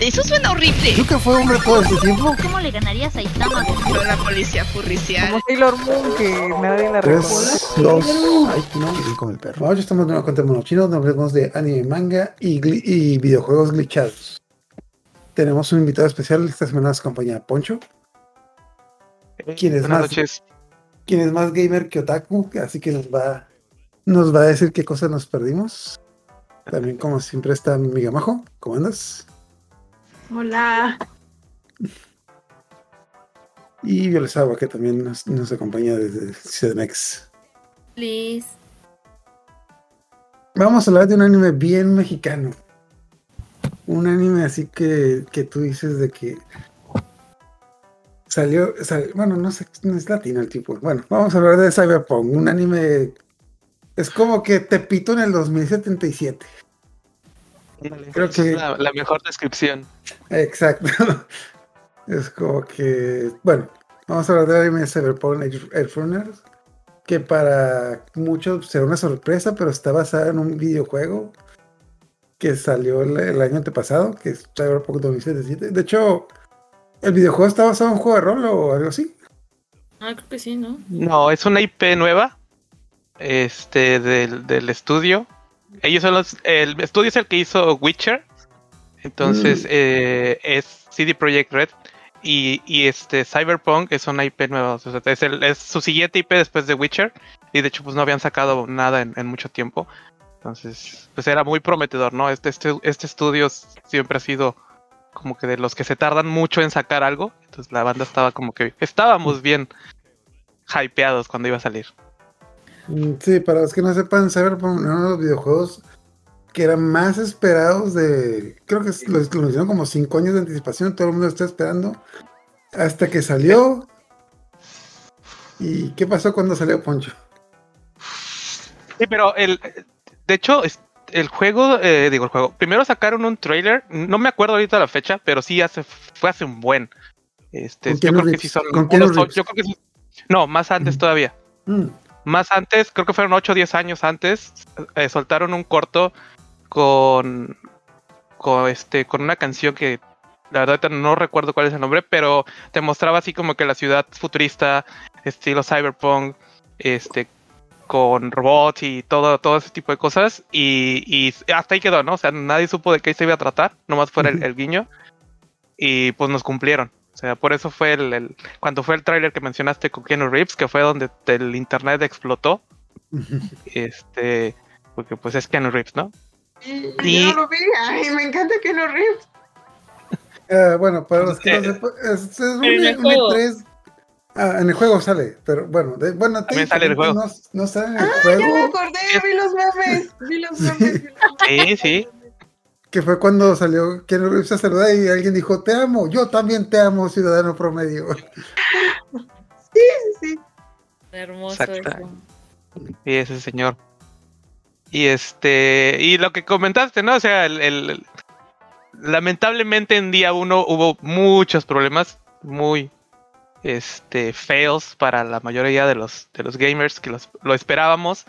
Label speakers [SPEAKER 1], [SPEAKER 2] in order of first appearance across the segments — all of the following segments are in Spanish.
[SPEAKER 1] Eso suena horrible.
[SPEAKER 2] ¿Tú que fue hombre todo este tiempo?
[SPEAKER 3] ¿Cómo le ganarías a Itama?
[SPEAKER 1] Pero la policía furricial.
[SPEAKER 4] Como Sailor Moon, que nadie la recuerda.
[SPEAKER 2] 3, 2, ay, no, y con el perro. Hoy estamos de nuevo con Monochino, donde hablamos de anime, manga y, y videojuegos glitchados. Tenemos un invitado especial esta semana, nos acompaña Poncho, ¿Quién es
[SPEAKER 5] Buenas
[SPEAKER 2] más?
[SPEAKER 5] noches.
[SPEAKER 2] quien es más gamer que Otaku, así que nos va, nos va a decir qué cosas nos perdimos. También, como siempre, está mi amiga Majo. ¿Cómo andas?
[SPEAKER 6] Hola.
[SPEAKER 2] Y Violesagua, que también nos, nos acompaña desde CDMX.
[SPEAKER 3] Please.
[SPEAKER 2] Vamos a hablar de un anime bien mexicano. Un anime así que, que tú dices de que salió, sal- bueno, no sé, no es latino el tipo. Bueno, vamos a hablar de Cyberpunk, un anime es como que te pito en el 2077. Creo que-
[SPEAKER 5] es la, la mejor descripción.
[SPEAKER 2] Exacto. Es como que, bueno, vamos a hablar del anime de Cyberpunk Edge Edge Runners, que para muchos será una sorpresa, pero está basada en un videojuego que salió el, el año antepasado, que es Cyberpunk 2077. De hecho, el videojuego está basado en un juego de rol o algo así.
[SPEAKER 3] Ah, creo que sí, ¿no?
[SPEAKER 5] No, es una IP nueva. Este, del, del estudio. Ellos son los. El estudio es el que hizo Witcher. Entonces,
[SPEAKER 2] Mm.
[SPEAKER 5] eh, es CD Projekt Red. Y, y este Cyberpunk es una IP nueva. o sea, es, el- es su siguiente IP después de Witcher. Y de hecho, pues no habían sacado nada en, en mucho tiempo. Entonces, pues era muy prometedor, ¿no? Este, este, este estudio siempre ha sido como que de los que se tardan mucho en sacar algo. Entonces la banda estaba como que estábamos bien hypeados cuando iba a salir.
[SPEAKER 2] Mm, Sí, para los que no sepan, Cyberpunk era uno de los videojuegos que eran más esperados de. Creo que lo, lo hicieron como 5 años de anticipación, todo el mundo lo está esperando. Hasta que salió. ¿Y qué pasó cuando salió Poncho?
[SPEAKER 5] Sí, pero el, de hecho, el juego, eh, digo el juego, primero sacaron un trailer, no me acuerdo ahorita la fecha, pero sí hace, fue hace un buen. Este,
[SPEAKER 2] ¿Con
[SPEAKER 5] yo creo que sí son
[SPEAKER 2] ¿Con Keanu
[SPEAKER 5] unos yo creo que sí- no, más antes
[SPEAKER 2] Ujú.
[SPEAKER 5] todavía.
[SPEAKER 2] Mm,
[SPEAKER 5] Más antes, creo que fueron 8 o 10 años antes, eh, soltaron un corto con, con, este, con una canción que la verdad no recuerdo cuál es el nombre, pero te mostraba así como que la ciudad futurista, estilo cyberpunk, este, con robots y todo, todo ese tipo de cosas. Y, y hasta ahí quedó, ¿no? O sea, nadie supo de qué se iba a tratar, nomás fuera el, el guiño. Y pues nos cumplieron. O sea, por eso fue el, el- cuando fue el tráiler que mencionaste con Keanu Reeves, que fue donde el internet explotó. Este, porque pues es Keanu Reeves, ¿no?
[SPEAKER 6] Y,
[SPEAKER 5] Y-
[SPEAKER 6] yo no lo vi. Ay, me encanta no Reeves.
[SPEAKER 2] eh, bueno, para los que no sepan, es, es un,
[SPEAKER 3] en el
[SPEAKER 2] un
[SPEAKER 3] juego.
[SPEAKER 2] E3. Ah, en el juego sale, pero bueno, de, bueno,
[SPEAKER 5] También sale en el juego.
[SPEAKER 2] No, no sale en el
[SPEAKER 6] Ah, ya me
[SPEAKER 2] juego,
[SPEAKER 6] acordé. Vi los memes. Vi los memes. vi los
[SPEAKER 5] Sí, sí.
[SPEAKER 2] Que fue cuando salió Keanu Reeves a saludar y alguien dijo, te amo, yo también te amo, ciudadano promedio.
[SPEAKER 6] Sí, sí.
[SPEAKER 3] Hermoso
[SPEAKER 5] Exacto.
[SPEAKER 3] eso.
[SPEAKER 5] Y ese señor. Y este, y lo que comentaste, ¿no? O sea, el, lamentablemente en día uno hubo muchos problemas muy este fails para la mayoría de los de los gamers que los, lo esperábamos.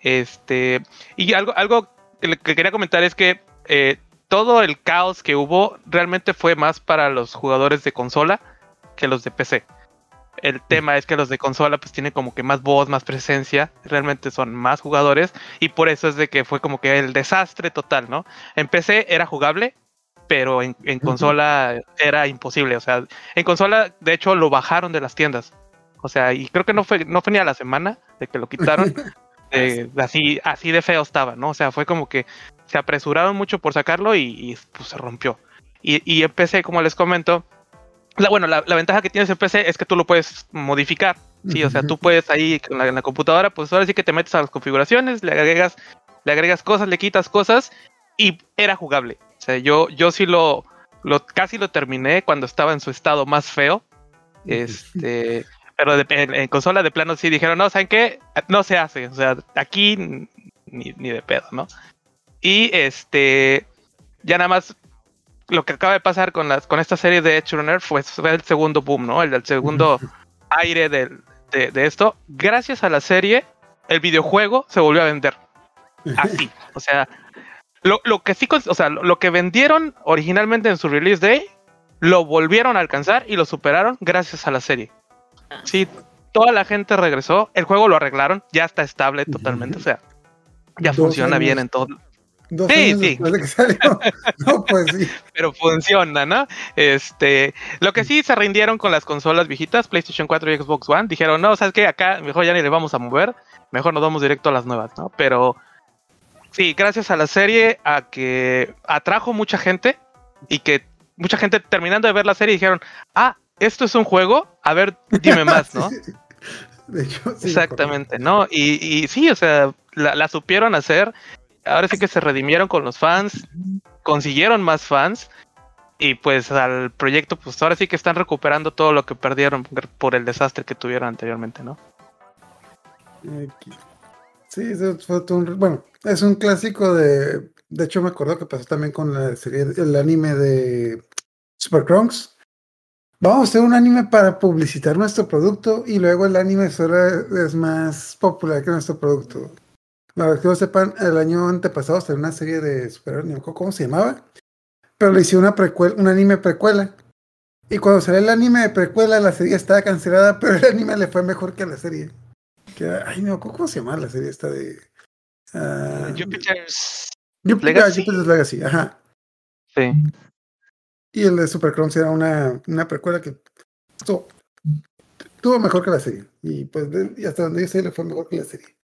[SPEAKER 5] Este, y algo algo que quería comentar es que eh, todo el caos que hubo realmente fue más para los jugadores de consola que los de PC. El tema es que los de consola pues tienen como que más voz, más presencia, realmente son más jugadores y por eso es de que fue como que el desastre total, ¿no? En PC era jugable, pero en, en consola era imposible, o sea, en consola de hecho lo bajaron de las tiendas, o sea, y creo que no fue, no fue ni a la semana de que lo quitaron, eh, así, así de feo estaba, ¿no? O sea, fue como que se apresuraron mucho por sacarlo y, y, pues se rompió. Y, y en PC, como les comento, la, bueno, la, la ventaja que tienes en PC es que tú lo puedes modificar. Sí, o sea, tú puedes ahí en la, en la computadora, pues ahora sí que te metes a las configuraciones, le agregas, le agregas cosas, le quitas cosas y era jugable. O sea, yo, yo sí lo, lo casi lo terminé cuando estaba en su estado más feo. Este, pero de- en, en consola de plano sí dijeron, no, ¿saben qué? No se hace. O sea, aquí ni, ni de pedo, ¿no? Y este, ya nada más lo que acaba de pasar con las con esta serie de Edge Runner fue, fue el segundo boom, ¿no? El, el segundo aire del- de, de esto. Gracias a la serie, el videojuego se volvió a vender. Así. O sea, Lo, lo que sí, o sea, lo, lo que vendieron originalmente en su release day, lo volvieron a alcanzar y lo superaron gracias a la serie. Sí, toda la gente regresó, el juego lo arreglaron, ya está estable totalmente, o sea, ya funciona bien en todo,
[SPEAKER 2] Dos
[SPEAKER 5] Sí,
[SPEAKER 2] años
[SPEAKER 5] sí.
[SPEAKER 2] de que salió. No, pues sí.
[SPEAKER 5] pero funciona, ¿no? Este, lo que sí se rindieron con las consolas viejitas, PlayStation 4 y Xbox One, dijeron, no, sabes que acá mejor ya ni le vamos a mover, mejor nos vamos directo a las nuevas, ¿no? Pero sí, gracias a la serie, a que atrajo mucha gente y que mucha gente terminando de ver la serie dijeron, ah, esto es un juego, a ver, dime más, ¿no?
[SPEAKER 2] Sí, sí. De hecho, sí.
[SPEAKER 5] Exactamente, ¿no? Y, y sí, o sea, la, la supieron hacer. Ahora sí que se redimieron con los fans, consiguieron más fans. Y pues al proyecto, pues ahora sí que están recuperando todo lo que perdieron por el desastre que tuvieron anteriormente, ¿no?
[SPEAKER 2] Sí, eso fue un- bueno, es un clásico de. De hecho, me acuerdo que pasó también con la serie, el anime de Super Crunks. Vamos a hacer un anime para publicitar nuestro producto y luego el anime solo es más popular que nuestro producto. Para que no sepan, el año antepasado salió una serie de superhéroes, no me acuerdo cómo se llamaba, pero le hicieron una precuela, un anime precuela. Y cuando salió el anime de precuela, la serie estaba cancelada, pero el anime le fue mejor que la serie. Que era- ay, no, ¿cómo se llama la serie esta de. ah,
[SPEAKER 5] Jupiter's
[SPEAKER 2] Jupiter
[SPEAKER 5] Legacy.
[SPEAKER 2] Jupiter's Legacy, ajá.
[SPEAKER 5] Sí.
[SPEAKER 2] Y el de Super Crumbs era una, una precuela que estuvo, estuvo mejor que la serie. Y pues de- y hasta donde yo sé le fue mejor que la serie.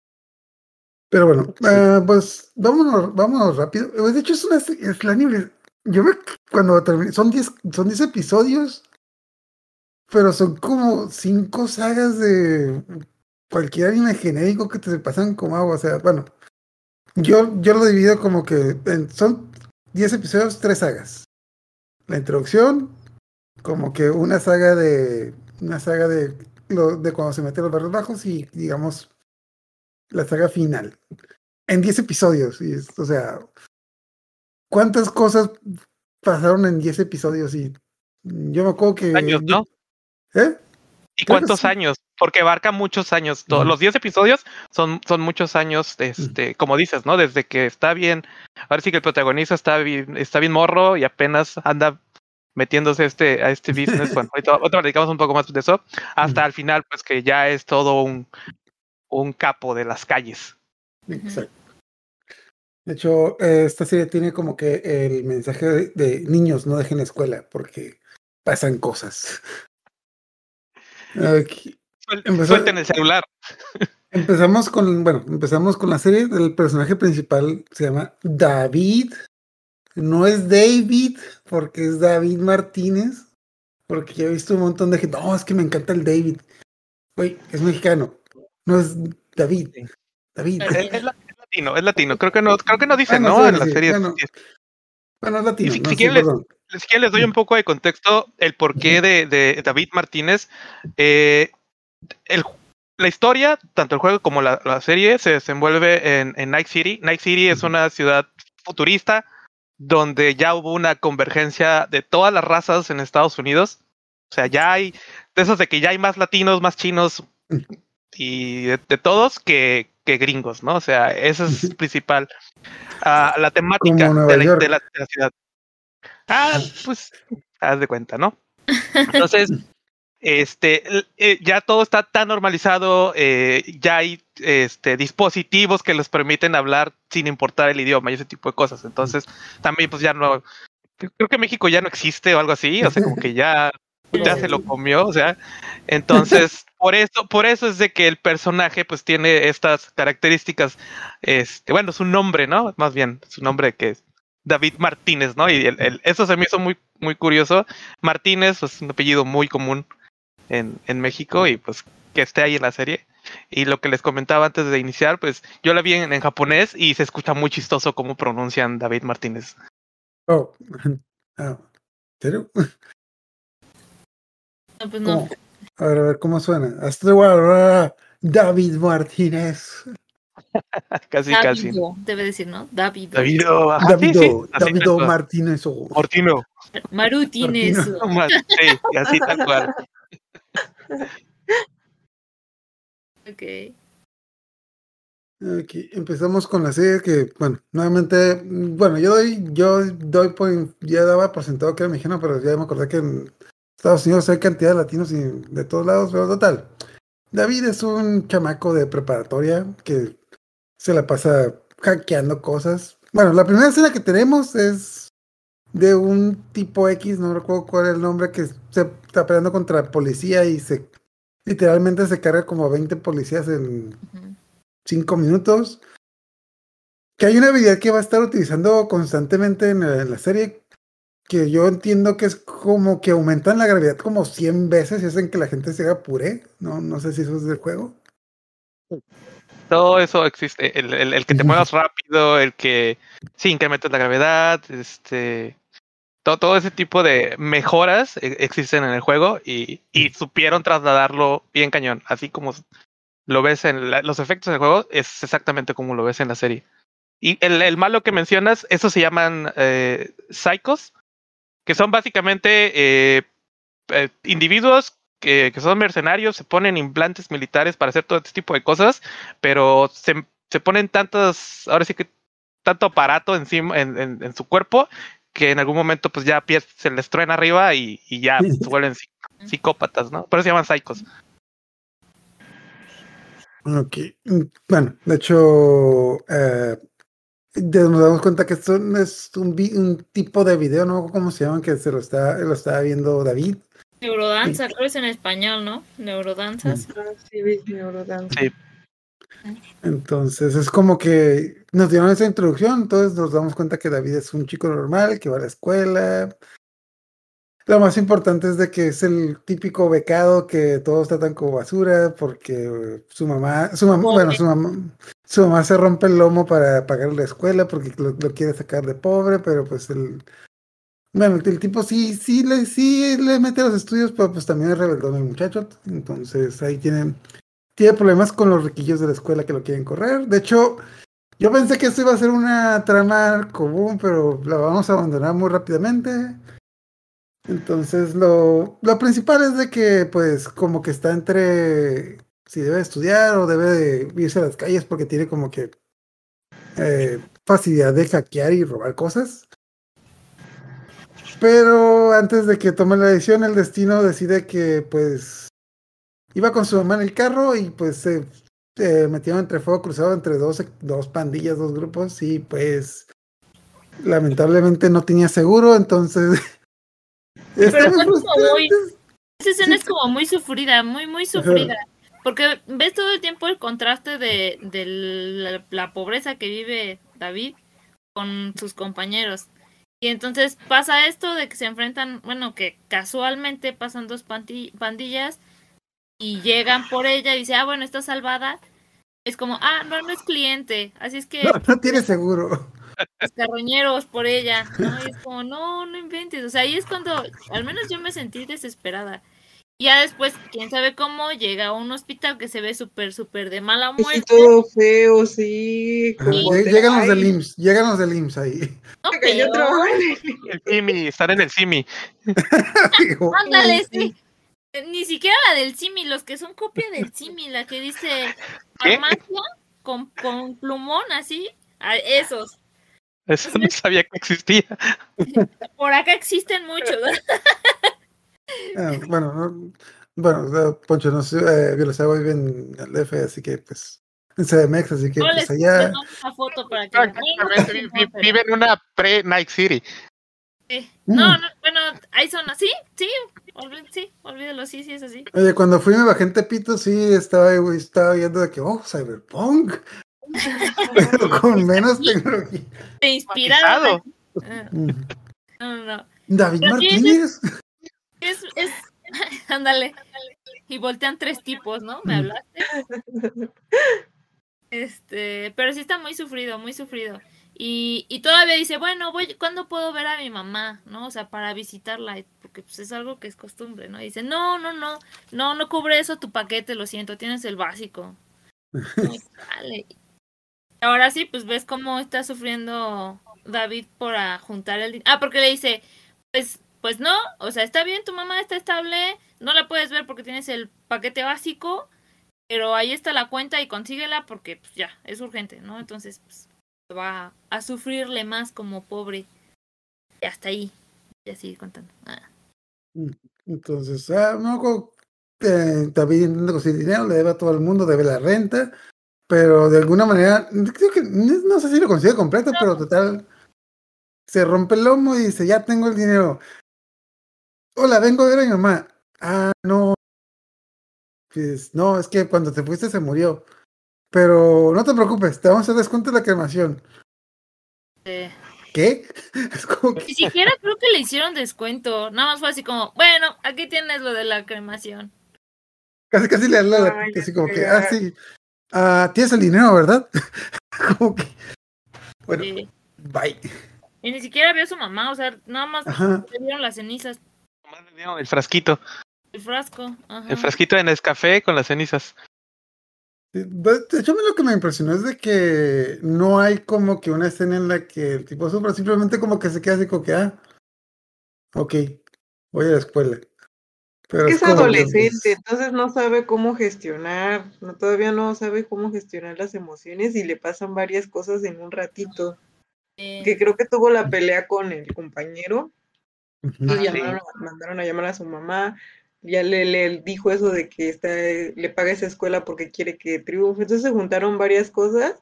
[SPEAKER 2] Pero bueno, ah, pues vámonos, vámonos rápido. Pues, De hecho, es una es la anime. Yo me, cuando terminé, son 10 son 10 episodios, pero son como 5 sagas de cualquier anime genérico que te pasan como agua. O sea, bueno, yo, yo lo divido como que en- son 10 episodios, 3 sagas. La introducción, como que una saga de. Una saga de. Lo, de cuando se mete a los barrios bajos y, digamos, la saga final. En 10 episodios. Y, es- o sea, ¿cuántas cosas pasaron en 10 episodios? Y yo me acuerdo que.
[SPEAKER 5] Años, ¿no?
[SPEAKER 2] ¿Eh?
[SPEAKER 5] ¿Y cuántos
[SPEAKER 2] sí.
[SPEAKER 5] años? Porque abarca muchos años. Los 10 episodios son, son muchos años, este, como dices, ¿no? Desde que está bien. Ahora sí que el protagonista está bien, está bien morro y apenas anda metiéndose a este, a este business. Bueno, ahorita, ahorita platicamos un poco más de eso. Hasta al final, pues que ya es todo un, un capo de las calles.
[SPEAKER 2] Exacto. De hecho, esta serie tiene como que el mensaje de, de niños no dejen la escuela porque pasan cosas. Aquí- Empezó-
[SPEAKER 5] Suelten el celular.
[SPEAKER 2] Empezamos con, bueno, empezamos con la serie. El personaje principal se llama David. No es David, porque es David Martínez. Porque ya he visto un montón de gente. No, es que me encanta el David. Güey, es mexicano. No es David. David.
[SPEAKER 5] Es, es la- es latino, es latino. Creo que no, creo que no dicen,
[SPEAKER 2] Ah, no,
[SPEAKER 5] en la serie.
[SPEAKER 2] bueno. Bueno, es latino.
[SPEAKER 5] Si-
[SPEAKER 2] no,
[SPEAKER 5] si
[SPEAKER 2] sí,
[SPEAKER 5] quieren les-
[SPEAKER 2] perdón.
[SPEAKER 5] Si quieren les doy un poco de contexto, el porqué de, de David Martínez. Eh, el, la historia, tanto el juego como la, la serie, se desenvuelve en, en Night City. Night City es una ciudad futurista donde ya hubo una convergencia de todas las razas en Estados Unidos. O sea, ya hay de esos de que ya hay más latinos, más chinos y de, de todos que, que gringos, ¿no? O sea, eso es principal. Ah, la temática
[SPEAKER 2] Como Nueva
[SPEAKER 5] de la,
[SPEAKER 2] York.
[SPEAKER 5] de la- de la ciudad. Ah, pues, haz de cuenta, ¿no? Entonces, este, eh, ya todo está tan normalizado, eh, ya hay este, dispositivos que les permiten hablar sin importar el idioma y ese tipo de cosas. Entonces, también, pues ya no, creo que México ya no existe o algo así, o sea, como que ya, ya se lo comió, o sea, entonces, por eso, por eso es de que el personaje, pues tiene estas características, este, bueno, su nombre, ¿no? Más bien, su nombre que es David Martínez, ¿no? Y el- el- eso se me hizo muy, muy curioso. Martínez, pues es un apellido muy común en, en México y pues que esté ahí en la serie. Y lo que les comentaba antes de iniciar, pues yo la vi en, en japonés y se escucha muy chistoso cómo pronuncian David Martínez.
[SPEAKER 2] Oh. Ah, ¿En serio?
[SPEAKER 3] No, pues no.
[SPEAKER 2] A ver, a ver, ¿cómo suena? Hasta igual, David Martínez.
[SPEAKER 5] casi, casi.
[SPEAKER 3] Debe decir, ¿no?
[SPEAKER 5] Sí, sí,
[SPEAKER 2] Davido, Davido. Martínez. oh.
[SPEAKER 5] Martino.
[SPEAKER 3] Marutines.
[SPEAKER 2] Martino.
[SPEAKER 5] Sí, así tal cual.
[SPEAKER 3] Ok.
[SPEAKER 2] Aquí empezamos con la serie que, bueno, nuevamente, bueno, yo doy, yo doy por, ya daba por sentado que era mexicano, pero ya me acordé que en Estados Unidos hay cantidad de latinos y de todos lados, pero total. David es un chamaco de preparatoria que se la pasa hackeando cosas. Bueno, la primera escena que tenemos es de un tipo X, no recuerdo cuál es el nombre, que se está peleando contra policía y se literalmente se carga como a 20 policías en
[SPEAKER 3] Ujú.
[SPEAKER 2] 5 minutos. Que hay una habilidad que va a estar utilizando constantemente en la, en la serie, que yo entiendo que es como que aumentan la gravedad como 100 veces y hacen que la gente se haga puré. No, no sé si eso es del juego.
[SPEAKER 5] Todo eso existe. El, el- el que te muevas rápido, el que sí incrementas la gravedad, este. Todo, ese tipo de mejoras eh, existen en el juego y, y supieron trasladarlo bien cañón. Así como lo ves en los efectos del juego, es exactamente como lo ves en la serie. Y el, malo que mencionas, eso se llaman eh, psychos, que son básicamente eh, eh, individuos que, que son mercenarios, se ponen implantes militares para hacer todo este tipo de cosas, pero se, se ponen tantos, ahora sí que tanto aparato encima en, en, en su cuerpo que en algún momento pues ya pies- se les truena arriba y, y ya se vuelven psi- psicópatas, ¿no? Por eso se llaman psicos.
[SPEAKER 2] Ok. mm, Bueno, de hecho, eh, nos damos cuenta que esto no es un, tipo de video, no cómo se llaman, que se lo está, lo estaba viendo David.
[SPEAKER 3] Neurodanza, creo que es en español, ¿no? Neurodanzas.
[SPEAKER 6] Ah, sí, neurodanza.
[SPEAKER 5] Sí.
[SPEAKER 2] Entonces es como que nos dieron esa introducción, entonces nos damos cuenta que David es un chico normal, que va a la escuela. Lo más importante es de que es el típico becado que todos tratan como basura porque su mamá, su mamá, bueno, su mamá, su mamá se rompe el lomo para pagar la escuela porque lo, lo quiere sacar de pobre, pero pues el, bueno, el, el tipo sí, sí le, sí le mete a los estudios, pero pues también es rebeldón el muchacho, entonces ahí tienen tiene problemas con los riquillos de la escuela que lo quieren correr. De hecho, yo pensé que esto iba a ser una trama común, pero la vamos a abandonar muy rápidamente. Entonces, lo, lo principal es de que, pues, como que está entre si debe estudiar o debe de irse a las calles porque tiene como que eh, facilidad de hackear y robar cosas. Pero antes de que tome la decisión, el destino decide que, pues, iba con su mamá en el carro y pues se eh, metieron entre fuego cruzado entre dos, dos pandillas, dos grupos y pues lamentablemente no tenía seguro, entonces...
[SPEAKER 3] Pero
[SPEAKER 2] muy
[SPEAKER 3] muy-. Esa escena
[SPEAKER 2] Sí.
[SPEAKER 3] es como muy sufrida, muy, muy sufrida. Porque ves todo el tiempo el contraste de, de la, la pobreza que vive David con sus compañeros. Y entonces pasa esto de que se enfrentan, bueno, que casualmente pasan dos pandillas y llegan por ella y dice, ah, bueno, está salvada. Es como, ah, no, no es cliente. Así es que
[SPEAKER 2] No, no tiene seguro.
[SPEAKER 3] los carroñeros por ella, ¿no? Y es como, no, no inventes. O sea, ahí es cuando, al menos yo me sentí desesperada. Y ya después, quién sabe cómo, llega a un hospital que se ve súper, súper de mala muerte.
[SPEAKER 6] todo feo, sí. Como
[SPEAKER 2] Llegan los del IMSS, llegan los del IMSS ahí.
[SPEAKER 3] No,
[SPEAKER 6] que yo trabajo en el-
[SPEAKER 5] Simi, estar en el Simi.
[SPEAKER 2] Digo,
[SPEAKER 3] Ándale,
[SPEAKER 6] Sí,
[SPEAKER 3] sí. Ni siquiera la del Simi, los que son copia del Simi, la que dice farmacia con, con plumón así, a esos.
[SPEAKER 5] Eso no sabía que existía.
[SPEAKER 3] Por acá existen muchos.
[SPEAKER 2] ah, bueno, no- bueno, eh, Poncho, no sé, eh, Violesagua vive en el DF, así que pues en CDMX, así que
[SPEAKER 3] No
[SPEAKER 2] pues allá...
[SPEAKER 3] una foto para que
[SPEAKER 5] Vive en una pre-Night City.
[SPEAKER 3] Sí. No, no, bueno, hay zonas, sí, sí, olví- sí, olvídalo, sí, sí, es así.
[SPEAKER 2] Oye, cuando fui me bajé en Tepito, sí, estaba, estaba viendo de que, oh, Cyberpunk. Pero con menos tecnología.
[SPEAKER 3] Te inspiraron.
[SPEAKER 5] Matizado.
[SPEAKER 3] Ah. No, no, no.
[SPEAKER 2] David
[SPEAKER 3] Pero
[SPEAKER 2] Martínez.
[SPEAKER 3] Es, es, ándale. Y voltean tres tipos, ¿no? Me
[SPEAKER 2] Mm.
[SPEAKER 3] hablaste. Este, pero sí está muy sufrido, muy sufrido. Y, y todavía dice, bueno, voy, ¿cuándo puedo ver a mi mamá? ¿No? O sea, para visitarla, porque pues es algo que es costumbre, ¿no? Y dice, no, no, no, no, no cubre eso tu paquete, lo siento, tienes el básico. No, chale. Ahora sí, pues ves cómo está sufriendo David por juntar el dinero. Ah, porque le dice, pues, pues no, o sea, está bien, tu mamá está estable, no la puedes ver porque tienes el paquete básico, pero ahí está la cuenta y consíguela porque pues ya, es urgente, ¿no? Entonces, pues, va a sufrirle más como pobre. Y hasta ahí. Y así contando. Ah.
[SPEAKER 2] Entonces, ah, no, eh, intenta conseguir dinero, le debe a todo el mundo, debe la renta, pero de alguna manera, creo que, no sé si lo consigue completo, pero total, se rompe el lomo y dice, ya tengo el dinero. Hola, vengo a ver a mi mamá. Ah, no. Pues, no, es que cuando te fuiste se murió. Pero no te preocupes, te vamos a hacer descuento de la cremación.
[SPEAKER 3] Eh,
[SPEAKER 2] ¿Qué? Es como que,
[SPEAKER 3] Ni siquiera creo que le hicieron descuento. Nada más fue así como, bueno, aquí tienes lo de la cremación.
[SPEAKER 2] casi casi le gente, así como que, ah, sí, ah, tienes el dinero, ¿verdad? como que, bueno,
[SPEAKER 3] Sí.
[SPEAKER 2] bye.
[SPEAKER 3] Y ni siquiera vio a su mamá, o sea, nada más
[SPEAKER 2] Ajá.
[SPEAKER 3] le dieron las cenizas,
[SPEAKER 5] El frasquito.
[SPEAKER 3] el frasco. Ajá.
[SPEAKER 5] El frasquito de Nescafé con las cenizas.
[SPEAKER 2] De hecho, a mí lo que me impresionó es de que no hay como que una escena en la que el tipo sufra, simplemente como que se queda así como que, ah, ok, voy a la escuela. Pero
[SPEAKER 6] Es
[SPEAKER 2] que,
[SPEAKER 6] adolescente, entonces no sabe cómo gestionar, no, todavía no sabe cómo gestionar las emociones y le pasan varias cosas en un ratito.
[SPEAKER 3] Eh,
[SPEAKER 6] Que creo que tuvo la pelea con el compañero
[SPEAKER 2] ujú.
[SPEAKER 6] y
[SPEAKER 5] Ah, sí.
[SPEAKER 6] llamaron, mandaron a llamar a su mamá. Ya le, le dijo eso de que está, le paga esa escuela porque quiere que triunfe. Entonces se juntaron varias cosas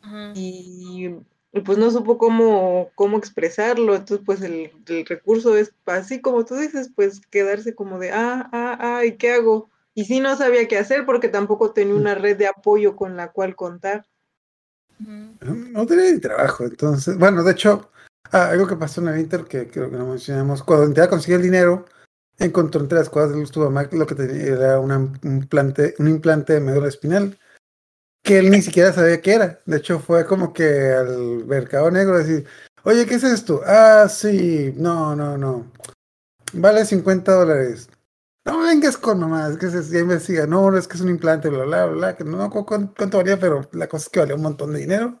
[SPEAKER 3] ajá.
[SPEAKER 6] y, y pues no supo cómo, cómo expresarlo. Entonces, pues el, el recurso es así como tú dices, pues quedarse como de, ah, ah, ah, ¿y qué hago? Y sí no sabía qué hacer porque tampoco tenía una red de apoyo con la cual contar.
[SPEAKER 3] Ujú.
[SPEAKER 2] No tenía ni trabajo, entonces, bueno, de hecho, ah, algo que pasó en el Inter que creo que no mencionamos, cuando intentaba conseguir el dinero, encontró entre las cosas de luz tu mamá lo que tenía era una- un, implante, un implante de médula espinal, que él ni siquiera sabía qué era. De hecho, fue como que al mercado negro decir, oye, ¿qué es esto? Ah, sí, no, no, no. Vale 50 dólares. No vengas con mamás, que se ya investiga. No, es que es un implante, bla, bla, bla, que no me acuerdo cuánto, cuánto valía, pero la cosa es que valía un montón de dinero.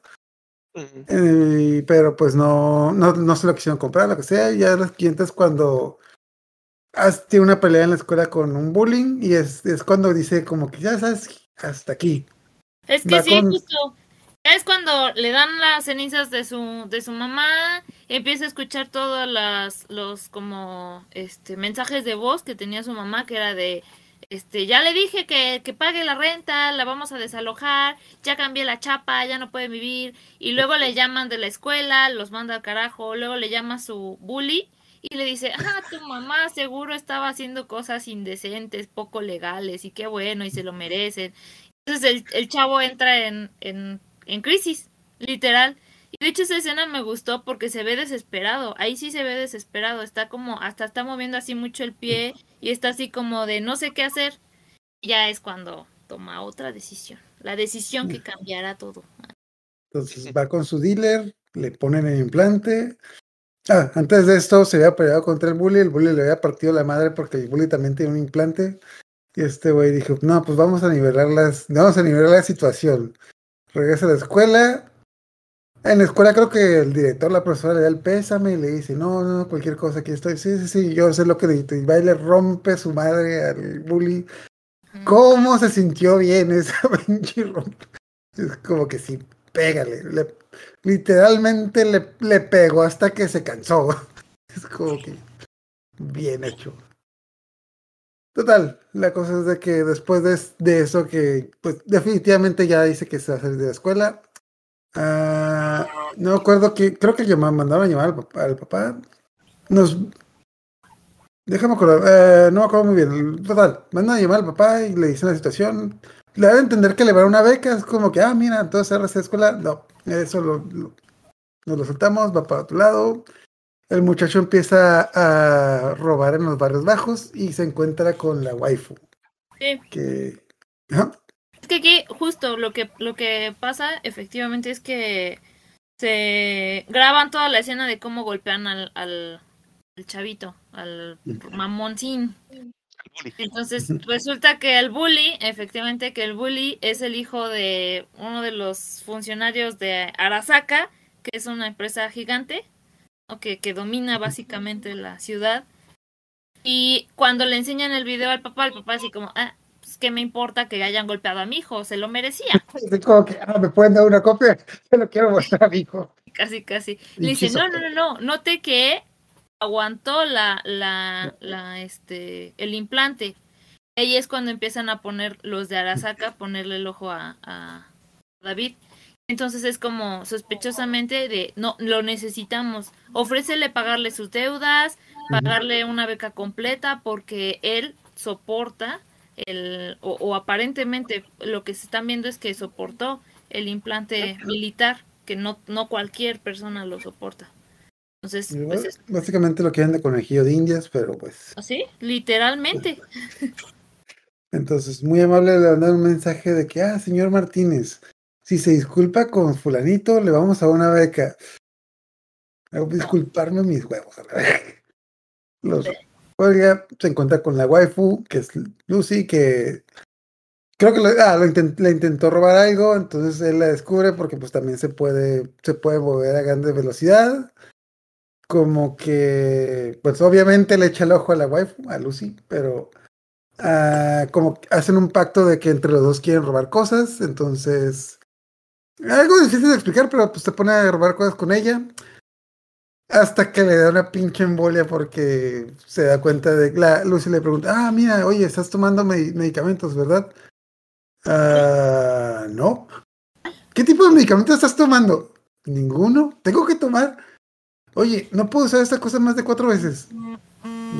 [SPEAKER 2] Eh, pero pues no, no, no se lo quisieron comprar, lo que sea. Y ya los clientes cuando tiene una pelea en la escuela con un bullying y es, es cuando dice como que ya sabes, hasta aquí.
[SPEAKER 3] Es que
[SPEAKER 2] Va
[SPEAKER 3] sí,
[SPEAKER 2] con-
[SPEAKER 3] justo. Es cuando le dan las cenizas de su, de su mamá, empieza a escuchar todos las, los como este mensajes de voz que tenía su mamá, que era de este, ya le dije que, que pague la renta, la vamos a desalojar, ya cambié la chapa, ya no puede vivir, y luego le llaman de la escuela, los manda al carajo, luego le llama su bully y le dice, ah, tu mamá seguro estaba haciendo cosas indecentes, poco legales, y qué bueno, y se lo merecen. Entonces el, el chavo entra en, en, en crisis, literal. Y de hecho esa escena me gustó porque se ve desesperado. Ahí sí se ve desesperado. Está como, hasta está moviendo así mucho el pie y está así como de no sé qué hacer. Y ya es cuando toma otra decisión. La decisión que cambiará todo.
[SPEAKER 2] Entonces va con su dealer, le ponen el implante. Ah, antes de esto se había peleado contra el bully, el bully le había partido la madre porque el bully también tiene un implante. Y este güey dijo, no, pues vamos a nivelar las, vamos a nivelar la situación. Regresa a la escuela. En la escuela creo que el director, la profesora le da el pésame y le dice, no, no, cualquier cosa, aquí estoy. Sí, sí, sí, yo sé lo que necesito. Y va y le rompe su madre al bully. ¿Cómo se sintió bien esa pinche rompe? Es como que sí, pégale. le- literalmente le, le pegó hasta que se cansó. Es como que bien hecho. Total, la cosa es de que después de, de eso que pues definitivamente ya dice que se va a salir de la escuela. Ah, no acuerdo que creo que mandaron a llamar al papá. Al papá. Nos Déjame acordar, eh, no me acuerdo muy bien. Total, mandan a llamar al papá y le dicen la situación. Le a entender que le va a dar una beca. Es como que, ah, mira, entonces la escuela. No, eso lo, lo- nos lo soltamos, va para otro lado. El muchacho empieza a robar en los barrios bajos y se encuentra con la waifu.
[SPEAKER 3] Sí.
[SPEAKER 2] Que.
[SPEAKER 3] Es que aquí justo lo que lo que pasa efectivamente es que se graban toda la escena de cómo golpean al, al, al chavito, al mamoncín. Entonces resulta que el bully, efectivamente que el bully es el hijo de uno de los funcionarios de Arasaka, que es una empresa gigante, ¿no? que, que domina básicamente la ciudad. Y cuando le enseñan el video al papá, el papá así como, ah, pues, ¿qué me importa que hayan golpeado a mi hijo? Se lo merecía.
[SPEAKER 2] Como que, ah, me pueden dar una copia, se lo quiero mostrar a mi hijo.
[SPEAKER 3] Casi, casi.
[SPEAKER 2] Y
[SPEAKER 3] Le dice, no, no, no, no, note que aguantó la, la, la, este, el implante. Ahí es cuando empiezan a poner los de Arasaka, ponerle el ojo a, a David. Entonces es como sospechosamente de, no, lo necesitamos. Ofrécele pagarle sus deudas, pagarle una beca completa porque él soporta el, o, o aparentemente lo que se están viendo es que soportó el implante militar, que no, no cualquier persona lo soporta. Entonces, pues es
[SPEAKER 2] Básicamente lo quieren de conejillo de indias, pero pues.
[SPEAKER 3] así, literalmente.
[SPEAKER 2] Entonces, muy amable le mandar un mensaje de que, ah, señor Martínez, si se disculpa con fulanito, le vamos a una beca. Hago disculparme mis huevos. a la verga. Los, oiga, se encuentra con la waifu, que es Lucy, que creo que le, ah, lo intent- le intentó robar algo, entonces él la descubre porque pues también se puede, se puede mover a grande velocidad. Como que, pues obviamente le echa el ojo a la waifu, a Lucy, pero ah, como que hacen un pacto de que entre los dos quieren robar cosas, entonces algo difícil de explicar, pero pues se pone a robar cosas con ella hasta que le da una pinche embolia porque se da cuenta de la Lucy le pregunta, ah, mira, oye, estás tomando medi- medicamentos, ¿verdad? Ah, no. ¿Qué tipo de medicamentos estás tomando? Ninguno. Tengo que tomar. Oye, no puedo usar esta cosa más de cuatro veces.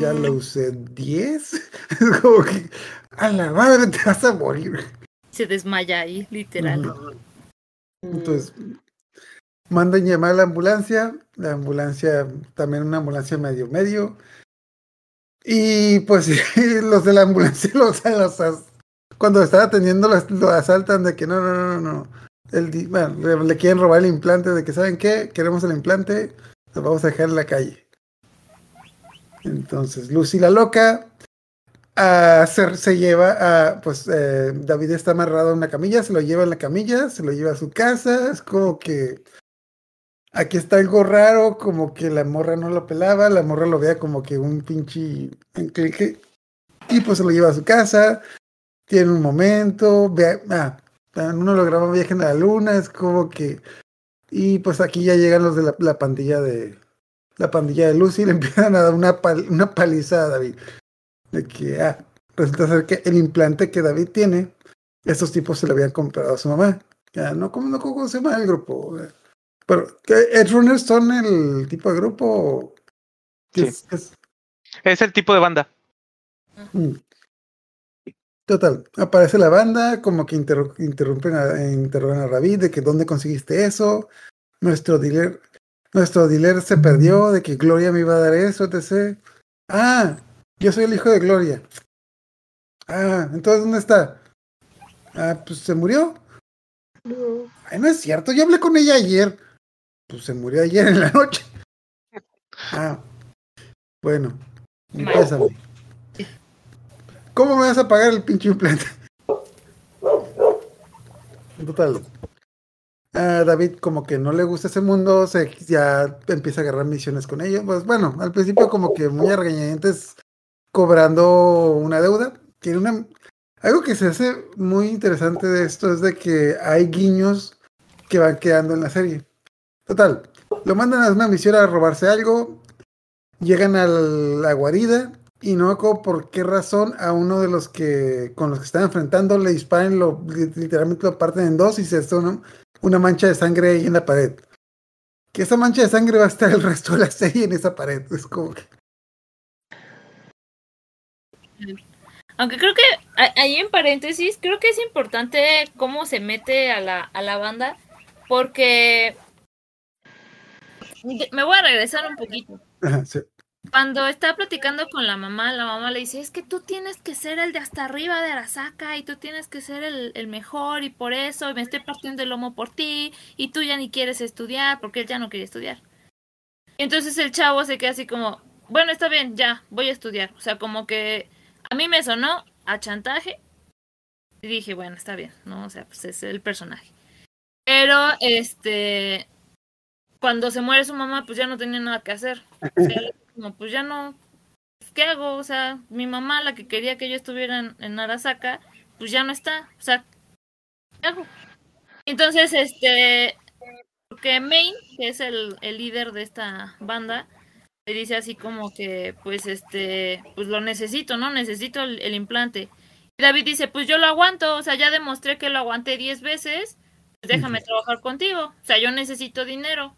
[SPEAKER 2] Ya lo usé diez. Es como que, a la madre, te vas a morir.
[SPEAKER 3] Se desmaya ahí, literal.
[SPEAKER 2] Entonces, mandan llamar a la ambulancia. La ambulancia, también una ambulancia medio medio. Y pues los de la ambulancia los, los cuando están atendiendo los, lo asaltan de que no, no, no, no, no. El, bueno, le, le quieren robar el implante de que, ¿saben qué? Queremos el implante, lo vamos a dejar en la calle. Entonces, Lucy la loca se, lleva a, pues eh, David está amarrado en una camilla, se lo lleva en la camilla, se lo lleva a su casa, es como que aquí está algo raro, como que la morra no lo pelaba, la morra lo vea como que un pinche enclenque, y pues se lo lleva a su casa, tiene un momento, vea, ah, uno lo graba viaje a la luna, es como que, y pues aquí ya llegan los de la, la pandilla de, la pandilla de Lucy, y le empiezan a dar una, pal- una paliza a David de que ah, resulta ser que el implante que David tiene, estos tipos se lo habían comprado a su mamá. Ya, no, ¿cómo, no, ¿cómo se llama el grupo? Pero, ¿qué, ¿Edrunners son el tipo de grupo? ¿Qué
[SPEAKER 5] Sí.
[SPEAKER 2] es- qué es?
[SPEAKER 5] Es el tipo de banda.
[SPEAKER 2] Mm. Total, aparece la banda, como que interru- interrumpen a, interrogan a David de que dónde conseguiste eso. Nuestro dealer, nuestro dealer se perdió, de que Gloria me iba a dar eso, etc. Ah, yo soy el hijo de Gloria. Ah, entonces ¿dónde está? Ah, pues se murió.
[SPEAKER 6] No.
[SPEAKER 2] Ay, no es cierto, yo hablé con ella ayer. Pues se murió ayer en la noche. Ah, bueno, pésame. ¿Cómo me vas a pagar el pinche implante? Total. A David como que no le gusta ese mundo, se ya empieza a agarrar misiones con ellos. Pues bueno, al principio como que muy a regañadientes cobrando una deuda. Tiene una algo que se hace muy interesante de esto es de que hay guiños que van quedando en la serie. Total, lo mandan a una misión a robarse algo, llegan a la guarida y no me acuerdo por qué razón a uno de los que con los que están enfrentando le disparan, lo, li- literalmente lo parten en dos y se hace una, una mancha de sangre ahí en la pared. Que esa mancha de sangre va a estar el resto de la serie en esa pared. Es como que...
[SPEAKER 3] Aunque creo que ahí en paréntesis, creo que es importante cómo se mete a la, a la banda, porque me voy a regresar un poquito.
[SPEAKER 2] Ajá, sí.
[SPEAKER 3] Cuando está platicando con la mamá, la mamá le dice, es que tú tienes que ser el de hasta arriba de Arasaka y tú tienes que ser el, mejor y por eso me estoy partiendo el lomo por ti y tú ya ni quieres estudiar porque él ya no quería estudiar. Entonces el chavo se queda así como, bueno, está bien, ya, voy a estudiar. O sea, como que a mí me sonó a chantaje y dije, bueno, está bien, ¿no? O sea, pues es el personaje. Pero, este, cuando se muere su mamá, pues ya no tenía nada que hacer. Como, pues ya no, pues, ¿qué hago? O sea, mi mamá, la que quería que yo estuviera en, en Arasaka, pues ya no está. O sea, ¿qué hago? Entonces, este, porque Main, que es el, el líder de esta banda, le dice así como que, pues, este, pues lo necesito, ¿no? Necesito el, el implante. Y David dice, pues yo lo aguanto, o sea, ya demostré que lo aguanté 10 veces, pues déjame trabajar contigo. O sea, yo necesito dinero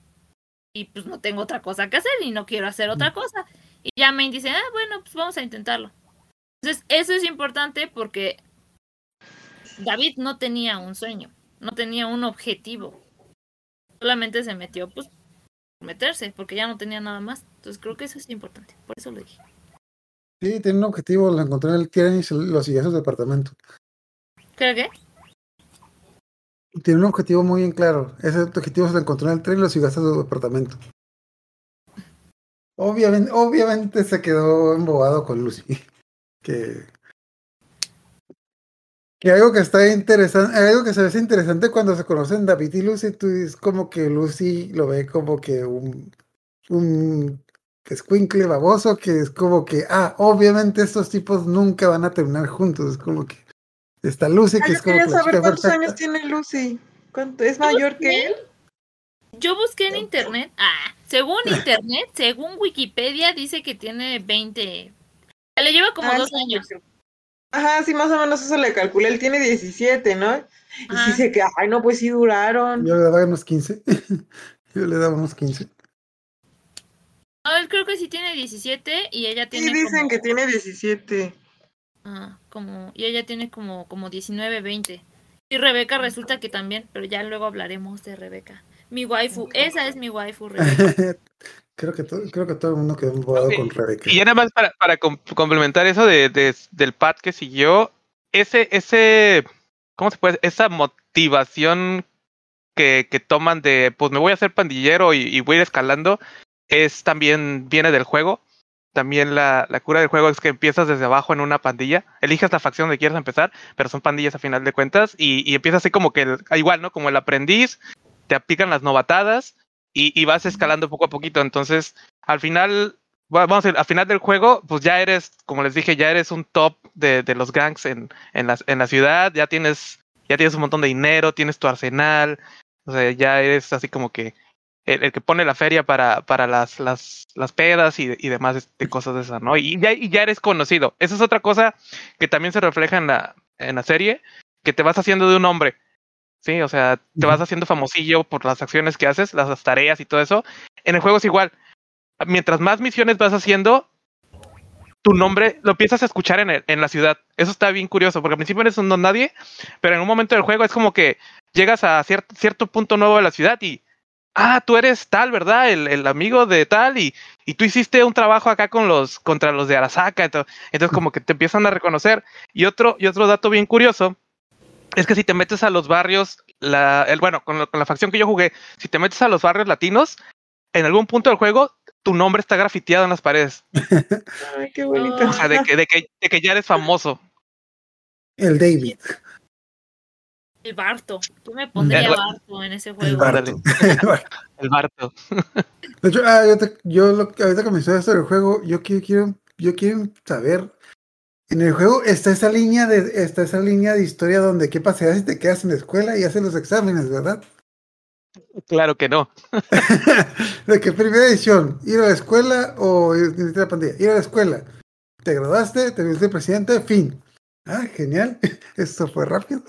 [SPEAKER 3] y pues no tengo otra cosa que hacer y no quiero hacer otra cosa. Y ya Main dice, ah, bueno, pues vamos a intentarlo. Entonces, eso es importante porque David no tenía un sueño, no tenía un objetivo. Solamente se metió, pues, por meterse, porque ya no tenía nada más. Entonces, creo que eso es importante. Por eso lo dije.
[SPEAKER 2] Sí, tiene un objetivo, lo encontró en el Tiran y lo siguió a su departamento.
[SPEAKER 3] ¿Creo que?
[SPEAKER 2] Tiene un objetivo muy bien claro. Ese objetivo se lo encontró en el tren y hasta su departamento. Obviamente, obviamente se quedó embobado con Lucy. Que, que algo que está interesante, algo que se ve interesante cuando se conocen David y Lucy, tú es como que Lucy lo ve como que un, un escuincle baboso, que es como que, ah, obviamente estos tipos nunca van a terminar juntos. Es como que está Lucy,
[SPEAKER 6] Ah,
[SPEAKER 2] que
[SPEAKER 6] yo
[SPEAKER 2] es como
[SPEAKER 6] quería saber cuántos
[SPEAKER 2] perfecta.
[SPEAKER 6] años tiene Lucy. ¿Cuánto? ¿Es mayor que él?
[SPEAKER 3] Yo busqué en internet, ah, según internet, según Wikipedia, dice que tiene 20. Le lleva como
[SPEAKER 6] Ah,
[SPEAKER 3] dos
[SPEAKER 6] sí,
[SPEAKER 3] años.
[SPEAKER 6] Ajá, sí, más o menos eso le calculé. Él tiene 17, ¿no? Y
[SPEAKER 3] Ajá.
[SPEAKER 6] dice que, ay, no, pues sí duraron.
[SPEAKER 2] Yo le daba unos 15. Yo le daba unos 15.
[SPEAKER 3] No, él creo que sí tiene 17 y ella tiene
[SPEAKER 6] Sí, dicen
[SPEAKER 3] como,
[SPEAKER 6] que tiene 17.
[SPEAKER 3] Ah, como y ella tiene como como 19, 20. Y Rebeca resulta que también, pero ya luego hablaremos de Rebeca. Mi waifu, esa es mi waifu, Rebeca.
[SPEAKER 2] creo, que to- creo que todo el mundo quedó embobado con Rebeca.
[SPEAKER 5] Y ya nada más para, para com- complementar eso de, de- del pad que siguió, ese, ese, ¿cómo se puede? Esa motivación que, que toman de, pues me voy a hacer pandillero y, y voy a ir escalando, es también, viene del juego. También la, la cura del juego es que empiezas desde abajo en una pandilla, eliges la facción donde quieres empezar, pero son pandillas a final de cuentas, y, y empiezas así como que, el- igual, ¿no? Como el aprendiz, te aplican las novatadas y, y vas escalando poco a poquito. Entonces, al final, va- vamos a decir, al final del juego, pues ya eres, como les dije, ya eres un top de, de los gangs en, en, la, en la ciudad, ya tienes, ya tienes un montón de dinero, tienes tu arsenal, o sea, ya eres así como que el, el que pone la feria para, para las, las, las pedas y, y demás este, cosas de esas, ¿no? Y ya, y ya eres conocido. Esa es otra cosa que también se refleja en la, en la serie, que te vas haciendo de un hombre. Sí, o sea, te vas haciendo famosillo por las acciones que haces, las, las tareas y todo eso. En el juego es igual. Mientras más misiones vas haciendo, tu nombre lo empiezas a escuchar en, el- en la ciudad. Eso está bien curioso, porque al principio eres un don nadie, pero en un momento del juego es como que llegas a cier- cierto punto nuevo de la ciudad y, ah, tú eres tal, ¿verdad? El, el amigo de tal y, y tú hiciste un trabajo acá con los, contra los de Arasaka. ento- Entonces como que te empiezan a reconocer. Y otro, y otro dato bien curioso es que si te metes a los barrios, la, el, bueno, con, lo- con la facción que yo jugué, si te metes a los barrios latinos, en algún punto del juego, tu nombre está grafiteado en las paredes.
[SPEAKER 6] Ay, qué bonito.
[SPEAKER 5] O sea, de que, de que, de que ya eres famoso.
[SPEAKER 2] El David.
[SPEAKER 3] El Barto. Yo me pondría
[SPEAKER 5] El-
[SPEAKER 3] Barto en ese
[SPEAKER 2] El
[SPEAKER 3] juego.
[SPEAKER 5] Barto.
[SPEAKER 2] Barto.
[SPEAKER 5] El Barto.
[SPEAKER 2] De hecho, ah, yo, te- yo lo, que- ahorita que me estoy sobre el juego, yo quiero, quiero, yo quiero saber. En el juego está esa línea de, está esa línea de historia donde qué pasaría si te quedas en la escuela y haces los exámenes, ¿verdad?
[SPEAKER 5] Claro que no.
[SPEAKER 2] de que primera edición, ir a la escuela o ir ir a la pandilla, ir a la escuela. Te graduaste, te viste presidente, fin. Ah, genial. Esto fue rápido.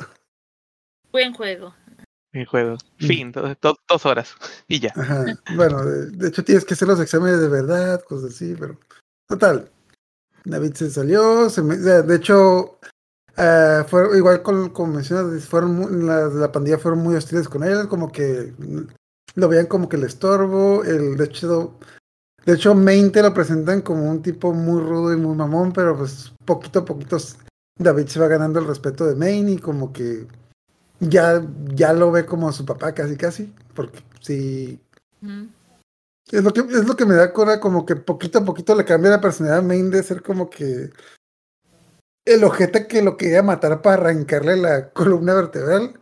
[SPEAKER 3] Buen juego.
[SPEAKER 5] El juego.
[SPEAKER 2] Mm.
[SPEAKER 5] Fin. do- do- dos horas. Y ya.
[SPEAKER 2] Ajá. Bueno, de, de hecho tienes que hacer los exámenes de verdad, cosas así, pero total. David se salió, se me- de de hecho, eh, fue igual con, como mencionas, fueron muy- las de la pandilla fueron muy hostiles con él, como que mm, lo veían como que el estorbo, el de hecho, de hecho Main te lo presentan como un tipo muy rudo y muy mamón, pero pues poquito a poquito David se va ganando el respeto de Main y como que ya, ya lo ve como su papá casi casi, porque sí, es lo que, es lo que me da cora, como que poquito a poquito le cambia la personalidad a Main de ser como que el ojete que lo quería matar para arrancarle la columna vertebral.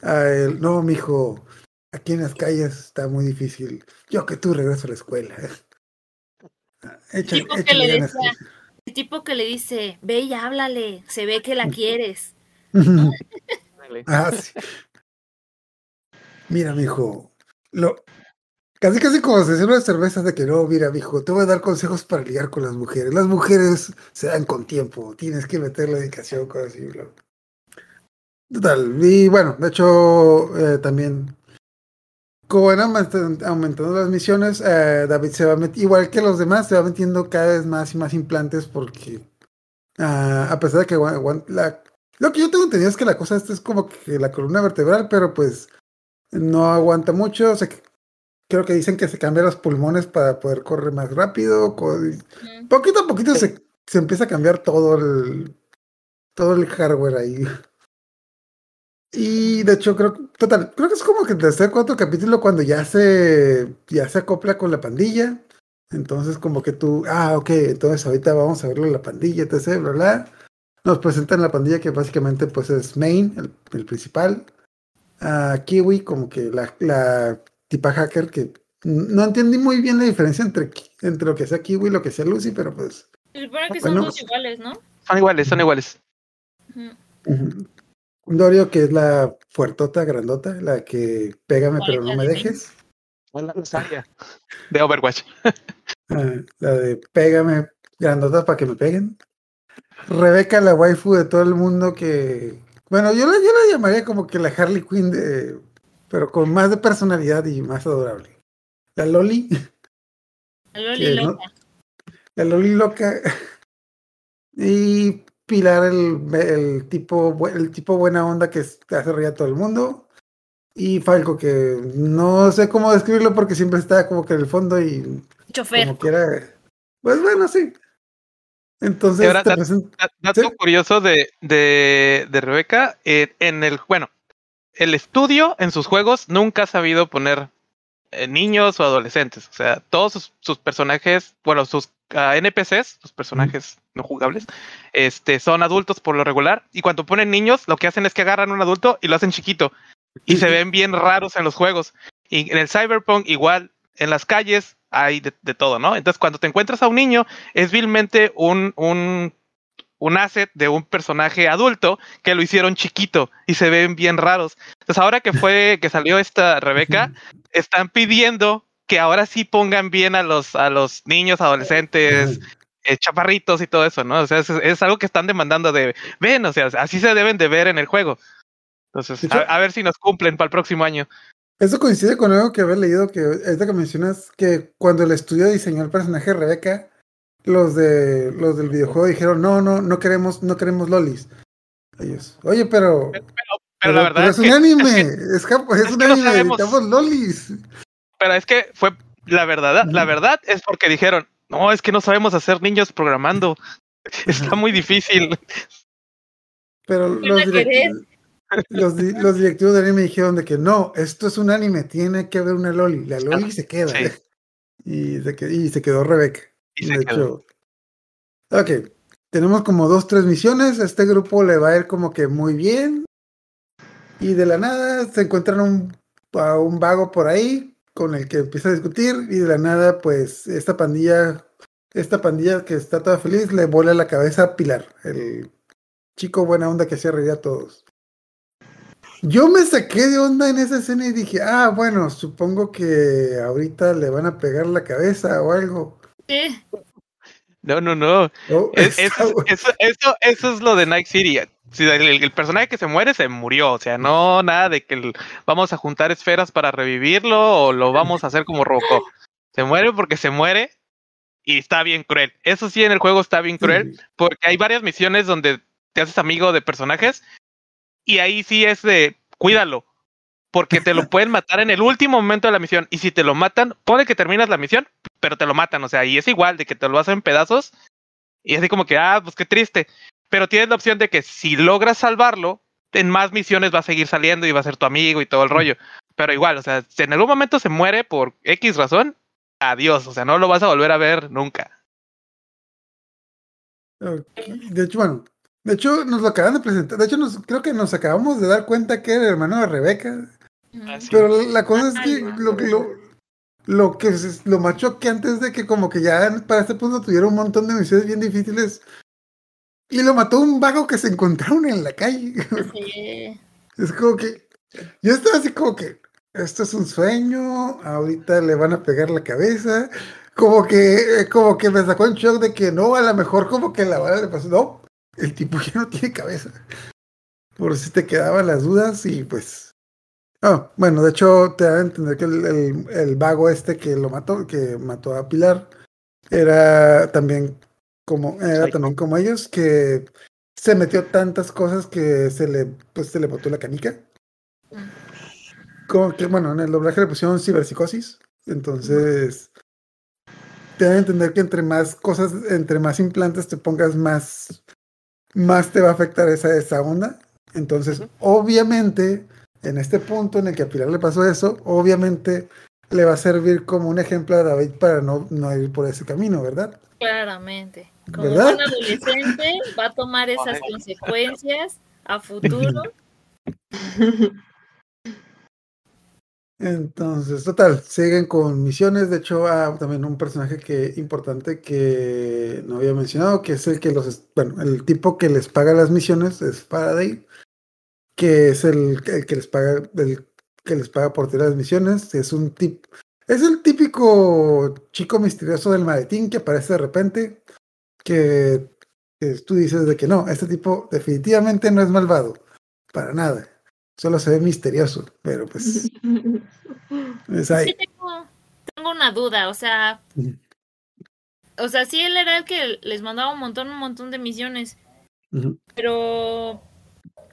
[SPEAKER 2] A él, no, mijo, aquí en las calles está muy difícil. Yo que tú regreso a la escuela. Échale,
[SPEAKER 3] Tipo que le decía, El tipo que le dice, ve y háblale, se ve que la quieres.
[SPEAKER 2] Ah. Mira, mijo. Lo, casi casi como se hacen las cervezas de que no, mira, mijo, te voy a dar consejos para ligar con las mujeres. Las mujeres se dan con tiempo, tienes que meterle dedicación, cosas así, bla. Total, y bueno, de hecho, eh, también como van aument- aumentando las misiones, eh, David se va met- igual que los demás, se va metiendo cada vez más y más implantes porque ah, a pesar de que la, lo que yo tengo entendido es que la cosa esta es como que la columna vertebral, pero pues no aguanta mucho, o sea, que- creo que dicen que se cambian los pulmones para poder correr más rápido, poquito a poquito se, se empieza a cambiar todo el todo el hardware ahí. Y de hecho creo total, creo que es como que el tercer cuarto capítulo cuando ya se ya se acopla con la pandilla. Entonces como que tú, ah, ok, entonces ahorita vamos a verlo en la pandilla, etc, bla, bla. Nos presentan la pandilla que básicamente pues es Main, el, el principal. A Kiwi como que la, la tipa hacker que no entendí muy bien la diferencia entre, entre lo que sea Kiwi y lo que sea Lucy, pero pues
[SPEAKER 3] Se supone que son dos iguales, ¿no?
[SPEAKER 5] Son iguales, son iguales.
[SPEAKER 3] Ujú.
[SPEAKER 2] Dorio, que es la fuertota, grandota, la que pégame pero no me
[SPEAKER 3] Hola,
[SPEAKER 2] dejes.
[SPEAKER 5] De Overwatch.
[SPEAKER 2] Ah, la de pégame, grandota para que me peguen. Rebeca, la waifu de todo el mundo que... Bueno, yo la, yo la llamaría como que la Harley Quinn de... Pero con más de personalidad y más adorable. La Loli,
[SPEAKER 3] La Loli
[SPEAKER 2] no-
[SPEAKER 3] loca.
[SPEAKER 2] la Loli loca. Y Pilar, el, el tipo el tipo buena onda que hace reír a todo el mundo. Y Falco, que no sé cómo describirlo porque siempre está como que en el fondo y
[SPEAKER 3] Chofer.
[SPEAKER 2] como quiera. Pues bueno, sí. Entonces,
[SPEAKER 5] ahora,
[SPEAKER 2] te
[SPEAKER 5] Dato
[SPEAKER 2] Sí.
[SPEAKER 5] curioso de, de, de Rebeca, eh, en el, bueno, el estudio en sus juegos nunca ha sabido poner eh, niños o adolescentes. O sea, todos sus, sus personajes, bueno, sus ah, NPCs, sus personajes no jugables, este, son adultos por lo regular. Y cuando ponen niños, lo que hacen es que agarran un adulto y lo hacen chiquito. Y se ven bien raros en los juegos. Y en el Cyberpunk, igual, en las calles hay de, de todo, ¿no? Entonces, cuando te encuentras a un niño, es vilmente un, un, un asset de un personaje adulto que lo hicieron chiquito y se ven bien raros. Entonces, ahora que fue, que salió esta Rebeca, están pidiendo que ahora sí pongan bien a los, a los niños, adolescentes, eh, chaparritos y todo eso, ¿no? O sea, es, es algo que están demandando de, ven, o sea, así se deben de ver en el juego. Entonces, a ver si nos cumplen para el próximo año.
[SPEAKER 2] Eso coincide con algo que había leído, que es de que mencionas que cuando el estudio diseñó el personaje de Rebeca, los de los del videojuego dijeron, no, no, no queremos, no queremos lolis. Ellos, oye, pero,
[SPEAKER 5] Pero, la verdad
[SPEAKER 2] pero
[SPEAKER 5] es
[SPEAKER 2] es
[SPEAKER 5] que,
[SPEAKER 2] un anime,
[SPEAKER 5] que-
[SPEAKER 2] es, japo- es
[SPEAKER 5] es
[SPEAKER 2] un
[SPEAKER 5] no
[SPEAKER 2] anime, necesitamos lolis.
[SPEAKER 5] pero es que fue la verdad, la verdad es porque dijeron, no, es que no sabemos hacer niños programando. Está muy difícil.
[SPEAKER 2] Pero los, direct- los, di- los directivos de anime dijeron de que no, esto es un anime, tiene que haber una loli. La loli se queda.
[SPEAKER 5] Sí.
[SPEAKER 2] Y, se y se quedó Rebeca.
[SPEAKER 5] Y se
[SPEAKER 2] de
[SPEAKER 5] quedó.
[SPEAKER 2] hecho. Ok. Tenemos como dos, tres misiones. A este grupo le va a ir como que muy bien. Y de la nada se encuentran un, a un vago por ahí con el que empieza a discutir. Y de la nada, pues, esta pandilla, esta pandilla que está toda feliz, le vuela la cabeza a Pilar, el chico buena onda que hacía reír a todos. Yo me saqué de onda en esa escena y dije, ah, bueno, supongo que ahorita le van a pegar la cabeza o algo.
[SPEAKER 3] Sí.
[SPEAKER 5] No, no, no.
[SPEAKER 2] Oh,
[SPEAKER 5] Es- eso, eso, eso, eso es lo de Night City. Si el, personaje que se muere se murió, o sea, no nada de que el- vamos a juntar esferas para revivirlo o lo vamos a hacer como Robocop. Se muere porque se muere y está bien cruel. Eso sí, en el juego está bien cruel
[SPEAKER 2] Sí.
[SPEAKER 5] porque hay varias misiones donde te haces amigo de personajes y ahí sí es de cuídalo. Porque te lo pueden matar en el último momento de la misión. Y si te lo matan, puede que terminas la misión, pero te lo matan. O sea, y es igual de que te lo hacen en pedazos. Y así como que, ah, pues qué triste. Pero tienes la opción de que si logras salvarlo, en más misiones va a seguir saliendo y va a ser tu amigo y todo el rollo. Pero igual, o sea, si en algún momento se muere por X razón, adiós. O sea, no lo vas a volver a ver nunca.
[SPEAKER 2] De hecho, bueno, de hecho nos lo acaban de presentar. De hecho, nos, creo que nos acabamos de dar cuenta que era el hermano de Rebeca.
[SPEAKER 5] Así.
[SPEAKER 2] Pero la cosa es que
[SPEAKER 3] Ay,
[SPEAKER 2] lo, que- lo, lo que es lo más choqueante es de que como que ya para este punto tuvieron un montón de misiones bien difíciles. Y lo mató un vago que se encontraron en la calle.
[SPEAKER 3] Sí.
[SPEAKER 2] Es como que. Yo estaba así como que. Esto es un sueño. Ahorita le van a pegar la cabeza. Como que. eh, Como que me sacó en shock de que no, a lo mejor como que la bala le pasó. No, el tipo ya no tiene cabeza. Por si te quedaban las dudas y pues. Ah, bueno, de hecho te da a entender que el, el- el vago este que lo mató, que mató a Pilar, era también como, era también como ellos, que se metió tantas cosas que se le, pues se le botó la canica. Como que, bueno, en el doblaje le pusieron ciberpsicosis. Entonces, te da a entender que entre más cosas, entre más implantes te pongas, más, más te va a afectar esa, esa onda. Entonces, obviamente, en este punto en el que a Pilar le pasó eso, obviamente le va a servir como un ejemplo a David para no, no ir por ese camino, ¿verdad?
[SPEAKER 3] Claramente. Como
[SPEAKER 2] ¿Verdad?
[SPEAKER 3] un adolescente va a tomar esas consecuencias a futuro.
[SPEAKER 2] Entonces, total, siguen con misiones. De hecho, ah, también un personaje que importante que no había mencionado, que es el que los, bueno, el tipo que les paga las misiones es Faraday, que es el, el que les paga, el que les paga por tirar las misiones. Es un tip, es el típico chico misterioso del maletín que aparece de repente, que, que tú dices de que no, este tipo definitivamente no es malvado, para nada. Solo se ve misterioso, pero pues es ahí.
[SPEAKER 3] Sí tengo, tengo una duda, o sea, o sea, sí él era el que les mandaba un montón, un montón de misiones, pero,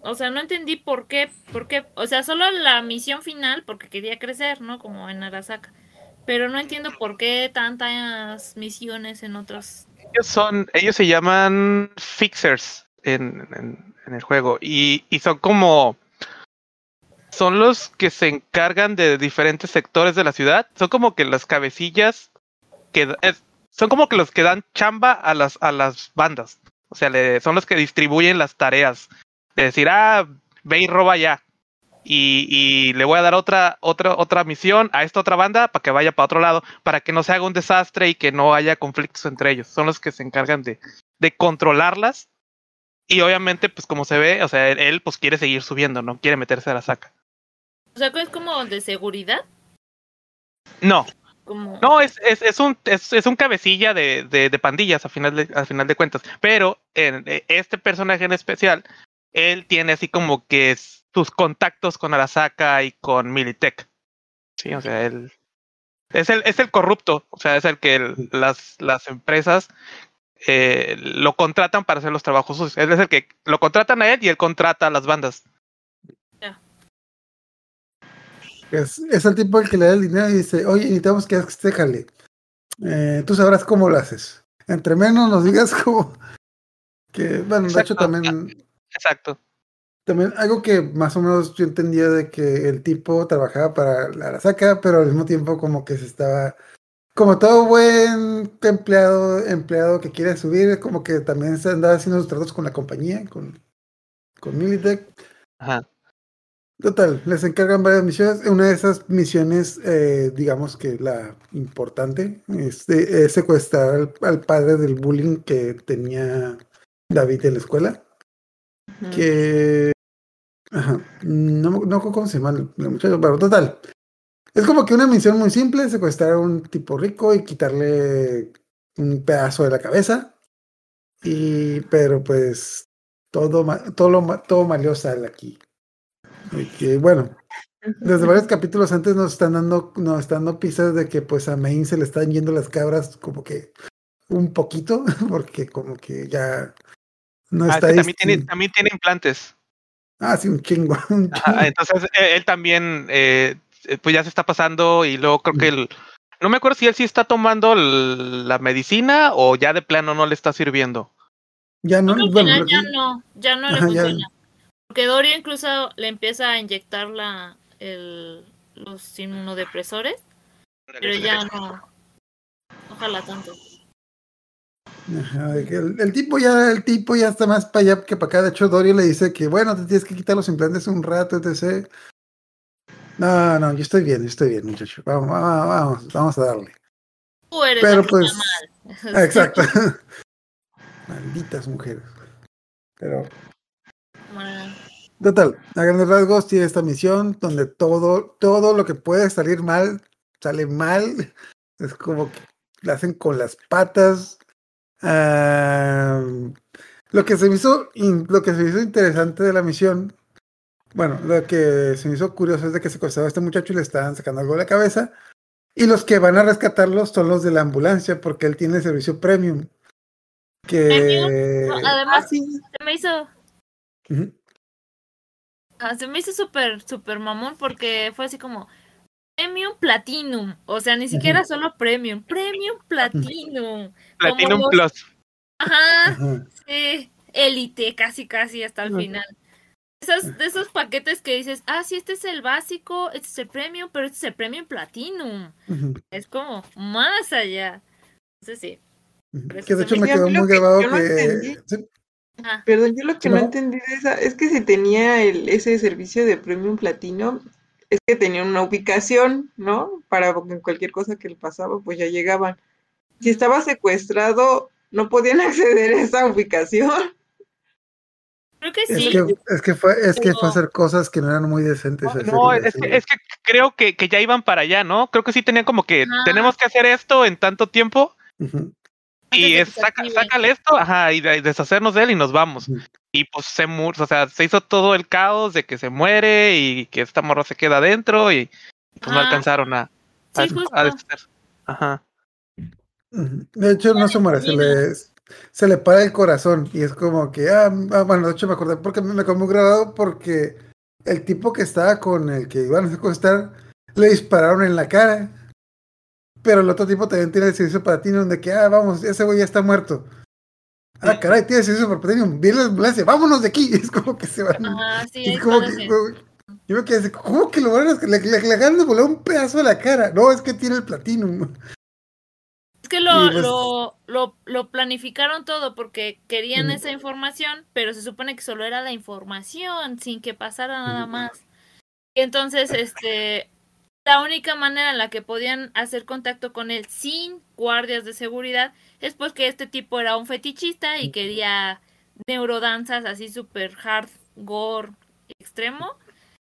[SPEAKER 3] o sea, no entendí por qué, por qué, o sea, solo la misión final, porque quería crecer, ¿no? Como en Arasaka, pero no entiendo por qué tantas misiones en otros.
[SPEAKER 5] Ellos son, ellos se llaman fixers en, en- en el juego y, y son como son los que se encargan de diferentes sectores de la ciudad. Son como que las cabecillas que son como que los que dan chamba a las a las bandas. O sea, le- son los que distribuyen las tareas. De decir, ah, ve y roba ya. Y, y le voy a dar otra, otra, otra misión a esta otra banda para que vaya para otro lado, para que no se haga un desastre y que no haya conflictos entre ellos. Son los que se encargan de, de controlarlas. Y obviamente, pues como se ve, o sea, él, pues quiere seguir subiendo, no quiere meterse a la saca.
[SPEAKER 3] O sea, es como de seguridad,
[SPEAKER 5] No, no, es, es, es un, es, es un cabecilla de, de, de pandillas a final de, al final de cuentas. Pero en eh, este personaje en especial, él tiene así como que sus contactos con Arasaka y con Militech. Sí, o sea, él es el, es el corrupto, o sea, es el que el- las, las empresas eh, lo contratan para hacer los trabajos sucios. Él es el que lo contratan a él y él contrata a las bandas.
[SPEAKER 2] Es, es el tipo el que le da el dinero y dice, oye, necesitamos que hagas este. Eh, tú sabrás cómo lo haces. Entre menos nos digas cómo. Que, bueno, de hecho también,
[SPEAKER 5] Exacto.
[SPEAKER 2] también algo que más o menos yo entendía de que el tipo trabajaba para la Arasaka, pero al mismo tiempo como que se estaba, como todo buen empleado, empleado que quiere subir, como que también se andaba haciendo sus tratos con la compañía, con, con Militech.
[SPEAKER 5] Ajá.
[SPEAKER 2] Total, les encargan varias misiones. Una de esas misiones, eh, digamos que la importante, es, de- es secuestrar al, al padre del bullying que tenía David en la escuela. Que. Ajá, no, no cómo se llama el, el muchacho, pero total. Es como que una misión muy simple: secuestrar a un tipo rico y quitarle un pedazo de la cabeza. Y, pero pues, todo, todo, todo valió sal aquí. Que bueno, desde varios capítulos antes nos están dando, nos están dando pistas de que pues a Main se le están yendo las cabras como que un poquito, porque como que ya no
[SPEAKER 5] Ah, es
[SPEAKER 2] está ahí.
[SPEAKER 5] también, tiene, también tiene implantes.
[SPEAKER 2] Ah, sí, un chingo. un
[SPEAKER 5] Ajá,
[SPEAKER 2] chingo.
[SPEAKER 5] entonces eh, él también, eh, eh, pues ya se está pasando y luego creo que él, no me acuerdo si él sí está tomando el- la medicina o ya de plano no le está sirviendo.
[SPEAKER 2] Ya no, bueno,
[SPEAKER 3] ya, no, ya no le
[SPEAKER 2] Ajá,
[SPEAKER 3] funciona. Porque Doria incluso le empieza a inyectar la, el, los inmunodepresores, pero ya no. Ojalá tanto.
[SPEAKER 2] Ajá, que el, el tipo ya, el tipo ya está más para allá que para acá. De hecho, Dorio le dice que bueno, te tienes que quitar los implantes un rato, etc. No, no, yo estoy bien, yo estoy bien, muchacho. Vamos, vamos, vamos, vamos a darle.
[SPEAKER 3] Tú eres
[SPEAKER 2] Pero
[SPEAKER 3] la que
[SPEAKER 2] pues,
[SPEAKER 3] mal.
[SPEAKER 2] Exacto. Malditas mujeres. Pero, total, a grandes rasgos tiene esta misión donde todo, todo lo que puede salir mal, sale mal. Es como que la hacen con las patas. Lo que se me hizo, in- lo que se me hizo interesante de la misión, bueno, lo que se me hizo curioso es de que secuestraba a este muchacho y le estaban sacando algo de la cabeza. Y los que van a rescatarlos son los de la ambulancia, porque él tiene servicio premium. Que.
[SPEAKER 3] no, además
[SPEAKER 6] Ah, sí.
[SPEAKER 3] se me hizo, Ah, se me hizo súper, súper mamón porque fue así como Premium Platinum, o sea, ni siquiera solo Premium, Premium Platinum.
[SPEAKER 5] Platinum
[SPEAKER 3] los-
[SPEAKER 5] Plus.
[SPEAKER 3] Ajá,
[SPEAKER 2] Ajá.
[SPEAKER 3] sí, élite, casi, casi hasta el final. Esos, de esos paquetes que dices, ah, sí, este es el básico, este es el Premium, pero este es el Premium Platinum. Es como más allá. Entonces sí.
[SPEAKER 2] Que de hecho me quedó muy
[SPEAKER 6] que-
[SPEAKER 2] grabado
[SPEAKER 6] no
[SPEAKER 2] que.
[SPEAKER 3] Ajá.
[SPEAKER 6] Perdón, yo lo que no
[SPEAKER 2] No.
[SPEAKER 6] entendí de esa es que si tenía el, ese servicio de Premium Platino, es que tenía una ubicación, ¿no? Para cualquier cosa que le pasaba, pues ya llegaban. Si estaba secuestrado, no podían acceder a esa ubicación.
[SPEAKER 3] Creo que
[SPEAKER 2] Es
[SPEAKER 3] sí.
[SPEAKER 2] que, es que fue, es que fue hacer cosas que no eran muy decentes.
[SPEAKER 5] No, es
[SPEAKER 2] sí.
[SPEAKER 5] que, es que creo que, que ya iban para allá, ¿no? Creo que sí tenían como que
[SPEAKER 3] Ajá.
[SPEAKER 5] tenemos que hacer esto en tanto tiempo. Y es saca, sácale esto, ajá, y de- deshacernos de él y nos vamos. Y pues se mu- o sea, se hizo todo el caos de que se muere y que esta morra se queda adentro y pues no
[SPEAKER 3] Ajá.
[SPEAKER 5] alcanzaron a, a,
[SPEAKER 3] Sí,
[SPEAKER 5] a. Ajá.
[SPEAKER 2] De hecho, no se muere, se le, se le para el corazón y es como que, ah, ah, bueno, de hecho me acordé porque me, me quedó muy grabado porque el tipo que estaba con el que iban a secuestrar le dispararon en la cara, pero el otro tipo también tiene el servicio platino de que, ah, vamos, ese güey ya está muerto. Ah, caray, tiene servicio para platino, viene la ambulancia, vámonos de aquí. Es como que se van.
[SPEAKER 3] Ajá, sí, es
[SPEAKER 2] como que, yo me quedé así, ¿cómo que lo van a, le, le, le de volar un pedazo de la cara? No, es que tiene el platino.
[SPEAKER 3] Es que lo,
[SPEAKER 2] pues-
[SPEAKER 3] lo, lo, lo planificaron todo porque querían esa información, pero se supone que solo era la información, sin que pasara nada más. Y entonces, este, la única manera en la que podían hacer contacto con él sin guardias de seguridad es porque este tipo era un fetichista y quería neurodanzas así super hard, gore, extremo.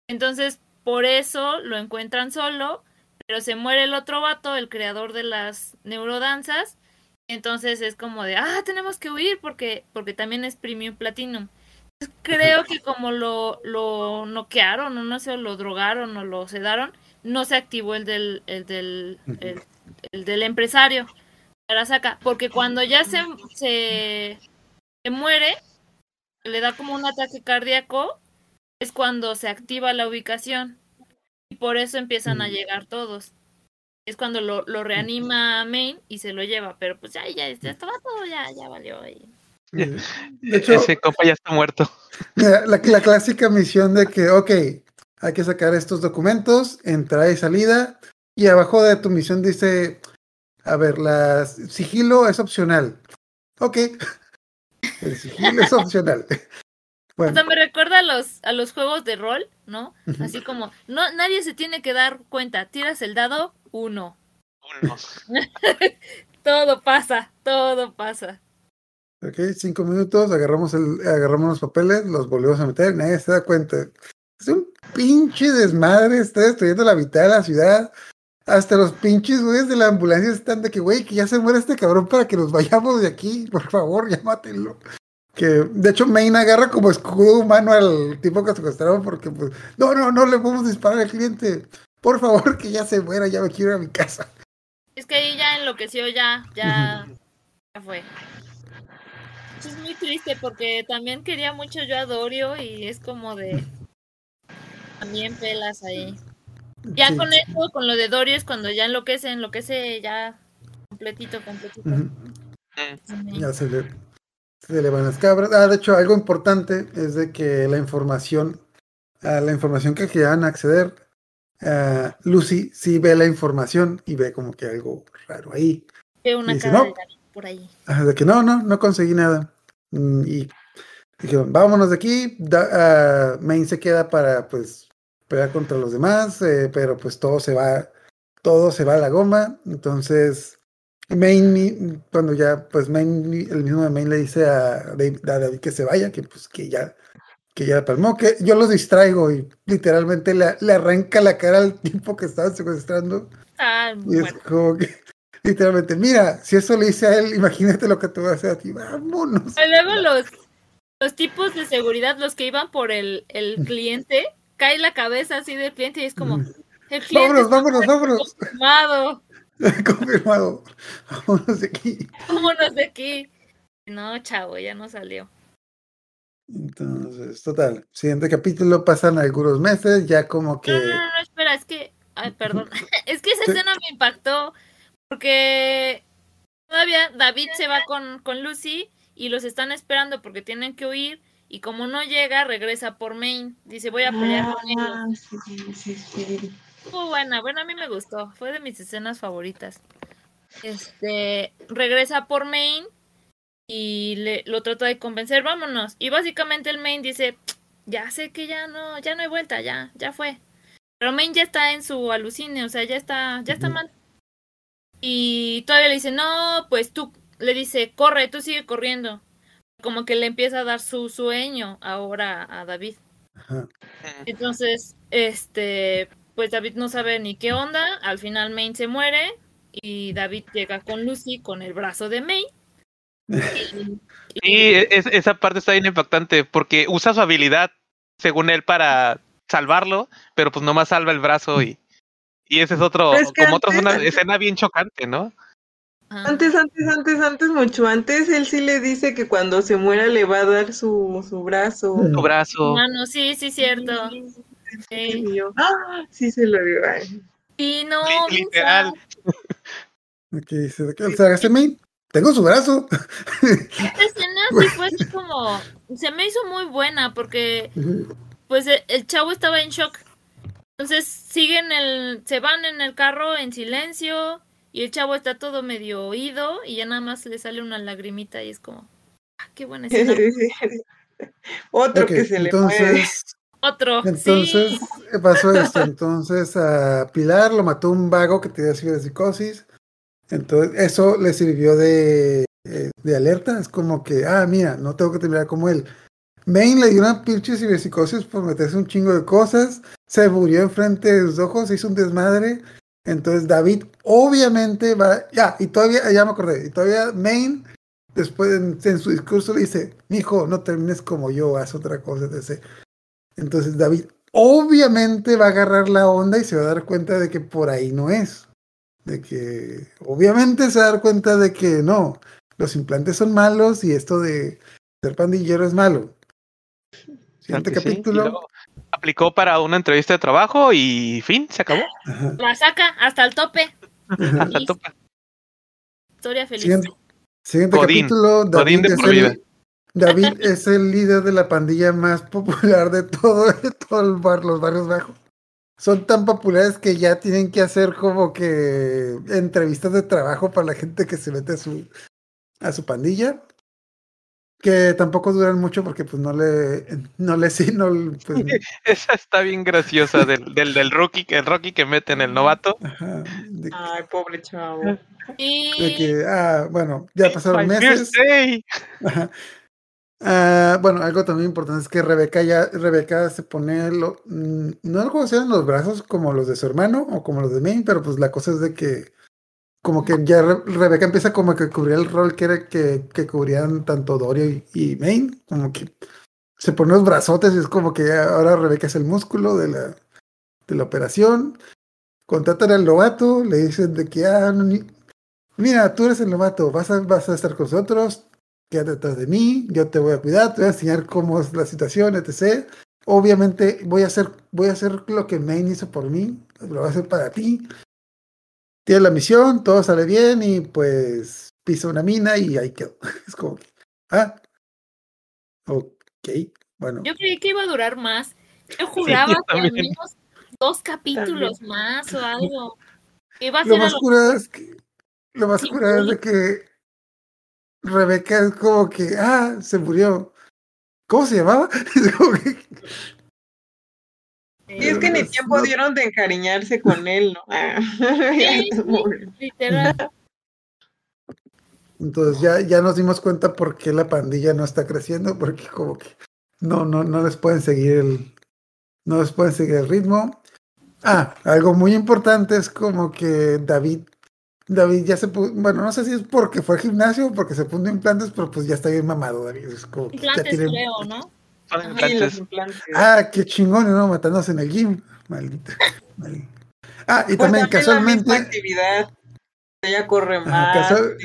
[SPEAKER 3] Entonces, por eso lo encuentran solo, pero se muere el otro vato, el creador de las neurodanzas. Entonces es como de, ah, tenemos que huir porque, porque también es Premium Platinum. Entonces, creo que como lo, lo noquearon, o no sé, o lo drogaron o lo sedaron, no se activó el del, el del, el, el del empresario. Arasaka, porque cuando ya se, se, se muere, le da como un ataque cardíaco, es cuando se activa la ubicación. Y por eso empiezan a
[SPEAKER 2] Mm.
[SPEAKER 3] llegar todos. Es cuando lo, lo reanima a Main y se lo lleva, pero pues ya, ya, ya estaba todo, ya, ya valió ahí.
[SPEAKER 2] De hecho,
[SPEAKER 5] Ese compa ya está muerto.
[SPEAKER 2] La, la clásica misión de que, ok, hay que sacar estos documentos, entrada y salida, y abajo de tu misión dice, a ver, la sigilo es opcional. Ok, el sigilo es opcional.
[SPEAKER 3] O
[SPEAKER 2] Bueno,
[SPEAKER 3] sea, me recuerda a los, a los juegos de rol, ¿no? Así como, no, nadie se tiene que dar cuenta, tiras el dado, uno.
[SPEAKER 5] Uno.
[SPEAKER 3] Todo pasa, todo pasa.
[SPEAKER 2] ok, cinco minutos, agarramos, el, agarramos los papeles, los volvemos a meter, nadie se da cuenta. Es un pinche desmadre, está destruyendo la mitad de la ciudad. Hasta los pinches güeyes de la ambulancia están de que, güey, que ya se muere este cabrón para que nos vayamos de aquí, por favor, mátenlo. Que de hecho Main agarra como escudo humano al tipo que secuestraron porque, pues, no, no, no le podemos disparar al cliente. Por favor, que ya se muera, ya me quiero ir a mi casa.
[SPEAKER 3] Es que ahí ya enloqueció, ya, ya, ya fue. Eso es muy triste porque también quería mucho yo a Dorio y es como de... También pelas ahí. Ya
[SPEAKER 2] Sí.
[SPEAKER 3] con eso, con lo de Dorio es cuando ya enloquece, enloquece ya completito, completito. Sí.
[SPEAKER 2] Ya se le, se le van las cabras. Ah, de hecho, algo importante es de que la información, a la información que quieran acceder, ah, Lucy sí ve la información y ve como que algo raro ahí.
[SPEAKER 3] Veo una
[SPEAKER 2] Dice,
[SPEAKER 3] cara
[SPEAKER 2] "No".
[SPEAKER 3] de por ahí.
[SPEAKER 2] Ah, de que no, no, no conseguí nada. Mm, Y dijeron, vámonos de aquí. Da- ah, Main se queda para pues pelear contra los demás, eh, pero pues todo se va, todo se va a la goma. Entonces Main, cuando ya, pues Main, el mismo de Main le dice a David, a David que se vaya, que pues que ya, que ya palmó, que yo los distraigo y literalmente le, le arranca la cara al tipo que estaba secuestrando.
[SPEAKER 3] Ah,
[SPEAKER 2] Y es como que, literalmente, mira, si eso le hice a él, imagínate lo que te voy a hacer a ti, vámonos.
[SPEAKER 3] Y luego los, los tipos de seguridad, los que iban por el, el cliente, cae la cabeza así del cliente y es como, el cliente
[SPEAKER 2] Vámonos,
[SPEAKER 3] está
[SPEAKER 2] vámonos, vámonos.
[SPEAKER 3] confirmado,
[SPEAKER 2] Confirmado. Vámonos de aquí.
[SPEAKER 3] vámonos de aquí. No, chavo, ya no salió.
[SPEAKER 2] Entonces, total. Siguiente capítulo, pasan algunos meses, ya como que.
[SPEAKER 3] No, no, no, no, espera, es que, ay, perdón, es que esa escena me impactó porque todavía David se va con, con Lucy y los están esperando porque tienen que huir y como no llega, regresa por Maine. Dice, voy a pelear con ellos.
[SPEAKER 6] Ah, sí, sí, sí.
[SPEAKER 3] Estuvo buena, bueno, a mí me gustó, fue de mis escenas favoritas. Este, regresa por Maine y le, lo trata de convencer, vámonos. Y básicamente el Maine dice, ya sé que ya no, ya no hay vuelta, ya, ya fue. Pero Maine ya está en su alucine, o sea, ya está, ya está mal. Y todavía le dice, no, pues tú, le dice, corre, tú sigue corriendo. Como que le empieza a dar su sueño ahora a David.
[SPEAKER 2] Ajá.
[SPEAKER 3] Entonces, este, pues David no sabe ni qué onda. Al final Maine se muere y David llega con Lucy con el brazo de Maine. Y,
[SPEAKER 5] Y es- esa parte está bien impactante porque usa su habilidad, según él, para salvarlo, pero pues nomás salva el brazo y, y ese es otro,
[SPEAKER 6] Pero es que
[SPEAKER 5] como otra
[SPEAKER 6] antes-
[SPEAKER 5] escena bien chocante, ¿no?
[SPEAKER 6] Antes, antes, antes, antes, mucho antes, él sí le dice que cuando se muera le va a dar su, su brazo.
[SPEAKER 5] Su brazo.
[SPEAKER 3] Mano, sí, sí, cierto. Sí.
[SPEAKER 6] Y yo, ¡ah! Sí se lo dio.
[SPEAKER 3] Y no,
[SPEAKER 5] literal.
[SPEAKER 2] Aquí dice, o sea, ese main, tengo su brazo.
[SPEAKER 3] Esta escena sí fue así como, se me hizo muy buena porque pues el, el chavo estaba en shock. Entonces siguen el, se van en el carro en silencio y el chavo está todo medio oído y ya nada más le sale una lagrimita y es como, ah, qué buena escena.
[SPEAKER 6] Otro que se le muere.
[SPEAKER 2] entonces,
[SPEAKER 3] Otro,
[SPEAKER 2] entonces
[SPEAKER 3] sí.
[SPEAKER 2] eh, pasó esto. Entonces a Pilar lo mató un vago que tenía ciberpsicosis. Entonces eso le sirvió de, eh, de alerta. Es como que, ah, mira, no tengo que terminar como él. Main le dio una pinche ciberpsicosis por meterse un chingo de cosas. Se murió enfrente de sus ojos, hizo un desmadre. Entonces David obviamente va, ya, y todavía, ya me acordé, y todavía Main después en, en su discurso le dice, mijo, no termines como yo, haz otra cosa, etc. Entonces David obviamente va a agarrar la onda y se va a dar cuenta de que por ahí no es. De que obviamente se va a dar cuenta de que no, los implantes son malos y esto de ser pandillero es malo. Siguiente
[SPEAKER 5] sí. Y
[SPEAKER 2] capítulo.
[SPEAKER 5] luego aplicó para una entrevista de trabajo y fin, se acabó.
[SPEAKER 2] Ajá.
[SPEAKER 3] La saca hasta el tope.
[SPEAKER 5] Hasta el tope.
[SPEAKER 3] Historia feliz.
[SPEAKER 2] Siguiente, siguiente
[SPEAKER 5] Godín.
[SPEAKER 2] capítulo.
[SPEAKER 5] Godín
[SPEAKER 2] David
[SPEAKER 5] de
[SPEAKER 2] es,
[SPEAKER 5] por vida.
[SPEAKER 2] el, David es el líder de la pandilla más popular de todo, de todo el bar, los barrios bajos. Son tan populares que ya tienen que hacer como que entrevistas de trabajo para la gente que se mete a su, a su pandilla. Que tampoco duran mucho porque pues no le, no le, sí, no, pues,
[SPEAKER 5] Esa está bien graciosa del, del, del rookie, el Rocky que mete en el novato.
[SPEAKER 2] ajá, de,
[SPEAKER 6] Ay, pobre chavo.
[SPEAKER 2] de
[SPEAKER 3] Y
[SPEAKER 2] que, ah, bueno, ya pasaron meses. Ajá. Ah, bueno, algo también importante es que Rebeca ya, Rebeca se pone, lo, mm, no algo así en los brazos como los de su hermano o como los de Maine, pero pues la cosa es de que como que ya Re- Rebeca empieza como que cubrir el rol que era que, que cubrían tanto Dorio y, y Maine, como que se pone los brazotes y es como que ahora Rebeca es el músculo de la, de la operación. Contratan al novato, le dicen de que, ah, ni- mira, tú eres el novato, vas a, vas a estar con nosotros, quédate detrás de mí, yo te voy a cuidar, te voy a enseñar cómo es la situación, etc. Obviamente voy a hacer, voy a hacer lo que Maine hizo por mí, lo voy a hacer para ti. Tienes la misión, todo sale bien y pues pisa una mina y ahí quedó. Es como que, ah, ok, bueno.
[SPEAKER 3] yo creí que iba a durar más. Yo juraba
[SPEAKER 5] yo
[SPEAKER 3] que al menos dos capítulos más o algo. Iba a
[SPEAKER 2] Lo
[SPEAKER 3] ser
[SPEAKER 2] más
[SPEAKER 3] lo-
[SPEAKER 2] cura es que, lo más
[SPEAKER 3] Sí,
[SPEAKER 2] cura es
[SPEAKER 3] sí.
[SPEAKER 2] de que Rebeca es como que, ah, se murió. ¿Cómo se llamaba? Es como que,
[SPEAKER 6] Y es que ni
[SPEAKER 2] No.
[SPEAKER 6] tiempo dieron de encariñarse con él, ¿no? Ah,
[SPEAKER 3] Sí, literal.
[SPEAKER 2] Entonces ya, ya nos dimos cuenta por qué la pandilla no está creciendo, porque como que no, no, no les pueden seguir el, no les pueden seguir el ritmo. Ah, algo muy importante es como que David, David ya se puso, bueno, no sé si es porque fue al gimnasio o porque se puso implantes, pero pues ya está bien mamado, David. Es como que ya
[SPEAKER 3] Implantes,
[SPEAKER 2] tiene-
[SPEAKER 3] creo, ¿no?
[SPEAKER 5] Implantes.
[SPEAKER 6] implantes.
[SPEAKER 2] Ah, qué chingón, ¿no? Matándose en el gym. Maldito. Maldito. Ah, y
[SPEAKER 6] Pues
[SPEAKER 2] también
[SPEAKER 6] la
[SPEAKER 2] casualmente,
[SPEAKER 6] misma actividad. Ella corre
[SPEAKER 2] Ajá,
[SPEAKER 6] más.
[SPEAKER 2] casual-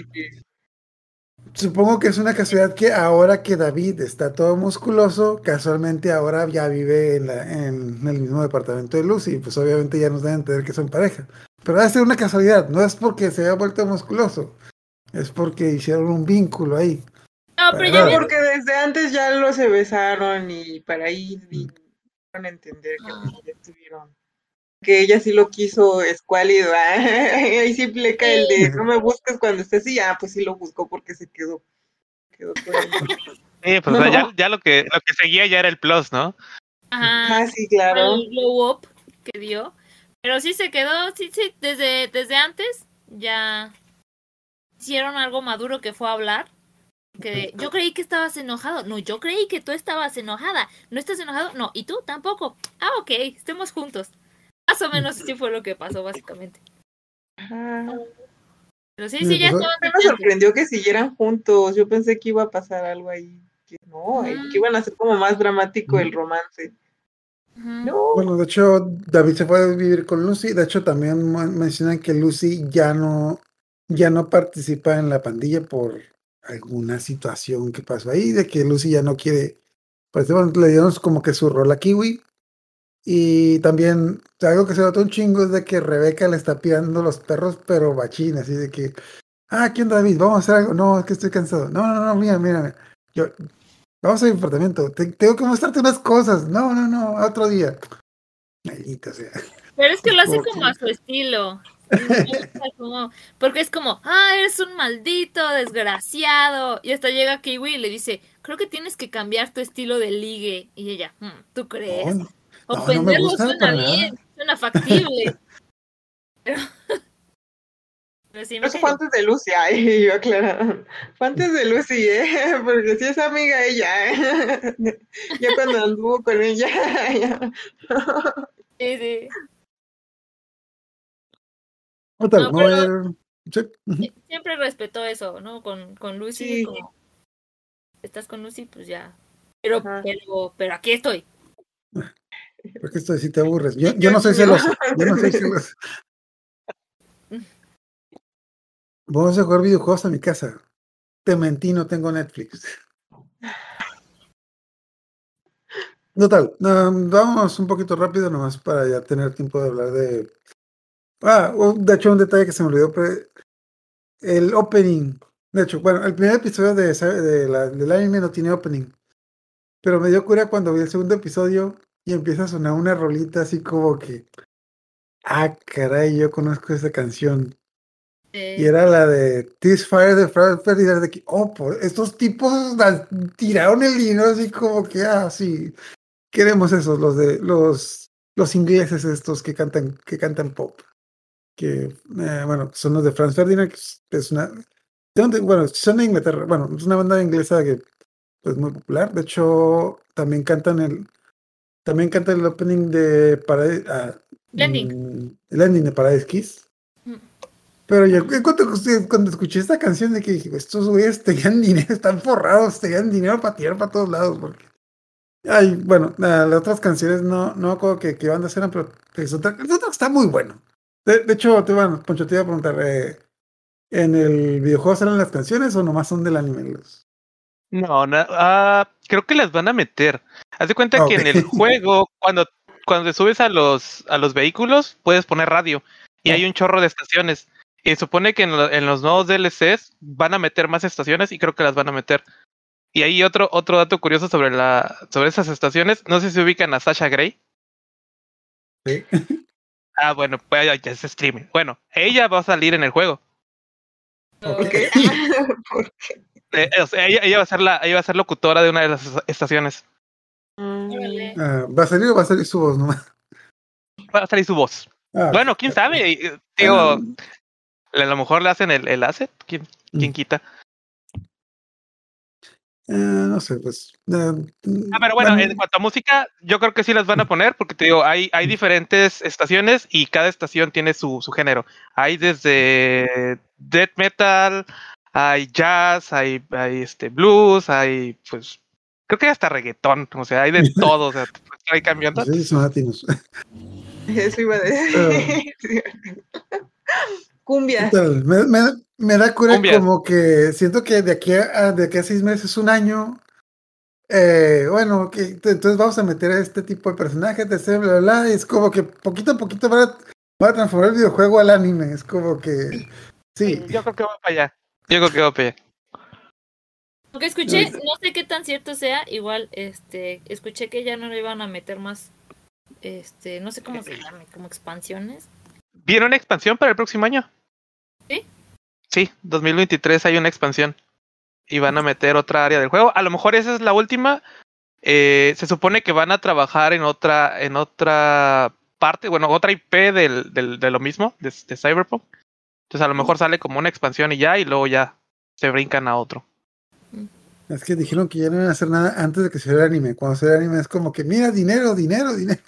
[SPEAKER 2] supongo que es una casualidad que ahora que David está todo musculoso, casualmente ahora ya vive en, la- en el mismo departamento de Lucy, pues obviamente ya nos deben entender que son pareja. Pero debe ser una casualidad, no es porque se haya vuelto musculoso, es porque hicieron un vínculo ahí.
[SPEAKER 3] No, pero ya
[SPEAKER 6] Porque desde antes ya lo se besaron y para ahí di- dieron a entender que
[SPEAKER 3] Ah.
[SPEAKER 6] pues, ya estuvieron. Que ella sí lo quiso escuálido. ah, Ahí sí pleca el de no me busques cuando estés y ya, pues sí lo buscó porque se quedó. quedó.
[SPEAKER 5] Sí, pues o sea, ya, ya lo que lo que seguía ya era el plus, ¿no?
[SPEAKER 3] Ajá,
[SPEAKER 6] Ah, sí, claro.
[SPEAKER 3] el glow up que dio. Pero sí se quedó, sí, sí, desde, desde antes ya hicieron algo maduro que fue a hablar. Que yo creí que estabas enojado. No, yo creí que tú estabas enojada. ¿No estás enojado? No, y tú tampoco. Ah, ok, estemos juntos. Más o menos así fue lo que pasó, básicamente.
[SPEAKER 6] Ajá.
[SPEAKER 3] Pero sí,
[SPEAKER 2] Sí,
[SPEAKER 3] ya estaban
[SPEAKER 6] Me sorprendió que siguieran juntos. Yo pensé que iba a pasar algo ahí. Que no,
[SPEAKER 3] Mm.
[SPEAKER 6] que iban a ser como más dramático el romance. No,
[SPEAKER 2] Bueno, de hecho, David se fue a vivir con Lucy. De hecho, también men- mencionan que Lucy ya no, ya no participa en la pandilla por alguna situación que pasó ahí, de que Lucy ya no quiere. Pues bueno, le dieron como que su rol a Kiwi. Y también algo que se notó un chingo es de que Rebeca le está pidiendo los perros, pero bachín, así de que, ah, ¿quién David? Vamos a hacer algo. No, es que estoy cansado. No, no, no, mira, mira. Yo, vamos a mi apartamento. Te- tengo que mostrarte unas cosas. No, no, no, otro día. Maldita sea.
[SPEAKER 3] Pero es que lo hace como a su estilo. Como- porque es como, ah, eres un maldito desgraciado. Y hasta llega Kiwi y le dice, creo que tienes que cambiar tu estilo de ligue. Y ella, "Hmm, ¿tú crees?
[SPEAKER 2] No, no me gusta
[SPEAKER 3] suena
[SPEAKER 2] para
[SPEAKER 3] bien, suena factible. pero, pero sí me
[SPEAKER 6] eso fue
[SPEAKER 3] cayó.
[SPEAKER 6] antes de Lucy, ay, yo aclarando. Fue antes de Lucy, ¿eh? Porque sí es amiga ella, ¿eh? Ya cuando anduvo con ella, ya.
[SPEAKER 3] Sí, sí.
[SPEAKER 2] Total,
[SPEAKER 3] No,
[SPEAKER 2] no,
[SPEAKER 3] pero-
[SPEAKER 2] sí, ujú.
[SPEAKER 3] Sie- Siempre respetó eso, ¿no? Con, con Lucy,
[SPEAKER 6] Sí.
[SPEAKER 3] como, estás con Lucy, pues ya. Pero,
[SPEAKER 6] Ajá.
[SPEAKER 3] pero, pero aquí estoy.
[SPEAKER 2] porque esto si te aburres. Yo, yo no soy celoso. Yo no soy celoso. Vamos a jugar videojuegos a mi casa. Te mentí, no tengo Netflix. Total, um, vamos un poquito rápido nomás para ya tener tiempo de hablar de... Ah, de hecho un detalle que se me olvidó, pero el opening. De hecho, bueno, el primer episodio de, de la- del anime no tiene opening. Pero me dio cura cuando vi el segundo episodio y empieza a sonar una rolita así como que... Ah, caray, yo conozco esa canción.
[SPEAKER 3] Eh,
[SPEAKER 2] Y era la de This Fire de Fred de que, oh, por- estos tipos la- tiraron el dinero así como que, ah, sí, queremos esos, los de los, los ingleses estos que cantan, que cantan pop. Que, eh, bueno, son los de Franz Ferdinand, que es- una. Bueno, son de Inglaterra, bueno, es una banda inglesa que es muy popular. De hecho, también cantan el, también cantan el opening de Paradise, ah,
[SPEAKER 3] El ending.
[SPEAKER 2] mm, el ending de Paradise Kiss.
[SPEAKER 3] Mm.
[SPEAKER 2] Pero yo cuando, cuando escuché esta canción de que dije, estos güeyes tenían dinero, están forrados, tenían dinero para tirar para todos lados. Porque... Ay, bueno, la- las otras canciones no, no acuerdo qué, qué bandas eran, pero el soundtrack, el soundtrack está muy bueno. De, de hecho, te, bueno, Poncho, te iba a preguntar, eh, ¿en el videojuego salen las canciones o nomás son del anime? Los...
[SPEAKER 5] No, na- ah, creo que las van a meter. Haz de cuenta
[SPEAKER 2] Ah,
[SPEAKER 5] que en el juego, cuando, cuando te subes a los, a los vehículos, puedes poner radio. Y
[SPEAKER 2] Ah.
[SPEAKER 5] hay un chorro de estaciones. Y supone que en, lo- en los nuevos DLCs van a meter más estaciones y creo que las van a meter. Y hay otro, otro dato curioso sobre la, sobre esas estaciones. No sé si ubican a Sasha Grey.
[SPEAKER 2] Sí.
[SPEAKER 5] Ah, bueno, pues ya es streaming. Bueno, ella va a salir en el juego.
[SPEAKER 2] Ok.
[SPEAKER 6] ¿Qué?
[SPEAKER 5] Eh, o sea, ella, ella va a ser la, ella va a ser locutora de una de las estaciones.
[SPEAKER 3] Órale.
[SPEAKER 2] Ah, ¿Va a salir o va a salir su voz nomás?
[SPEAKER 5] Va a salir su voz.
[SPEAKER 2] Ah,
[SPEAKER 5] Bueno, quién sabe. Digo,
[SPEAKER 2] ah,
[SPEAKER 5] a lo mejor le hacen el, el asset. ¿Quién, quién
[SPEAKER 2] Mm.
[SPEAKER 5] quita?
[SPEAKER 2] Eh, no sé, pues. eh,
[SPEAKER 5] Ah, pero bueno, en cuanto a música, yo creo que sí las van a poner, porque te digo, hay, hay diferentes estaciones y cada estación tiene su, su género. Hay desde death metal, hay jazz, hay, hay este blues, hay pues creo que hay hasta reggaetón, o sea, hay de todo, o sea, hay cambiando.
[SPEAKER 2] Sí, son latinos.
[SPEAKER 6] Eso iba a decir. Cumbia.
[SPEAKER 2] Me, me- me da cura
[SPEAKER 5] Cumbia.
[SPEAKER 2] como que siento que de aquí a, de aquí a seis meses, un año, eh, bueno, que entonces vamos a meter a este tipo de personajes, de bla, bla, bla, y es como que poquito a poquito van a, van a transformar el videojuego al anime, es como que, sí,
[SPEAKER 5] Yo creo que va para allá. Yo creo que va para allá.
[SPEAKER 3] Lo que escuché, no sé qué tan cierto sea, igual, este, escuché que ya no le iban a meter más, este, no sé cómo se llame, como expansiones.
[SPEAKER 5] ¿Viene una expansión para el próximo año?
[SPEAKER 3] ¿Sí?
[SPEAKER 5] Sí, 2023 hay una expansión. Y van a meter otra área del juego. A lo mejor esa es la última. Eh, se supone que van a trabajar en otra, en otra parte, bueno, otra IP del, del, de lo mismo, de, de Cyberpunk. Entonces a lo mejor sale como una expansión y ya, y luego ya se brincan a otro.
[SPEAKER 2] es que dijeron que ya no iban a hacer nada antes de que se vea el anime, cuando se ve el anime es como que, mira, dinero, dinero, dinero.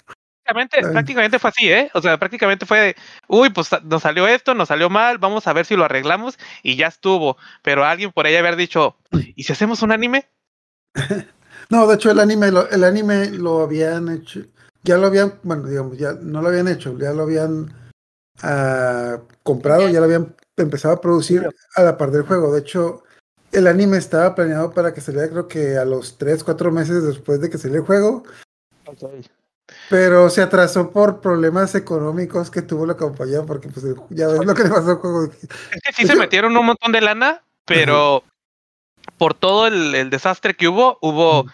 [SPEAKER 5] Prácticamente,
[SPEAKER 2] Ay.
[SPEAKER 5] prácticamente fue así, ¿eh? O sea, prácticamente fue de, uy, pues nos salió esto, nos salió mal, vamos a ver si lo arreglamos y ya estuvo. Pero alguien por ahí haber dicho, ¿y si hacemos un anime?
[SPEAKER 2] No, de hecho el anime, lo, el anime lo habían hecho, ya lo habían, bueno, digamos, ya no lo habían hecho, ya lo habían ah, comprado, ya lo habían empezado a producir a la par del juego. De hecho, el anime estaba planeado para que saliera creo que a los 3, 4 meses después de que saliera el juego, pero se atrasó por problemas económicos que tuvo la compañía, porque pues ya ves lo que le pasó al juego.
[SPEAKER 5] Es que sí se metieron un montón de lana, pero por todo el, el desastre que hubo, hubo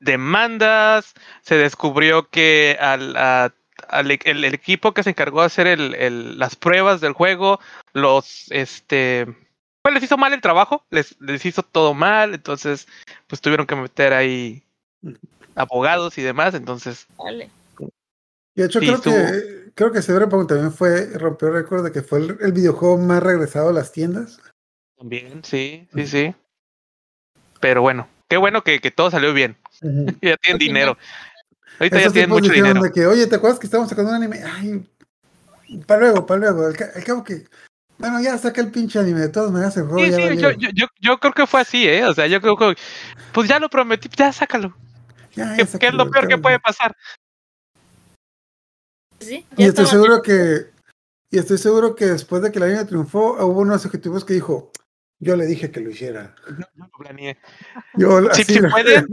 [SPEAKER 5] demandas, se descubrió que al, a- al e- el, el equipo que se encargó de hacer el, el- las pruebas del juego, los, este, pues les hizo mal el trabajo, les, les hizo todo mal, entonces, pues tuvieron que meter ahí abogados y demás, entonces,
[SPEAKER 3] Vale.
[SPEAKER 2] Y de hecho
[SPEAKER 5] Sí,
[SPEAKER 2] creo
[SPEAKER 5] estuvo-
[SPEAKER 2] que creo que Cyberpunk también fue, rompió el récord de que fue el, el videojuego más regresado a las tiendas.
[SPEAKER 5] también, sí, sí, sí. Pero bueno, qué bueno que, que todo salió bien, ya tienen dinero. Ahorita ya tienen mucho dinero.
[SPEAKER 2] de que, oye, ¿te acuerdas que estábamos sacando un anime? Ay, para luego, para luego. Al, ca- al cabo que, bueno, ya saca el pinche anime. De todas maneras, el juego
[SPEAKER 5] Sí,
[SPEAKER 2] ya
[SPEAKER 5] sí, yo, yo, yo, yo creo que fue así, ¿eh? O sea, yo creo que, pues ya lo prometí, ya sácalo.
[SPEAKER 2] Ya, ya
[SPEAKER 5] ¿Qué, qué es lo peor que puede pasar?
[SPEAKER 3] Sí,
[SPEAKER 2] Y estoy seguro que, y estoy seguro que después de que el anime triunfó, hubo unos ejecutivos que dijo, yo le dije que lo hiciera.
[SPEAKER 5] Yo lo planeé.
[SPEAKER 2] Yo, así
[SPEAKER 5] sí
[SPEAKER 2] lo-
[SPEAKER 5] pueden.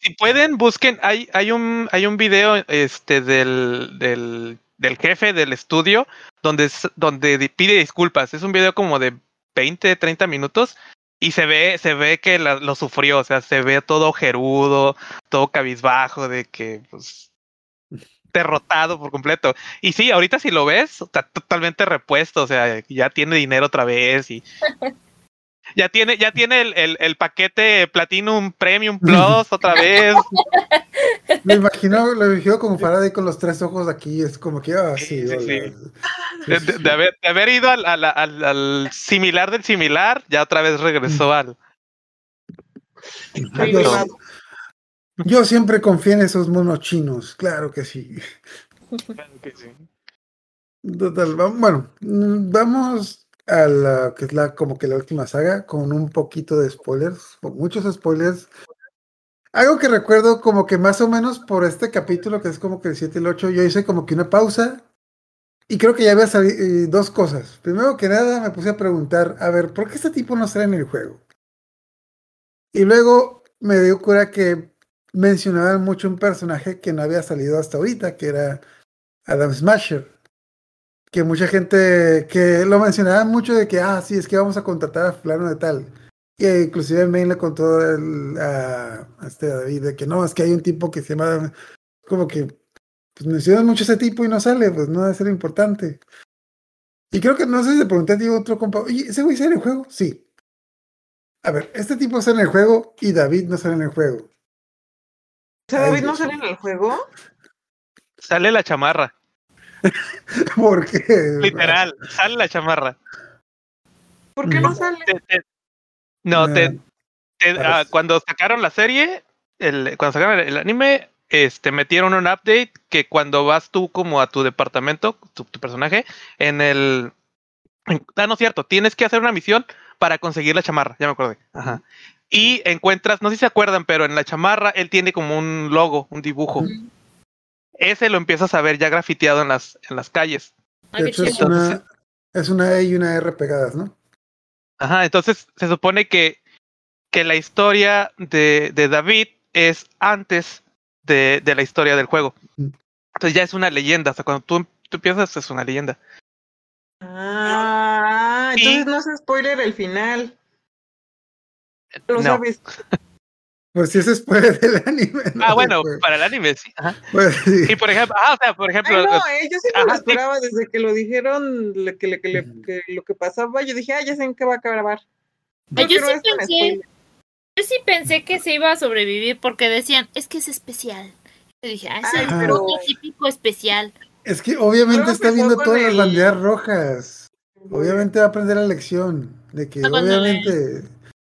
[SPEAKER 5] Si pueden, busquen, hay, hay un, hay un video este del, del, del jefe del estudio donde, donde pide disculpas. Es un video como de 20, 30 minutos. Y se ve, se ve que la- lo sufrió, o sea, se ve todo gerudo, todo cabizbajo, de que, pues, derrotado por completo. Y sí, ahorita si lo ves, está totalmente repuesto, o sea, ya tiene dinero otra vez y ya tiene, ya tiene el, el, el paquete Platinum Premium Plus otra vez.
[SPEAKER 2] Me imagino, lo imagino como Faraday con los tres ojos aquí, es como que, ah, sí,
[SPEAKER 5] Sí, sí, sí. De, de- de haber, de haber ido al, al, al- al similar del similar, ya otra vez regresó al.
[SPEAKER 6] Muy
[SPEAKER 2] Yo, yo siempre confié en esos monos chinos, claro que sí. Total, va- bueno, mm, vamos a la que es la como que la última saga con un poquito de spoilers, muchos spoilers. Algo que recuerdo como que más o menos por este capítulo que es como que el 7 y el 8 yo hice como que una pausa y creo que ya había salido dos cosas. Primero que nada me puse a preguntar, a ver, ¿por qué este tipo no sale en el juego? Y luego me dio cura que mencionaban mucho un personaje que no había salido hasta ahorita, que era Adam Smasher que mucha gente que lo mencionaba mucho de que, ah, sí, es que vamos a contratar a fulano de tal. Y eh, inclusive Main le contó el- a, a este David de que no, es que hay un tipo que se llama, como que, pues mencionan mucho ese tipo y no sale, pues no debe ser importante. Y creo que, no sé si le pregunté a ti otro compa, oye, ¿ese güey sale en el juego? Sí. A ver, este tipo sale en el juego y David no sale en el juego.
[SPEAKER 6] O sea, David no sale en el juego.
[SPEAKER 5] Sale la chamarra,
[SPEAKER 2] Porque...
[SPEAKER 5] literal, sale la chamarra.
[SPEAKER 6] ¿Por qué no sale?
[SPEAKER 5] Te- te- no, te,
[SPEAKER 2] Eh,
[SPEAKER 5] ah, cuando sacaron la serie, el, cuando sacaron el, el anime, este, metieron un update que cuando vas tú como a tu departamento, tu, tu personaje, en el... en- ah, no es cierto, tienes que hacer una misión para conseguir la chamarra, ya me acordé. Ajá. Y encuentras, no sé si se acuerdan, pero en la chamarra él tiene como un logo, un dibujo. Ese lo empiezas a ver ya grafiteado en las, en las calles.
[SPEAKER 3] Ah,
[SPEAKER 2] De
[SPEAKER 3] qué
[SPEAKER 2] hecho, es una, es una E y una R pegadas, ¿no?
[SPEAKER 5] Ajá, entonces se supone que, que la historia de, de David es antes de, de la historia del juego.
[SPEAKER 2] Mm.
[SPEAKER 5] Entonces ya es una leyenda, o sea, cuando tú, tú empiezas es una leyenda.
[SPEAKER 6] Ah,
[SPEAKER 5] Y-
[SPEAKER 6] entonces no es spoiler el final. Lo
[SPEAKER 5] No.
[SPEAKER 6] sabes.
[SPEAKER 2] Pues si ese es spoiler del anime. no
[SPEAKER 5] Ah, bueno,
[SPEAKER 2] juego.
[SPEAKER 5] para el anime, sí. Ajá.
[SPEAKER 2] Pues, sí.
[SPEAKER 5] Y por ejemplo, ah, o sea, por ejemplo,
[SPEAKER 6] Ay, no,
[SPEAKER 5] eh,
[SPEAKER 6] yo sí me lo
[SPEAKER 5] ajá, sí.
[SPEAKER 6] esperaba desde que lo dijeron, le- que, le- que, le-
[SPEAKER 2] Ujú.
[SPEAKER 6] que lo que pasaba. Yo dije, ah, ya sé en qué va a acabar.
[SPEAKER 3] Yo sí pensé, yo sí pensé que se iba a sobrevivir porque decían, es que es especial. Yo dije, ah, es
[SPEAKER 6] Ay,
[SPEAKER 3] el
[SPEAKER 2] pero-
[SPEAKER 3] típico especial.
[SPEAKER 2] Es que obviamente está viendo todas las banderas rojas. Obviamente va a aprender la lección. De que obviamente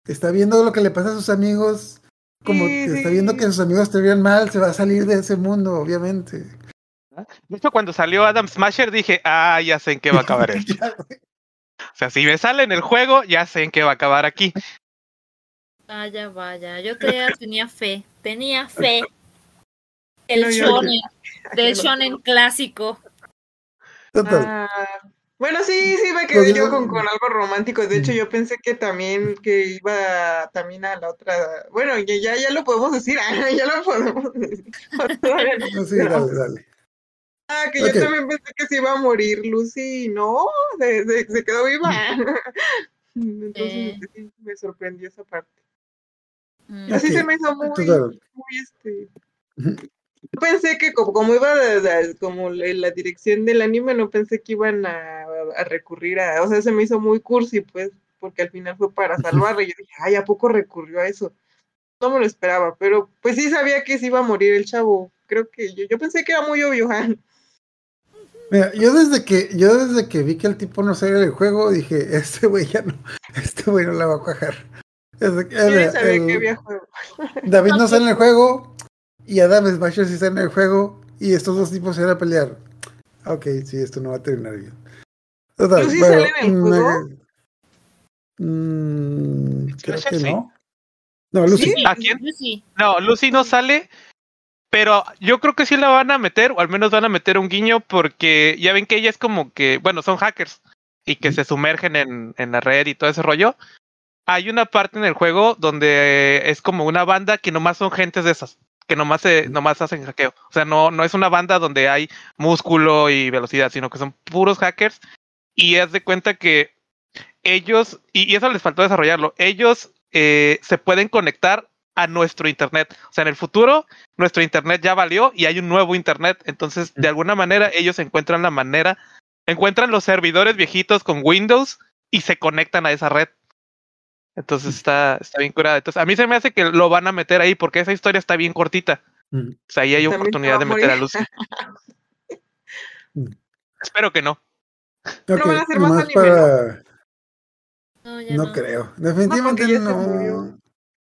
[SPEAKER 2] está viendo lo que le pasa a sus amigos. Como
[SPEAKER 6] Sí,
[SPEAKER 2] que está
[SPEAKER 6] sí.
[SPEAKER 2] viendo que sus amigos te vean mal, se va a salir de ese mundo, obviamente.
[SPEAKER 5] de hecho, cuando salió Adam Smasher dije, ah, ya sé en qué va a acabar esto. O sea, si me sale en el juego, ya sé en qué va a acabar aquí.
[SPEAKER 3] Vaya, vaya, yo todavía tenía fe, tenía fe. El
[SPEAKER 6] No, yo-
[SPEAKER 3] shonen, del shonen clásico.
[SPEAKER 2] Total.
[SPEAKER 6] Ah, bueno, sí, sí, me quedé
[SPEAKER 2] Pues
[SPEAKER 6] yo
[SPEAKER 2] yo-
[SPEAKER 6] con, con algo romántico. De hecho,
[SPEAKER 2] Mm.
[SPEAKER 6] yo pensé que también que iba también a la otra. Bueno, ya, ya, ya lo podemos decir, ah, ya lo podemos decir. No,
[SPEAKER 2] sí, dale, dale.
[SPEAKER 6] Ah, que yo también pensé que se iba a morir Lucy y no, se, se- se quedó viva. Entonces
[SPEAKER 3] Eh.
[SPEAKER 6] sí, me sorprendió esa parte.
[SPEAKER 3] Mm.
[SPEAKER 6] Así
[SPEAKER 2] Ok,
[SPEAKER 6] se me hizo muy, muy este. Pensé que como, como iba de- de- como la, la dirección del anime, no pensé que iban a, a recurrir a, o sea, se me hizo muy cursi, pues, porque al final fue para salvarla. Y yo dije, ay, ¿a poco recurrió a eso? No me lo esperaba, pero pues sí sabía que se iba a morir el chavo. Creo que yo, yo pensé que era muy obvio, ah,
[SPEAKER 2] Mira, yo desde que, yo desde que vi que el tipo no salía del juego, dije, este güey ya no, este güey no la va a cuajar. Desde que-
[SPEAKER 6] Yo ya
[SPEAKER 2] el-
[SPEAKER 6] sabía
[SPEAKER 2] el-
[SPEAKER 6] que había juego.
[SPEAKER 2] David no sale en el juego y Adam Smasher sí sale en el juego y estos dos tipos se van a pelear. Ok, sí, esto no va a terminar bien. Total,
[SPEAKER 6] ¿Lucy
[SPEAKER 2] bueno,
[SPEAKER 6] sale en el
[SPEAKER 2] me-
[SPEAKER 6] juego?
[SPEAKER 2] Mm, creo que
[SPEAKER 5] sí.
[SPEAKER 2] no. No, Lucy.
[SPEAKER 6] ¿Sí?
[SPEAKER 5] ¿A quién? No, Lucy no sale, pero yo creo que sí la van a meter, o al menos van a meter un guiño, porque ya ven que ella es como que, bueno, son hackers y que se sumergen en, en la red y todo ese rollo. Hay una parte en el juego donde es como una banda que nomás son gentes de esas, que nomás, se, nomás hacen hackeo. O sea, no, no es una banda donde hay músculo y velocidad, sino que son puros hackers. Y haz de cuenta que ellos, y, y eso les faltó desarrollarlo, ellos eh, se pueden conectar a nuestro internet. O sea, en el futuro, nuestro internet ya valió y hay un nuevo internet. Entonces, de alguna manera, ellos encuentran la manera, encuentran los servidores viejitos con Windows y se conectan a esa red. Entonces está, está bien curada. Entonces, a mí se me hace que lo van a meter ahí porque esa historia está bien cortita. O sea, ahí hay
[SPEAKER 6] También
[SPEAKER 5] oportunidad de meter a. Lucy. Espero que no.
[SPEAKER 6] Pero
[SPEAKER 2] Ok,
[SPEAKER 6] van a hacer más
[SPEAKER 2] nomás
[SPEAKER 6] anime,
[SPEAKER 2] para...
[SPEAKER 3] No, ya
[SPEAKER 2] No
[SPEAKER 3] no.
[SPEAKER 2] creo. Definitivamente no.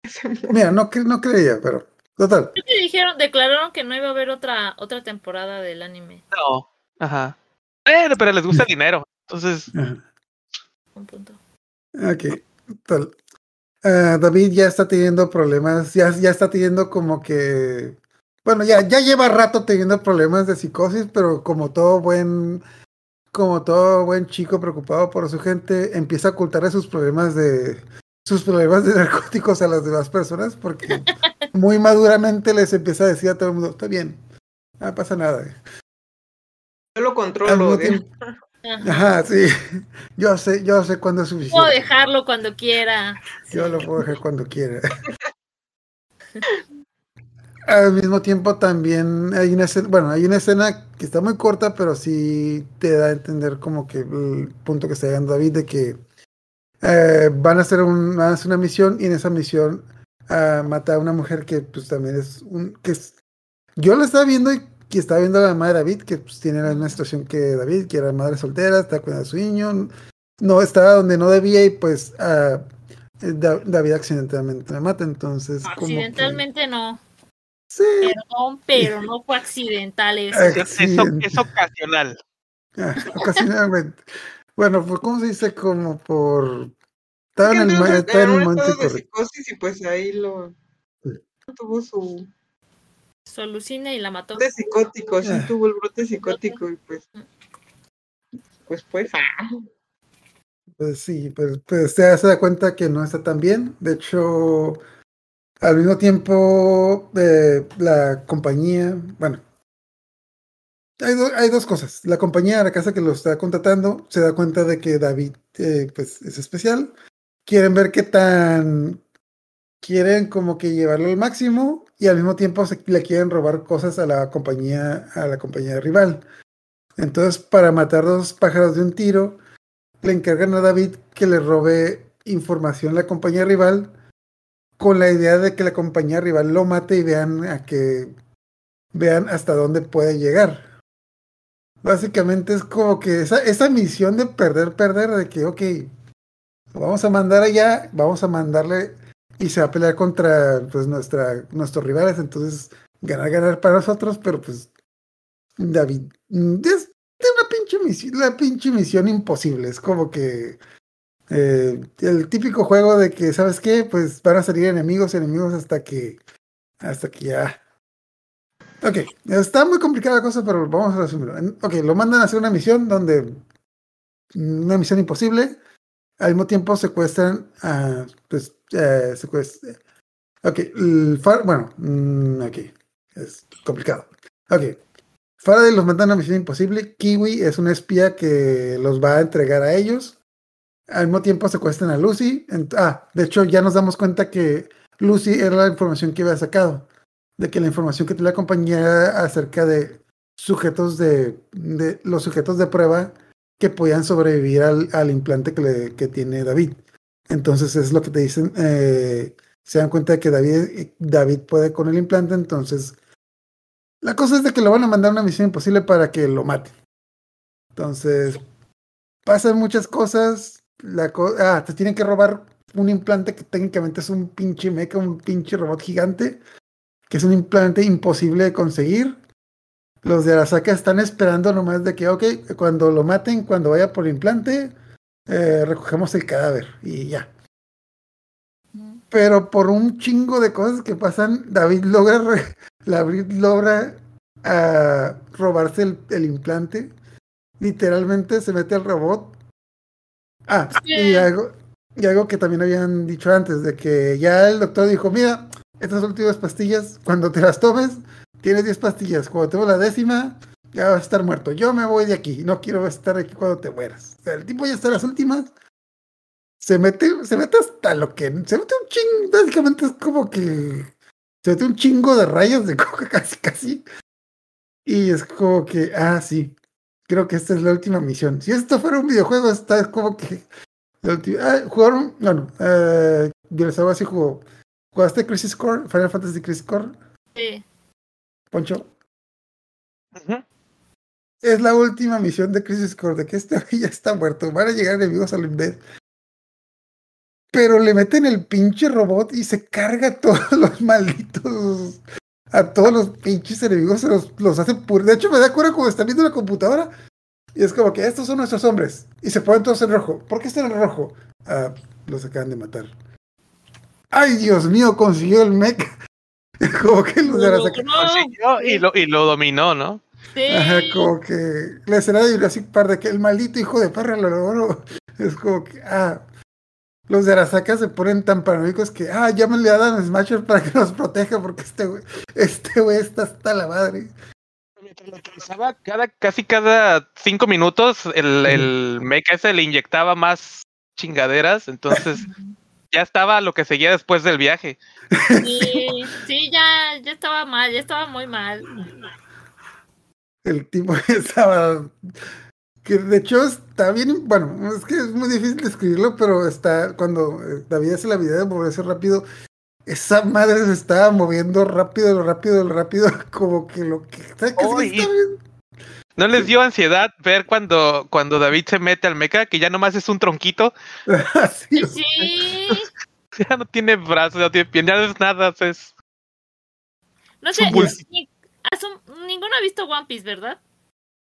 [SPEAKER 2] Mira, no, cre- no creía, pero total.
[SPEAKER 3] Creo que dijeron, declararon que no iba a haber otra otra temporada del anime.
[SPEAKER 5] No. Ajá. Bueno, pero les gusta el dinero. Entonces,
[SPEAKER 2] Ajá.
[SPEAKER 3] Un punto.
[SPEAKER 2] Ok, tal. Ah, David ya está teniendo problemas, ya, ya está teniendo como que, bueno, ya, ya lleva rato teniendo problemas de psicosis, pero como todo buen, como todo buen chico preocupado por su gente, empieza a ocultarle sus problemas de, sus problemas de narcóticos a las demás personas, porque muy maduramente les empieza a decir a todo el mundo, está bien, no pasa nada.
[SPEAKER 6] Yo lo controlo.
[SPEAKER 2] tiempo-
[SPEAKER 3] Ajá.
[SPEAKER 2] sí, yo sé, yo sé cuándo es
[SPEAKER 3] Puedo
[SPEAKER 2] suficiente.
[SPEAKER 3] dejarlo cuando quiera.
[SPEAKER 2] Yo lo puedo dejar cuando quiera. Al mismo tiempo también hay una escena, bueno, hay una escena que está muy corta, pero sí te da a entender como que el punto que está llegando David de que eh, van a hacer un- van a hacer una misión y en esa misión ah, mata a una mujer que pues también es un que es, yo la estaba viendo y que estaba viendo a la madre de David que pues, tiene la misma situación que David, que era madre soltera, está cuidando a su niño, no estaba donde no debía y pues Da- David accidentalmente me mata, entonces
[SPEAKER 3] Accidentalmente no.
[SPEAKER 2] Sí,
[SPEAKER 3] Perdón, pero no fue accidental eso.
[SPEAKER 2] Eh,
[SPEAKER 5] Es, ocasional.
[SPEAKER 2] ah, ocasionalmente. Bueno, pues ¿cómo se dice? Como por... Estaba en el, momento
[SPEAKER 6] de psicosis y pues ahí lo
[SPEAKER 2] Sí.
[SPEAKER 6] tuvo su
[SPEAKER 3] Solucina y la mató.
[SPEAKER 6] brote psicótico, sí
[SPEAKER 2] Ah.
[SPEAKER 6] tuvo el brote psicótico y pues pues pues ah,
[SPEAKER 2] Pues sí, pues, pues se da cuenta que no está tan bien. De hecho, al mismo tiempo, eh, la compañía, bueno, hay, do- hay dos cosas. La compañía, la casa que lo está contratando, se da cuenta de que David, eh, pues, es especial. Quieren ver qué tan, quieren como que llevarlo al máximo y al mismo tiempo se, le quieren robar cosas a la compañía, a la compañía rival. Entonces, para matar dos pájaros de un tiro, le encargan a David que le robe información a la compañía rival con la idea de que la compañía rival lo mate y vean a que vean hasta dónde puede llegar. Básicamente es como que esa, esa misión de perder, perder, de que, ok, vamos a mandar allá, vamos a mandarle y se va a pelear contra pues, nuestra, nuestros rivales, entonces ganar, ganar para nosotros, pero pues David, mm, es de una pinche misión, la pinche misión imposible. Es como que eh, el típico juego de que, ¿sabes qué? Pues van a salir enemigos, enemigos hasta que, hasta que ya. Ok, está muy complicada la cosa, pero vamos a resumirlo. Ok, lo mandan a hacer una misión donde, una misión imposible, al mismo tiempo secuestran a, pues, eh, secuest- Ok, el far- bueno, mm, ok, es complicado. Ok, Faraday los manda a una misión imposible. Kiwi es una espía que los va a entregar a ellos. Al mismo tiempo secuestran a Lucy. Ah, de hecho, ya nos damos cuenta que Lucy era la información que había sacado. De que la información que tenía la compañía acerca de sujetos de, de los sujetos de prueba que podían sobrevivir al, implante que, tiene David. Entonces es lo que te dicen. eh, se dan cuenta de que David, David puede con el implante, entonces la cosa es de que lo van a mandar una misión imposible para que lo maten. Entonces, pasan muchas cosas. La co- ah, te tienen que robar un implante que técnicamente es un pinche mecha, un pinche robot gigante, que es un implante imposible de conseguir. Los de Arasaka están esperando nomás de que, ok, cuando lo maten, cuando vaya por el implante, eh, recogemos el cadáver y ya. Pero por un chingo de cosas que pasan, David logra, re- David logra ah, robarse el, el implante. Literalmente se mete al robot. Ah, y algo, y algo que también habían dicho antes, de que ya el doctor dijo, mira, estas últimas pastillas, cuando te las tomes, tienes 10 pastillas. Cuando tengo la décima, ya vas a estar muerto. Yo me voy de aquí, no quiero estar aquí cuando te mueras. O sea, el tipo ya está en las últimas. Se mete, se mete hasta lo que. Se mete un chingo. Básicamente es como que. Se mete un chingo de rayos de coca casi, casi. Y es como que. Ah, sí. Creo que esta es la última misión. Si esto fuera un videojuego, está es como que. la Ah, jugaron. Bueno, eh, así jugó. ¿Jugaste Crisis Core? Final Fantasy Crisis Core,
[SPEAKER 3] Sí.
[SPEAKER 2] Poncho.
[SPEAKER 5] Ujú.
[SPEAKER 2] Es la última misión de Crisis Core, de que este ya está muerto. Van a llegar enemigos al Inbed. Pero le meten el pinche robot y se carga todos los malditos. A todos los pinches enemigos se los, los hace pur. De hecho, me da cuenta cuando están viendo la computadora. Y es como que estos son nuestros hombres. Y se ponen todos en rojo. ¿Por qué están en rojo? Ah, los acaban de matar. ¡Ay, Dios mío! Consiguió el mech. como que los de la
[SPEAKER 5] Consiguió y lo, y lo dominó, ¿no?
[SPEAKER 3] sí.
[SPEAKER 2] Ajá, como que la escena de Jurassic Park de que el maldito hijo de perra lo logró. Es como que, ah, los de Arasaka se ponen tan paranoicos que, ah, llámenle a Adam Smasher para que nos proteja porque este güey, este güey está hasta la madre.
[SPEAKER 5] Cada, casi cada cinco minutos el, el mecha ese le inyectaba más chingaderas, entonces ya estaba lo que seguía después del viaje.
[SPEAKER 3] Sí, sí, ya, ya estaba mal, ya estaba muy mal.
[SPEAKER 2] El tipo estaba. Que de hecho está bien. Bueno, es que es muy difícil describirlo, pero está. Cuando eh, David hace la habilidad de moverse rápido, esa madre se estaba moviendo rápido, rápido, rápido, como que lo que. ¿sabes qué? Sí,
[SPEAKER 5] Oh,
[SPEAKER 2] está bien.
[SPEAKER 5] ¿No les dio ansiedad ver cuando, cuando David se mete al mecha, que ya nomás es un tronquito?
[SPEAKER 2] Así,
[SPEAKER 3] Sí,
[SPEAKER 5] Ya no tiene brazos, no tiene piernas, ya no es nada. Es,
[SPEAKER 3] No sé, ni- ninguno ha visto One Piece, ¿verdad?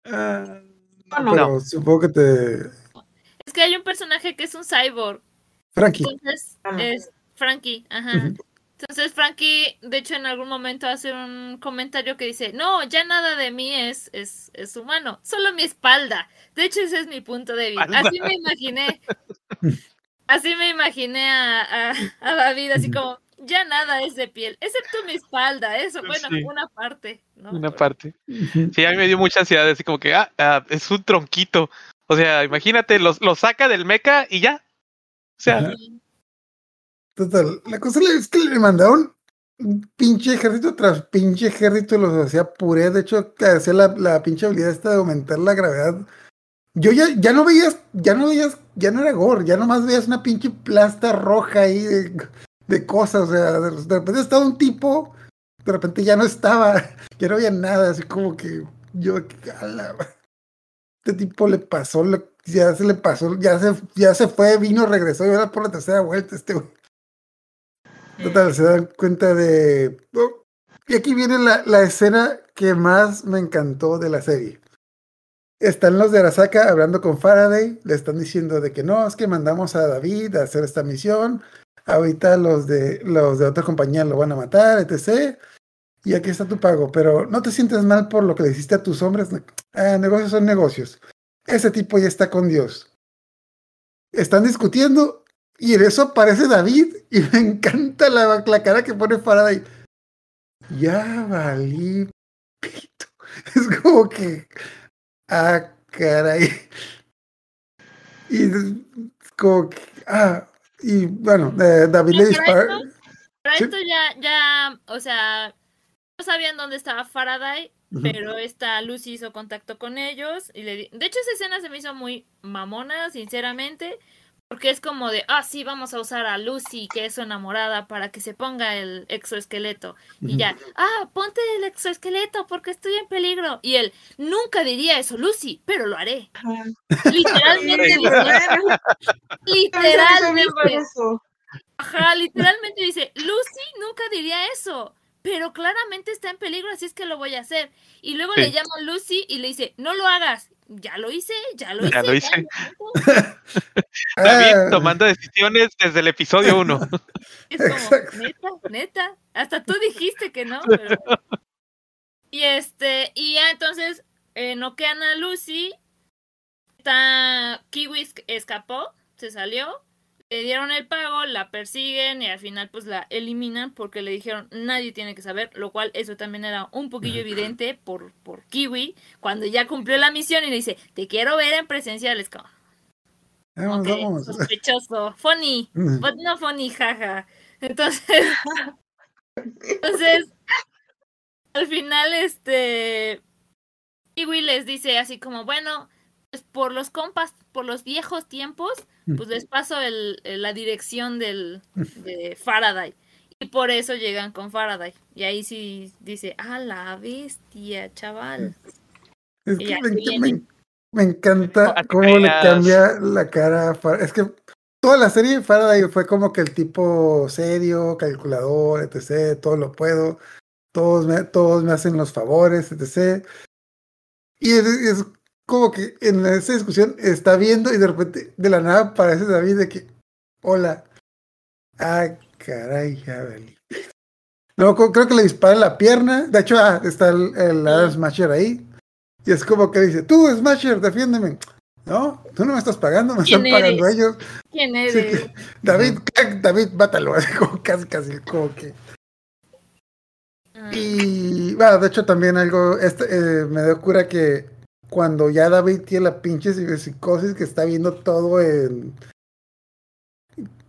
[SPEAKER 2] Ah,
[SPEAKER 6] No.
[SPEAKER 2] pero supongo que te.
[SPEAKER 3] Es que hay un personaje que es un cyborg.
[SPEAKER 2] Frankie.
[SPEAKER 3] Entonces,
[SPEAKER 6] Ah,
[SPEAKER 3] es Frankie, ajá. Entonces Frankie, de hecho, en algún momento hace un comentario que dice, no, ya nada de mí es, es, es humano, solo mi espalda. De hecho, ese es mi punto débil.
[SPEAKER 5] Espalda.
[SPEAKER 3] Así me imaginé. Así me imaginé a, a, a David, así como, ya nada es de piel, excepto mi espalda, eso, bueno,
[SPEAKER 5] Sí.
[SPEAKER 3] una parte, ¿no?
[SPEAKER 5] una parte. Sí, a mí me dio mucha ansiedad, así como que, ah, ah, es un tronquito. O sea, imagínate, lo, lo saca del meca y ya. O sea,
[SPEAKER 2] Ajá. Total, la cosa es que le mandaron un pinche ejército tras pinche ejército y los hacía puré. De hecho, hacía la, la pinche habilidad esta de aumentar la gravedad. Yo ya, ya no veías, ya no veías, ya no era gore, ya nomás veías una pinche plasta roja ahí de, de cosas. O sea, de, repente estaba un tipo, de repente ya no estaba, ya no había nada, así como que yo, a la- este tipo le pasó, ya se le pasó, ya se, ya se fue, vino, regresó y ahora por la tercera vuelta este güey. Total, se dan cuenta de... oh, y aquí viene la, la escena que más me encantó de la serie. Están los de Arasaka hablando con Faraday, le están diciendo de que no, es que mandamos a David a hacer esta misión, ahorita los de, los de otra compañía lo van a matar, etc. Y aquí está tu pago, pero no te sientes mal por lo que le hiciste a tus hombres. Ah, negocios son negocios. Ese tipo ya está con Dios. Están discutiendo y en eso aparece David y me encanta la, la cara que pone Faraday. Ya valí pito. Es como que. Ah, caray. Y como que. Ah, y bueno, eh, David le
[SPEAKER 3] para
[SPEAKER 2] dispara.
[SPEAKER 3] Para
[SPEAKER 2] Sí.
[SPEAKER 3] esto ya, ya, o sea, no sabían dónde estaba Faraday, pero esta Lucy hizo contacto con ellos y le di- de hecho esa escena se me hizo muy mamona, sinceramente, porque es como de, ah, sí, vamos a usar a Lucy, que es su enamorada, para que se ponga el exoesqueleto. Y ya, ah, ponte el exoesqueleto porque estoy en peligro. Y él, nunca diría eso, Lucy, pero lo haré. Literalmente
[SPEAKER 6] Sí,
[SPEAKER 3] dice,
[SPEAKER 6] bueno,
[SPEAKER 3] literal
[SPEAKER 6] bien
[SPEAKER 3] dice,
[SPEAKER 6] eso.
[SPEAKER 3] Ajá, literalmente dice, Lucy nunca diría eso, pero claramente está en peligro, así es que lo voy a hacer. Y luego
[SPEAKER 5] Sí.
[SPEAKER 3] le llama Lucy y le dice, no lo hagas. Ya lo hice, ya lo hice.
[SPEAKER 5] Ya lo hice.
[SPEAKER 2] Ah,
[SPEAKER 5] David tomando decisiones desde el episodio 1.
[SPEAKER 3] Es como,
[SPEAKER 2] Exacto.
[SPEAKER 3] neta, neta. Hasta tú dijiste que no. pero- Y este, y ya entonces eh, noquean a Lucy. Está, Kiwi esc- escapó, se salió. Le dieron el pago, la persiguen y al final pues la eliminan porque le dijeron nadie tiene que saber, lo cual eso también era un poquillo evidente por, por Kiwi, cuando ya cumplió la misión y le dice, te quiero ver en presencial, es como,
[SPEAKER 2] Vamos,
[SPEAKER 3] ok,
[SPEAKER 2] vamos.
[SPEAKER 3] sospechoso, funny, but no funny, jaja. Entonces, entonces, al final, este, Kiwi les dice así como, bueno, pues por los compas, por los viejos tiempos, pues les paso el, el- la dirección del, de Faraday. Y por eso llegan con Faraday. Y ahí sí dice, ah, la bestia, chaval.
[SPEAKER 2] Es que me,
[SPEAKER 3] viene.
[SPEAKER 2] me- me encanta cómo le cambia la cara. a Far- Es que toda la serie de Faraday fue como que el tipo serio, calculador, etc. Todo lo puedo. Todos me, todos me hacen los favores, etc. Y es, es como que en esa discusión está viendo y de repente de la nada aparece David de que, hola. Ah, caray. No, co- creo que le dispara en la pierna. De hecho, ah, está el, el Smasher ahí. Y es como que dice, tú, Smasher, defiéndeme. No, tú no me estás pagando, me
[SPEAKER 3] ¿Quién
[SPEAKER 2] están pagando
[SPEAKER 3] eres?
[SPEAKER 2] ellos.
[SPEAKER 3] ¿Quién eres?
[SPEAKER 2] que, David, David, mátalo. Como casi, casi, como que.
[SPEAKER 3] Ah,
[SPEAKER 2] Y, bueno, de hecho también algo, este, eh, me dio cura que cuando ya David tiene la pinche psicosis que está viendo todo en...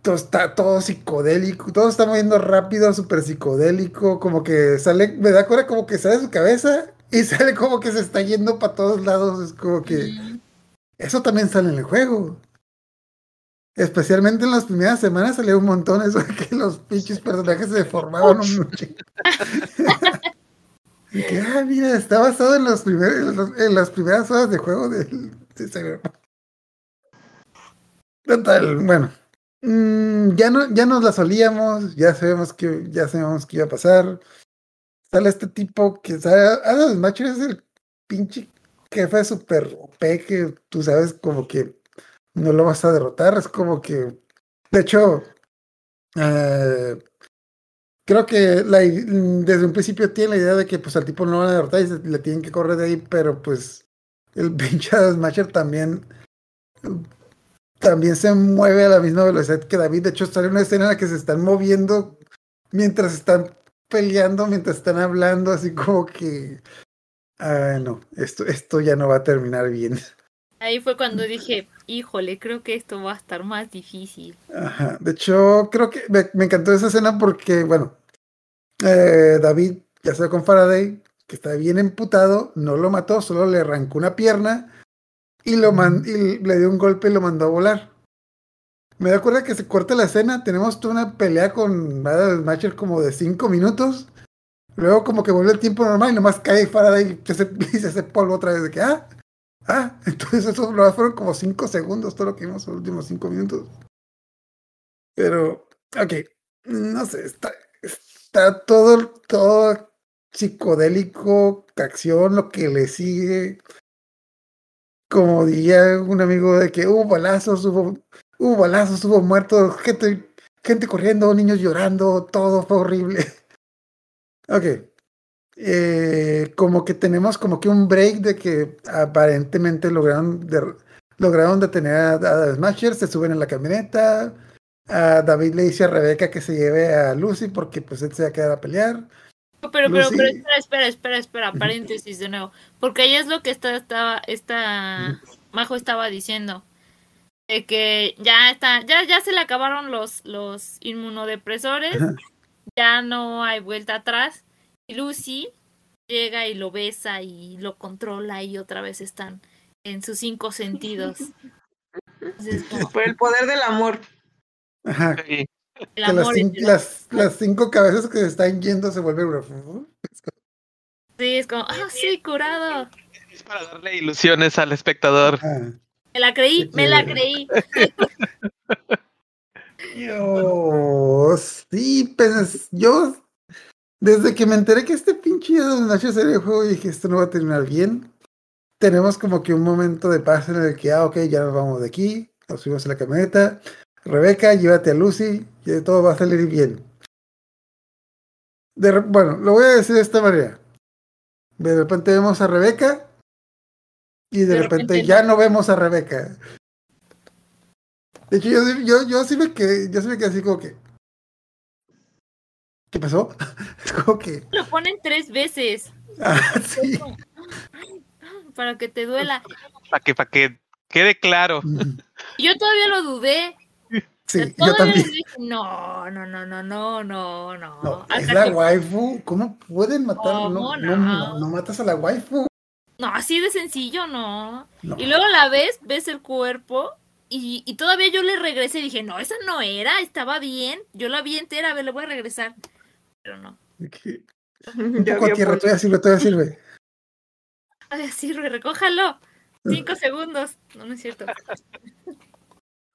[SPEAKER 2] Todo está todo psicodélico, todo está moviendo rápido, súper psicodélico, como que sale, me da cura como que sale de su cabeza y sale como que se está yendo para todos lados, es como que...
[SPEAKER 3] mm,
[SPEAKER 2] Eso también sale en el juego. Especialmente en las primeras semanas salió un montón eso de que los pinches personajes se deformaban un mucho. Y que, ah, mira, está basado en, los primer- en, las primeras horas de juego del de. Total, bueno. mm, ya no, ya nos la solíamos, ya sabemos que, ya sabemos que iba a pasar. Sale este tipo que sale, Adam Smasher es el pinche jefe super OP que tú sabes como que no lo vas a derrotar, es como que, de hecho, eh, creo que la desde un principio tiene la idea de que pues al tipo no lo van a derrotar y se- le tienen que correr de ahí, pero pues el pinche Smasher también también se mueve a la misma velocidad que David. De hecho, sale una escena en la que se están moviendo mientras están peleando, mientras están hablando, así como que. Ah, no, esto, esto ya no va a terminar bien.
[SPEAKER 3] Ahí fue cuando dije, híjole, creo que esto va a estar más difícil.
[SPEAKER 2] Ajá. De hecho, creo que me, me encantó esa escena porque, bueno, eh, David, ya sea con Faraday, que está bien emputado, no lo mató, solo le arrancó una pierna y, lo man- y le dio un golpe y lo mandó a volar. Me da cuenta que se corta la escena, tenemos toda una pelea con Adam Smasher como de 5 minutos. Luego como que vuelve el tiempo normal y nomás cae Faraday y se, hace- se polvo otra vez de que, ah, ah, entonces eso fueron como 5 segundos, todo lo que vimos en los últimos 5 minutos. Pero, ok, no sé, está, está todo, todo psicodélico, acción, lo que le sigue. Como diría un amigo de que hubo balazos, hubo, hubo balazos, hubo muertos, gente, gente corriendo, niños llorando, todo fue horrible. Ok. Eh, como que tenemos como que un break de que aparentemente lograron, de- lograron detener a, a Smasher, se suben en la camioneta. A David le dice a Rebeca que se lleve a Lucy porque pues él se va a quedar a pelear.
[SPEAKER 3] Pero, pero,
[SPEAKER 2] Lucy.
[SPEAKER 3] pero, espera, espera, espera, espera, paréntesis de nuevo. Porque ahí es lo que está, estaba, esta Majo estaba diciendo. De que ya está, ya, ya se le acabaron los, los inmunodepresores,
[SPEAKER 2] Ajá.
[SPEAKER 3] ya no hay vuelta atrás. Y Lucy llega y lo besa y lo controla y otra vez están en sus cinco sentidos. Entonces, como,
[SPEAKER 6] Por el poder del amor.
[SPEAKER 2] Ajá.
[SPEAKER 5] Y
[SPEAKER 3] el
[SPEAKER 2] Que las, cin- las, las cinco cabezas que se están yendo se vuelven
[SPEAKER 3] Sí, es como, ah, sí, curado.
[SPEAKER 5] es para darle ilusiones al espectador.
[SPEAKER 2] Ajá.
[SPEAKER 3] Me la creí, me la
[SPEAKER 2] Sí.
[SPEAKER 3] creí.
[SPEAKER 2] Yo, sí, pues yo, desde que me enteré que este pinche Smasher sería el juego, dije, esto no va a terminar bien. Tenemos como que un momento de paz en el que, ah, ok, ya nos vamos de aquí, nos subimos a la camioneta. Rebeca, llévate a Lucy, y todo va a salir bien. De bueno, lo voy a decir de esta manera. De repente vemos a Rebeca y de,
[SPEAKER 3] De
[SPEAKER 2] repente,
[SPEAKER 3] repente
[SPEAKER 2] ya
[SPEAKER 3] no.
[SPEAKER 2] vemos a Rebeca. De hecho, yo, sí- yo, yo sí me quedé, yo sí me quedé así como que. ¿Qué pasó? Es como que.
[SPEAKER 3] Lo ponen tres veces
[SPEAKER 2] Ah, sí.
[SPEAKER 3] para que te duela.
[SPEAKER 5] Para que, para que quede claro.
[SPEAKER 3] Yo todavía lo dudé.
[SPEAKER 2] Sí,
[SPEAKER 3] O sea,
[SPEAKER 2] yo
[SPEAKER 3] todavía
[SPEAKER 2] también.
[SPEAKER 3] dije, no, no, no, no, no, no, no.
[SPEAKER 2] Es la
[SPEAKER 3] que-
[SPEAKER 2] waifu. ¿Cómo pueden matar? No,
[SPEAKER 3] ¿Cómo
[SPEAKER 2] no,
[SPEAKER 3] no?
[SPEAKER 2] no, no matas a la waifu.
[SPEAKER 3] no, así de sencillo, no.
[SPEAKER 2] No.
[SPEAKER 3] Y luego la ves, ves el cuerpo y, y todavía yo le regresé y dije, no, esa no era, estaba bien. Yo la vi entera, a ver, le voy a regresar. Pero no.
[SPEAKER 2] Que- Un poco a tierra, todavía sirve, todavía sirve.
[SPEAKER 3] Ay, sirve, recójalo. Cinco segundos. No, no es cierto.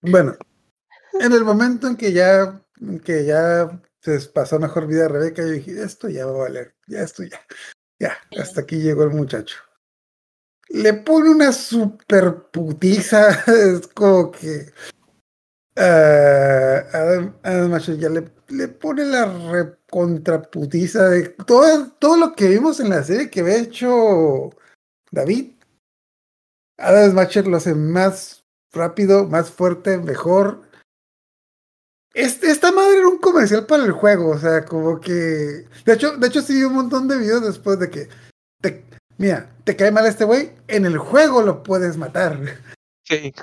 [SPEAKER 2] Bueno, en el momento en que ya, en que ya se pasó mejor vida a Rebeca, yo dije, esto ya va a valer, ya esto ya, ya, hasta aquí llegó el muchacho. Le pone una super putiza, es como que ah, Adam, Adam ya le, le pone la recontraputiza de todo, todo lo que vimos en la serie que había hecho David. Adam Smasher lo hace más rápido, más fuerte, mejor. Este, esta madre era un comercial para el juego, o sea, como que. De hecho, de hecho, sí vi un montón de videos después de que. te- mira, te cae mal este güey, en el juego lo puedes matar.
[SPEAKER 5] Sí.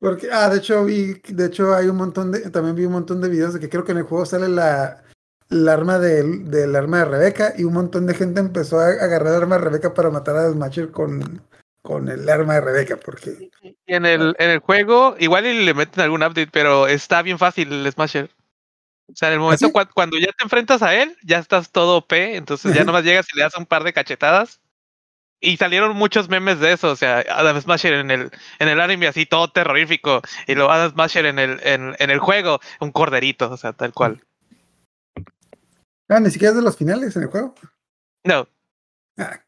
[SPEAKER 2] Porque, ah, de hecho, vi, de hecho, hay un montón de, también vi un montón de videos de que creo que en el juego sale la, la arma del, del arma de Rebeca y un montón de gente empezó a agarrar el arma de Rebeca para matar a Smasher con, con el arma de Rebeca, porque
[SPEAKER 5] Y en el, en el juego, igual y le meten algún update, pero está bien fácil el Smasher. O sea, en el momento
[SPEAKER 2] sí?
[SPEAKER 5] cua- cuando ya te enfrentas a él, ya estás todo P, entonces ya nomás llegas y le das un par de cachetadas y salieron muchos memes de eso, o sea, Adam Smasher en el, en el anime así todo terrorífico, y luego Adam Smasher en el, en, en el juego, un corderito, o sea, tal cual.
[SPEAKER 2] Ah, ni siquiera es de los finales en el juego.
[SPEAKER 5] No,
[SPEAKER 2] Ah.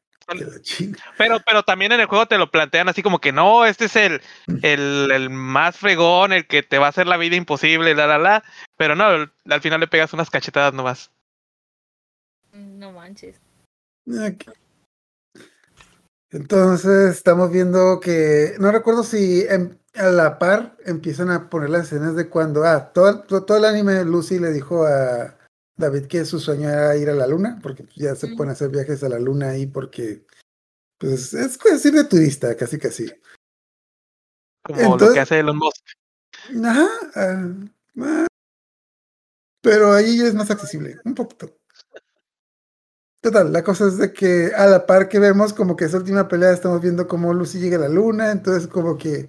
[SPEAKER 5] Pero, pero también en el juego te lo plantean así como que no, este es el, el, el más fregón, el que te va a hacer la vida imposible, la la la, pero no, al final le pegas unas cachetadas nomás.
[SPEAKER 3] No manches.
[SPEAKER 2] Entonces estamos viendo que no recuerdo si em- a la par empiezan a poner las escenas de cuando ah todo, todo el anime Lucy le dijo a David que su sueño era ir a la luna porque ya se pueden hacer viajes a la luna ahí porque pues es es ir de turista casi casi
[SPEAKER 5] Como lo que hace Elon Musk.
[SPEAKER 2] Ajá, ah, ah. pero ahí es más accesible un poquito Total, la cosa es de que a la par que vemos como que esa última pelea estamos viendo cómo Lucy llega a la luna, entonces como que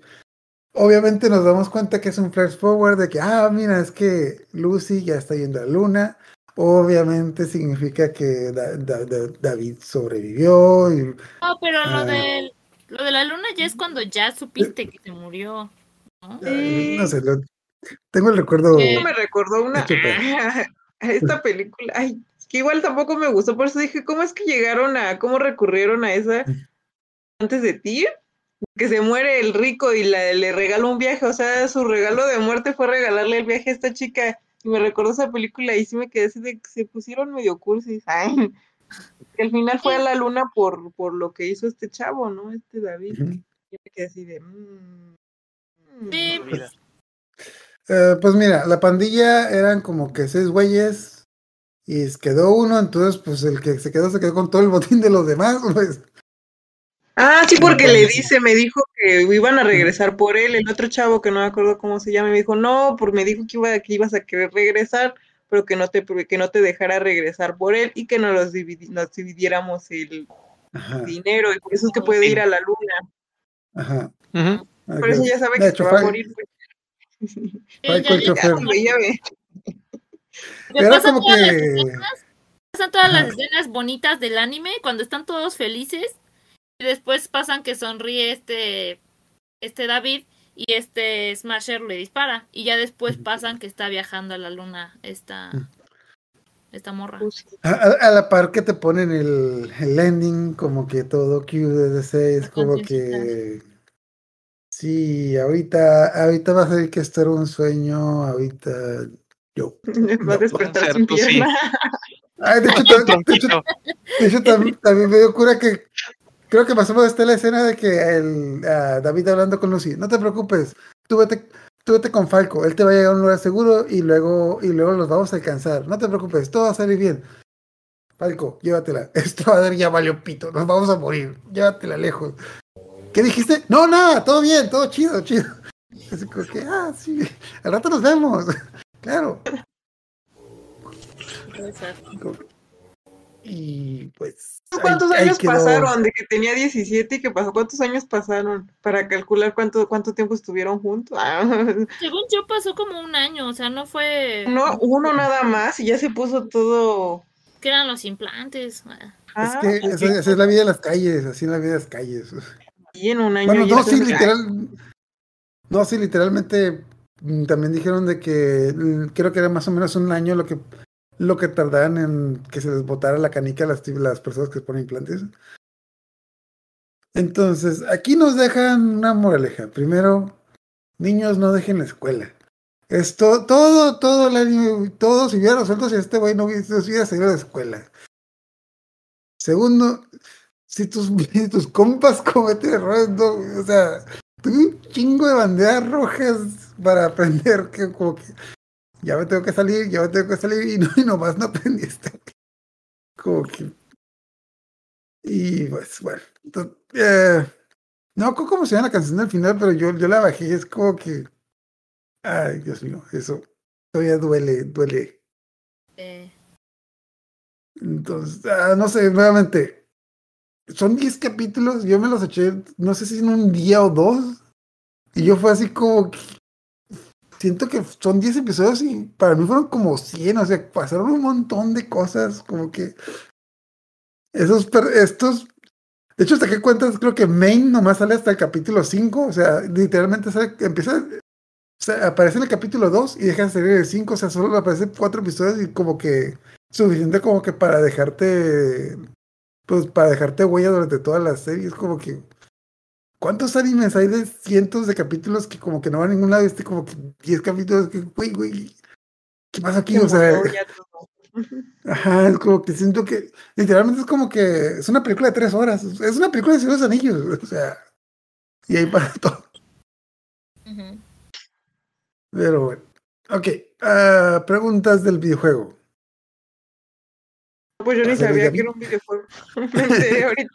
[SPEAKER 2] obviamente nos damos cuenta que es un flash forward de que, ah, mira, es que Lucy ya está yendo a la luna, obviamente significa que Da- Da- Da- David sobrevivió y
[SPEAKER 3] No, pero lo
[SPEAKER 2] Ah.
[SPEAKER 3] del lo de la luna ya es cuando ya supiste que se murió. ¿no?
[SPEAKER 2] ay, no sé, lo- tengo el recuerdo...
[SPEAKER 3] Sí.
[SPEAKER 6] me recordó una esta película. Ay, que igual tampoco me gustó, por eso dije, ¿cómo es que llegaron a, cómo recurrieron a esa antes de ti? Que se muere el rico y la- le regala un viaje, o sea, su regalo de muerte fue regalarle el viaje a esta chica. Y me recordó esa película y sí me quedé así de que se pusieron medio cursis. Ay, que al final fue a la luna por, por lo que hizo este chavo, ¿no? Este David. Y me quedé así de. mm, mm.
[SPEAKER 5] Vida.
[SPEAKER 2] Eh, pues mira, la pandilla eran como que seis güeyes y quedó uno, entonces pues el que se quedó se quedó con todo el botín de los demás, pues.
[SPEAKER 6] Ah, sí, porque le dice, me dijo que iban a regresar por él, el otro chavo que no me acuerdo cómo se llama, me dijo, no, porque me dijo que, iba, que ibas a querer regresar, pero que no te que no te dejara regresar por él y que nos, los dividi- nos dividiéramos el
[SPEAKER 2] Ajá,
[SPEAKER 6] dinero, y por eso es que puede ir a la luna.
[SPEAKER 2] ajá.
[SPEAKER 5] Ujú.
[SPEAKER 6] Por eso ya sabe que
[SPEAKER 2] hecho,
[SPEAKER 6] se va a morir. pues.
[SPEAKER 3] Ya- pasan
[SPEAKER 2] como
[SPEAKER 3] todas
[SPEAKER 2] que.
[SPEAKER 3] pasan las escenas bonitas del anime cuando están todos felices y después pasan que sonríe este este David y este Smasher le dispara y ya después pasan que está viajando a la luna esta esta morra.
[SPEAKER 2] A, la par que te ponen el, el ending, como que todo desde seis, como que. Sí, ahorita, ahorita va a ser que esto era un sueño, ahorita yo.
[SPEAKER 6] Va a despertar sin pierna.
[SPEAKER 2] Ay, de hecho, ta- de hecho,
[SPEAKER 5] Trompito.
[SPEAKER 2] de hecho, tam- también me dio cura que creo que pasó por esta la escena de que el ah, David hablando con Lucy, no te preocupes, tú vete, tú vete con Falco, él te va a llegar a un lugar seguro y luego, y luego los vamos a alcanzar, no te preocupes, todo va a salir bien. Falco, llévatela, esta madre ya valió pito, nos vamos a morir, llévatela lejos. ¿Qué dijiste? No, nada, todo bien, todo chido, chido. Así como que, ah, sí, al rato nos vemos. Claro. Y pues.
[SPEAKER 6] ¿Cuántos
[SPEAKER 2] ahí
[SPEAKER 6] años
[SPEAKER 2] quedó.
[SPEAKER 6] pasaron de que tenía 17 y que pasó? ¿Cuántos años pasaron para calcular cuánto cuánto tiempo estuvieron juntos? Ah,
[SPEAKER 3] Según yo pasó como un año, o sea, no fue
[SPEAKER 6] no, uno nada más y ya se puso todo.
[SPEAKER 3] que eran los implantes. ah.
[SPEAKER 2] Es
[SPEAKER 6] Ah,
[SPEAKER 2] que esa, esa es la vida de las calles, así es la vida de las calles.
[SPEAKER 6] y en un año
[SPEAKER 2] Bueno, no, sí, literal. No, sí, literalmente mm, también dijeron de que mm, creo que era más o menos un año lo que lo que tardaban en que se les botara la canica a las, las personas que ponen implantes. Entonces, aquí nos dejan una moraleja. Primero, niños no dejen la escuela. Esto, todo, todo el año, todo se hubiera resuelto si este güey no hubiera salido de la escuela. Segundo, si tus, si tus compas cometen errores, no, o sea, tuve un chingo de banderas rojas para aprender que como que ya me tengo que salir, ya me tengo que salir y, no, y nomás no aprendiste. Como que... Y pues bueno, entonces, eh, no cómo se llama la canción del final, pero yo, yo la bajé es como que... Ay, Dios mío, eso todavía duele, duele.
[SPEAKER 3] Eh,
[SPEAKER 2] Entonces, ah, no sé, nuevamente, son 10 capítulos, yo me los eché, no sé si en un día o dos, y yo fue así como siento que son 10 episodios y para mí fueron como 100, o sea, pasaron un montón de cosas, como que esos, estos, De hecho, hasta que cuentas, creo que Main nomás sale hasta el capítulo 5. O sea, literalmente sale, empieza. Aparece en el capítulo 2 y deja de salir el 5. O sea, solo aparecen cuatro episodios y como que suficiente como que para dejarte. Pues para dejarte huella durante toda la serie. Es como que. ¿Cuántos animes hay de cientos de capítulos que como que no van a ningún lado? Este como que 10 capítulos que, güey, güey. ¿Qué pasa aquí? O sea. Ajá, es como que siento que literalmente es como que es una película de tres horas, es una película de los Anillos, o sea, y ahí para todo. Pero bueno, ok, ah, preguntas del videojuego.
[SPEAKER 6] Pues yo ni
[SPEAKER 2] el
[SPEAKER 6] sabía que era un videojuego. Me enteré ahorita.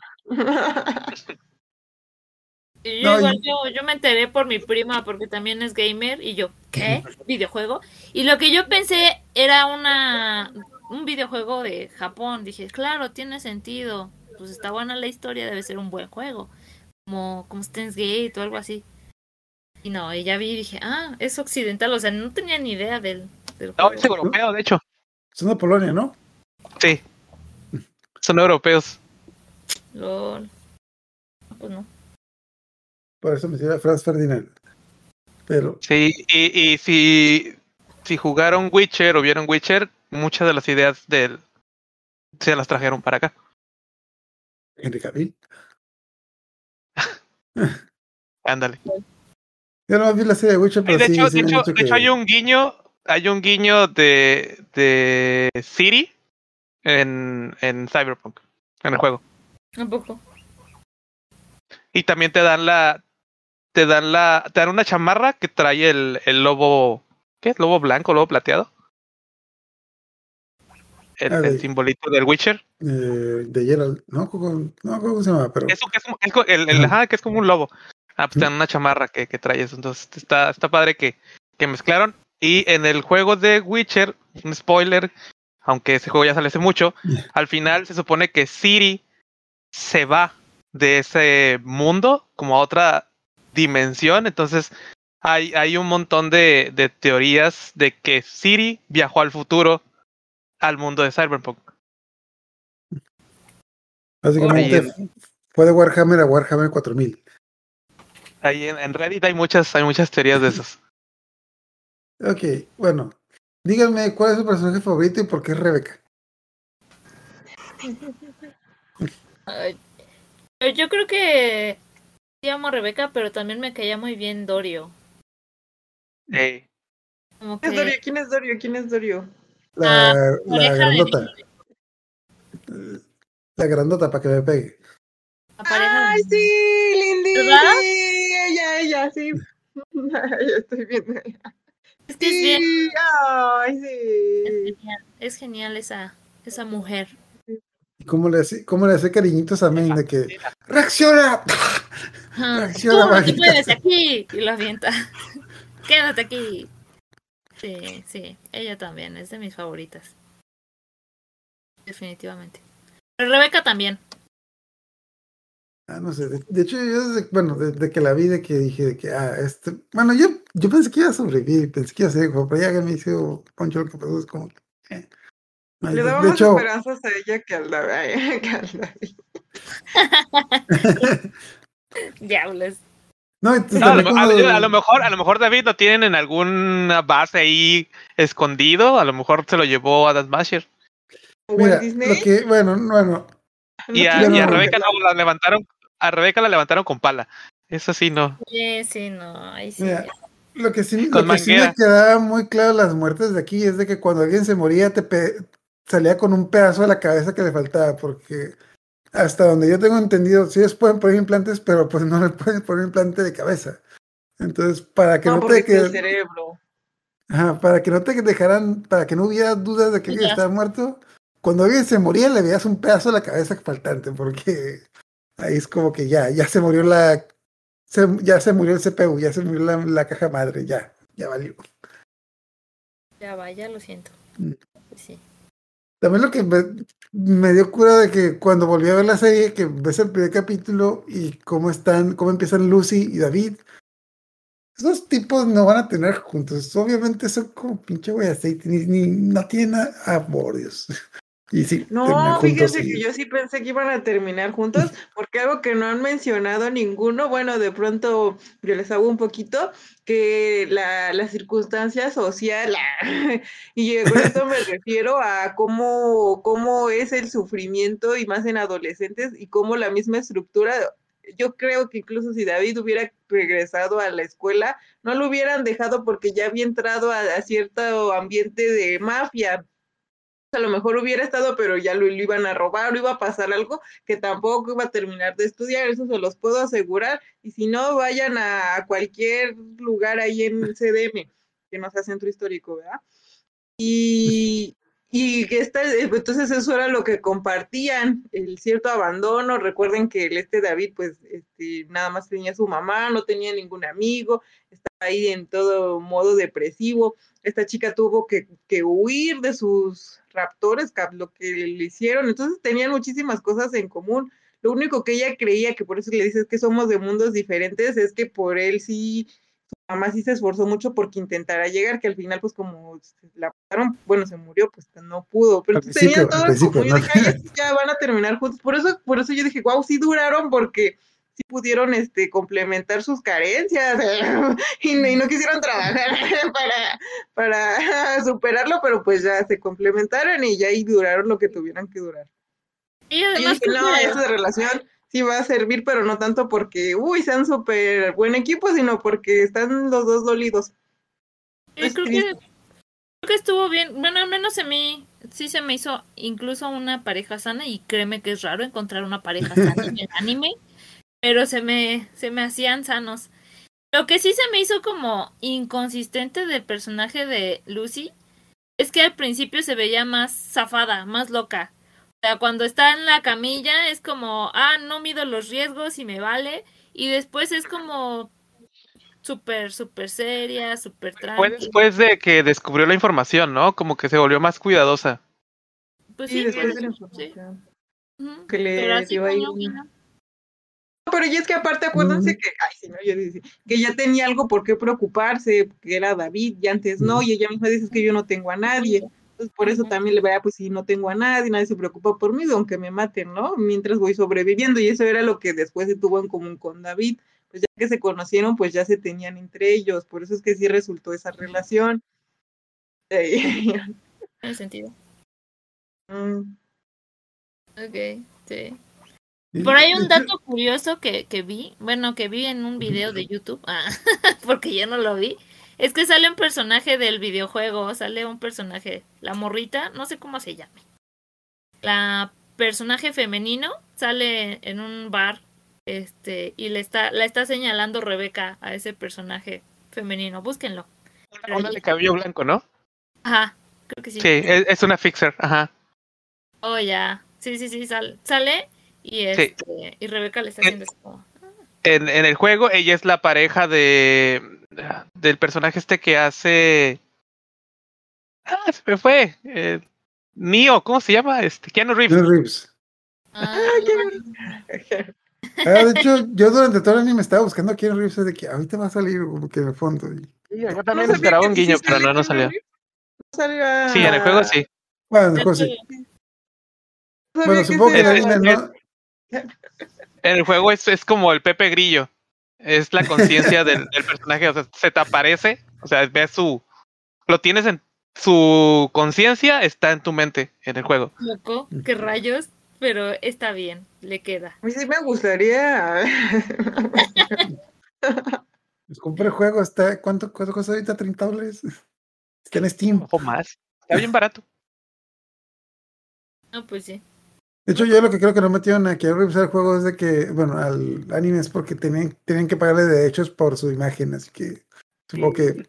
[SPEAKER 3] Y yo
[SPEAKER 2] No,
[SPEAKER 3] igual,
[SPEAKER 2] y-
[SPEAKER 3] yo, yo me enteré por mi prima porque también es gamer y yo, ¿qué? ¿Videojuego? Y lo que yo pensé era una un videojuego de Japón. Dije, claro, tiene sentido. Pues está buena la historia, debe ser un buen juego. Como, como Steins Gate o algo así. Y no, y ya vi y dije, ah, es occidental. O sea, no tenía ni idea del, del
[SPEAKER 5] No,
[SPEAKER 3] juego.
[SPEAKER 5] es europeo, de hecho.
[SPEAKER 2] Son de Polonia, ¿no?
[SPEAKER 5] Sí. Son europeos.
[SPEAKER 3] Lol. Pues no.
[SPEAKER 2] Por eso me decía Franz Ferdinand. Pero,
[SPEAKER 5] Sí, y, y si, si jugaron Witcher o vieron Witcher, muchas de las ideas del se las trajeron para acá.
[SPEAKER 2] Henry Cavill.
[SPEAKER 5] Ándale.
[SPEAKER 2] Yo no vi la serie de Witcher,
[SPEAKER 5] Y
[SPEAKER 2] pero
[SPEAKER 5] de
[SPEAKER 2] sí,
[SPEAKER 5] hecho,
[SPEAKER 2] sí
[SPEAKER 5] de hecho, de hecho hay un guiño, hay un guiño de, de Siri en, en Cyberpunk, en el juego.
[SPEAKER 3] Un poco.
[SPEAKER 5] Y también te dan la, te dan la, te dan una chamarra que trae el, el lobo, ¿qué? ¿Lobo blanco, lobo plateado? El,
[SPEAKER 2] Ah,
[SPEAKER 5] el simbolito del Witcher.
[SPEAKER 2] eh, de Gerald, no, ¿Cómo- no, ¿cómo se llama? Pero
[SPEAKER 5] Eso que es, es el, el-
[SPEAKER 2] Ajá.
[SPEAKER 5] que es como un lobo. Ah, pues te dan una chamarra que, que trae eso. Entonces está, está padre que, que mezclaron. Y en el juego de Witcher, un spoiler, aunque ese juego ya sale hace mucho, al final se supone que Siri se va de ese mundo como a otra dimensión. Entonces hay, hay un montón de, de teorías de que Siri viajó al futuro al mundo de Cyberpunk.
[SPEAKER 2] básicamente fue de Warhammer a Warhammer 4000.
[SPEAKER 5] Ahí en, en Reddit hay muchas, hay muchas teorías de esos.
[SPEAKER 2] Ok, bueno, díganme cuál es su personaje favorito y por qué es Rebeca.
[SPEAKER 3] Yo creo que sí amo a Rebeca, pero también me caía muy bien Dorio.
[SPEAKER 6] ¿Quién
[SPEAKER 3] que
[SPEAKER 6] es Dorio? ¿Quién es Dorio? ¿Quién es Dorio?
[SPEAKER 2] La,
[SPEAKER 3] Ah,
[SPEAKER 2] la grandota. La grandota para que me pegue.
[SPEAKER 6] ¡Ay,
[SPEAKER 3] de-
[SPEAKER 6] sí! ¡Lindy!
[SPEAKER 3] ¿Verdad?
[SPEAKER 6] Sí, ella, ella, sí. ya estoy viendo.
[SPEAKER 3] Es que es bien,
[SPEAKER 6] Sí, ¡Ay,
[SPEAKER 3] es
[SPEAKER 6] sí!
[SPEAKER 3] genial, es genial esa, esa mujer.
[SPEAKER 2] ¿Y cómo le hace, cómo le hace cariñitos a Main de que ¡Reacciona!
[SPEAKER 3] Ah,
[SPEAKER 2] Reacciona,
[SPEAKER 3] Tú no te
[SPEAKER 2] Magita.
[SPEAKER 3] puedes aquí y lo avienta. Quédate aquí. Sí, sí, ella también es de mis favoritas. Definitivamente. Pero Rebeca también.
[SPEAKER 2] Ah, no sé. De, de hecho, yo desde, bueno, desde que la vi, de que dije de que, ah, este, bueno, yo, yo pensé que iba a sobrevivir, pensé que iba a ser hijo, pero ya que me hizo Poncho lo que pasó es como que, eh. No,
[SPEAKER 6] Le daba más
[SPEAKER 2] hecho,
[SPEAKER 6] esperanzas a ella que al David. que al David.
[SPEAKER 3] Diablos.
[SPEAKER 2] no, entonces
[SPEAKER 5] No, a, lo,
[SPEAKER 2] cuando-
[SPEAKER 5] a mejor, a lo mejor David lo tienen en alguna base ahí escondido, a lo mejor se lo llevó a Dan Smasher.
[SPEAKER 6] ¿O
[SPEAKER 2] Mira,
[SPEAKER 6] Disney?
[SPEAKER 2] lo que, bueno, bueno,
[SPEAKER 5] Y a,
[SPEAKER 2] quiero-
[SPEAKER 5] y a
[SPEAKER 2] no,
[SPEAKER 5] Rebeca no, la levantaron, a Rebeca la levantaron con pala. Eso sí, no.
[SPEAKER 3] Sí, sí, no, ahí sí.
[SPEAKER 2] Mira, lo que sí, lo que sí me quedaba muy claro las muertes de aquí es de que cuando alguien se moría te pe- salía con un pedazo de la cabeza que le faltaba, porque hasta donde yo tengo entendido, sí les pueden poner implantes, pero pues no le pueden poner implante de cabeza. Entonces, para que
[SPEAKER 6] No,
[SPEAKER 2] te
[SPEAKER 6] el cerebro.
[SPEAKER 2] ajá, para que no te dejaran, para que no hubiera dudas de que alguien
[SPEAKER 3] Ya.
[SPEAKER 2] estaba muerto, cuando alguien se moría le veías un pedazo de la cabeza faltante, porque ahí es como que ya, ya se murió la, se- ya se murió el CPU, ya se murió la, la caja madre, ya, ya valió.
[SPEAKER 3] Ya vaya, lo siento.
[SPEAKER 2] Mm.
[SPEAKER 3] Sí.
[SPEAKER 2] También lo que me, dio cura de que cuando volví a ver la serie, que ves el primer capítulo y cómo están, cómo empiezan Lucy y David, esos tipos no van a tener juntos. Obviamente son como pinche güey aceite, ni, ni- no tienen a, por Dios. Y sí,
[SPEAKER 6] No, fíjense
[SPEAKER 2] y-
[SPEAKER 6] que yo sí pensé que iban a terminar juntos, porque algo que no han mencionado ninguno, bueno, de pronto yo les hago un poquito, que la, la circunstancia social, y con esto me refiero a cómo, cómo es el sufrimiento y más en adolescentes y cómo la misma estructura, yo creo que incluso si David hubiera regresado a la escuela, no lo hubieran dejado porque ya había entrado a, a cierto ambiente de mafia a lo mejor hubiera estado, pero ya lo, lo iban a robar, o iba a pasar algo que tampoco iba a terminar de estudiar, eso se los puedo asegurar. Y si no, vayan a, cualquier lugar ahí en CDM, que no sea centro histórico, ¿verdad? Y, y que esta, entonces eso era lo que compartían, el cierto abandono. Recuerden que el este David, pues, este, nada más tenía su mamá, no tenía ningún amigo, estaba ahí en todo modo depresivo. Esta chica tuvo que, que huir de sus raptores, lo que le hicieron. Entonces tenían muchísimas cosas en común. Lo único que ella creía, que por eso le dices que somos de mundos diferentes, es que por él sí, su mamá sí se esforzó mucho porque intentara llegar, que al final, pues como la mataron, bueno, se murió, pues no pudo. Pero entonces tenían todo en común. Yo dije. "Ay, ya van a terminar juntos. Por eso, por eso yo dije, wow, sí duraron porque sí pudieron este, complementar sus carencias y, no, y no quisieron trabajar para, para superarlo, pero pues ya se complementaron y ya ahí duraron lo que tuvieran que durar.
[SPEAKER 3] Y además,
[SPEAKER 6] dije, no,
[SPEAKER 3] que-
[SPEAKER 6] esa relación sí va a servir, pero no tanto porque, uy, sean súper buen equipo, sino porque están los dos dolidos.
[SPEAKER 3] yo creo que, creo que estuvo bien. Bueno, al menos a mí sí se me hizo incluso una pareja sana y créeme que es raro encontrar una pareja sana en el anime, pero se me, se me hacían sanos. Lo que sí se me hizo como inconsistente del personaje de Lucy es que al principio se veía más zafada, más loca. O sea, cuando está en la camilla es como, ah, no mido los riesgos y me vale. Y después es como súper, súper seria, súper
[SPEAKER 5] Fue
[SPEAKER 3] tranquila.
[SPEAKER 5] después de que descubrió la información, ¿no? Como que se volvió más cuidadosa.
[SPEAKER 3] Pues
[SPEAKER 6] Sí,
[SPEAKER 3] sí,
[SPEAKER 6] después de la información. Que le
[SPEAKER 3] Pero así
[SPEAKER 6] dio ahí. Pero y es que aparte acuérdense que, ay, sí, no, yo decía, que ya tenía algo por qué preocuparse, que era David, y antes no, y ella misma dice que yo no tengo a nadie. Entonces por eso también le vea, pues si no tengo a nadie, nadie se preocupa por mí, aunque me maten, ¿no? Mientras voy sobreviviendo, y eso era lo que después se tuvo en común con David. Pues ya que se conocieron, pues ya se tenían entre ellos, por eso es que sí resultó esa relación.
[SPEAKER 3] Tiene sentido.
[SPEAKER 6] mm,
[SPEAKER 3] Ok, sí. Por ahí un dato curioso que, que vi, bueno, que vi en un video de YouTube, ah, porque ya no lo vi, es que sale un personaje del videojuego, sale un personaje, la morrita, no sé cómo se llame. La personaje femenino sale en un bar, este, y le está, la está señalando Rebeca a ese personaje femenino, búsquenlo.
[SPEAKER 5] Una de cabello blanco, ¿no?
[SPEAKER 3] Ajá, creo que sí.
[SPEAKER 5] Sí, es, es una fixer, ajá.
[SPEAKER 3] Oh, ya. Sí, sí, sí, sal- sale y este, y Rebeca le está haciendo así como,
[SPEAKER 5] En, en el juego, ella es la pareja de del personaje este que hace. Ah, se me fue. Eh, Neo, ¿cómo se llama? Este, Keanu Reeves.
[SPEAKER 2] Keanu Reeves.
[SPEAKER 3] ah,
[SPEAKER 2] Ah, de hecho, yo durante todo el anime estaba buscando a Keanu Reeves de que ahorita va a salir como que en el fondo. y-
[SPEAKER 5] Sí, yo
[SPEAKER 6] no
[SPEAKER 5] también
[SPEAKER 6] sabía
[SPEAKER 5] esperaba
[SPEAKER 6] que
[SPEAKER 5] un guiño, pero no, no salió.
[SPEAKER 6] No
[SPEAKER 5] Sí, en el juego sí.
[SPEAKER 2] Bueno, en el juego sí.
[SPEAKER 6] no
[SPEAKER 2] Bueno,
[SPEAKER 6] que
[SPEAKER 2] supongo que
[SPEAKER 6] ese
[SPEAKER 2] el
[SPEAKER 6] era-
[SPEAKER 2] anime no.
[SPEAKER 5] En el juego es, es como el Pepe Grillo. Es la conciencia del, del personaje. O sea, se te aparece. O sea, ves su. Lo tienes en. Su conciencia está en tu mente en el juego.
[SPEAKER 3] loco, qué rayos, pero está bien, le queda.
[SPEAKER 6] A mí sí me gustaría.
[SPEAKER 2] Pues compré el juego, está, ¿cuánto, cuánto cuesta ahorita? ¿30 dólares? Está en Steam.
[SPEAKER 5] O más. Está bien barato.
[SPEAKER 3] No, pues sí.
[SPEAKER 2] De hecho, yo lo que creo que no metieron a Keanu Reeves al juego es de que, bueno, al anime es porque tenían, tenían que pagarle derechos por su imagen, así que supongo que.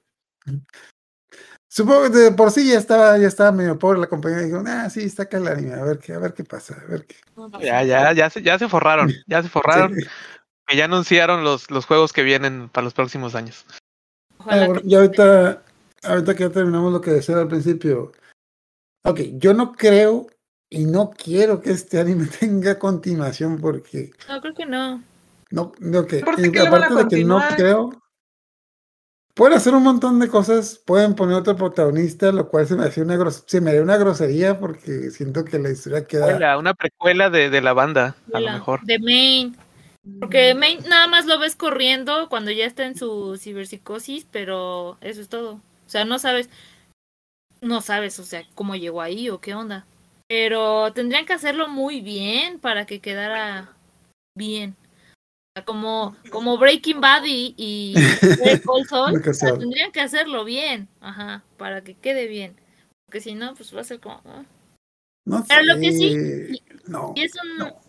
[SPEAKER 2] Supongo que de por sí ya estaba, ya estaba medio pobre la compañía. Y dijeron, ah, sí, saca el anime, a ver qué, a ver qué pasa, a ver qué.
[SPEAKER 5] Ya, ya, ya se, ya se forraron. Ya se forraron.
[SPEAKER 2] Sí.
[SPEAKER 5] Que ya anunciaron los, los juegos que vienen para los próximos años.
[SPEAKER 3] Ojalá
[SPEAKER 2] Ah, bueno,
[SPEAKER 3] que-
[SPEAKER 2] y ahorita, ahorita que ya terminamos lo que decía al principio. Ok, yo no creo y no quiero que este anime tenga continuación porque
[SPEAKER 3] No, creo que no.
[SPEAKER 2] no, no que,
[SPEAKER 6] Aparte
[SPEAKER 2] y de que no creo, pueden hacer un montón de cosas, pueden poner otro protagonista, lo cual se me hacía una gros- se me haría una grosería porque siento que la historia queda
[SPEAKER 5] Una precuela de, de la banda, a lo mejor.
[SPEAKER 3] De Main. Porque Main nada más lo ves corriendo cuando ya está en su ciberpsicosis, pero eso es todo. O sea, no sabes, no sabes, o sea, cómo llegó ahí o qué onda. Pero tendrían que hacerlo muy bien para que quedara bien. Como, como Breaking Bad y, y
[SPEAKER 2] casual.
[SPEAKER 3] tendrían que hacerlo bien, ajá, para que quede bien. Porque si no, pues va a ser como...
[SPEAKER 2] no
[SPEAKER 3] Pero lo que
[SPEAKER 2] sé, no.
[SPEAKER 3] Y es un...
[SPEAKER 2] No.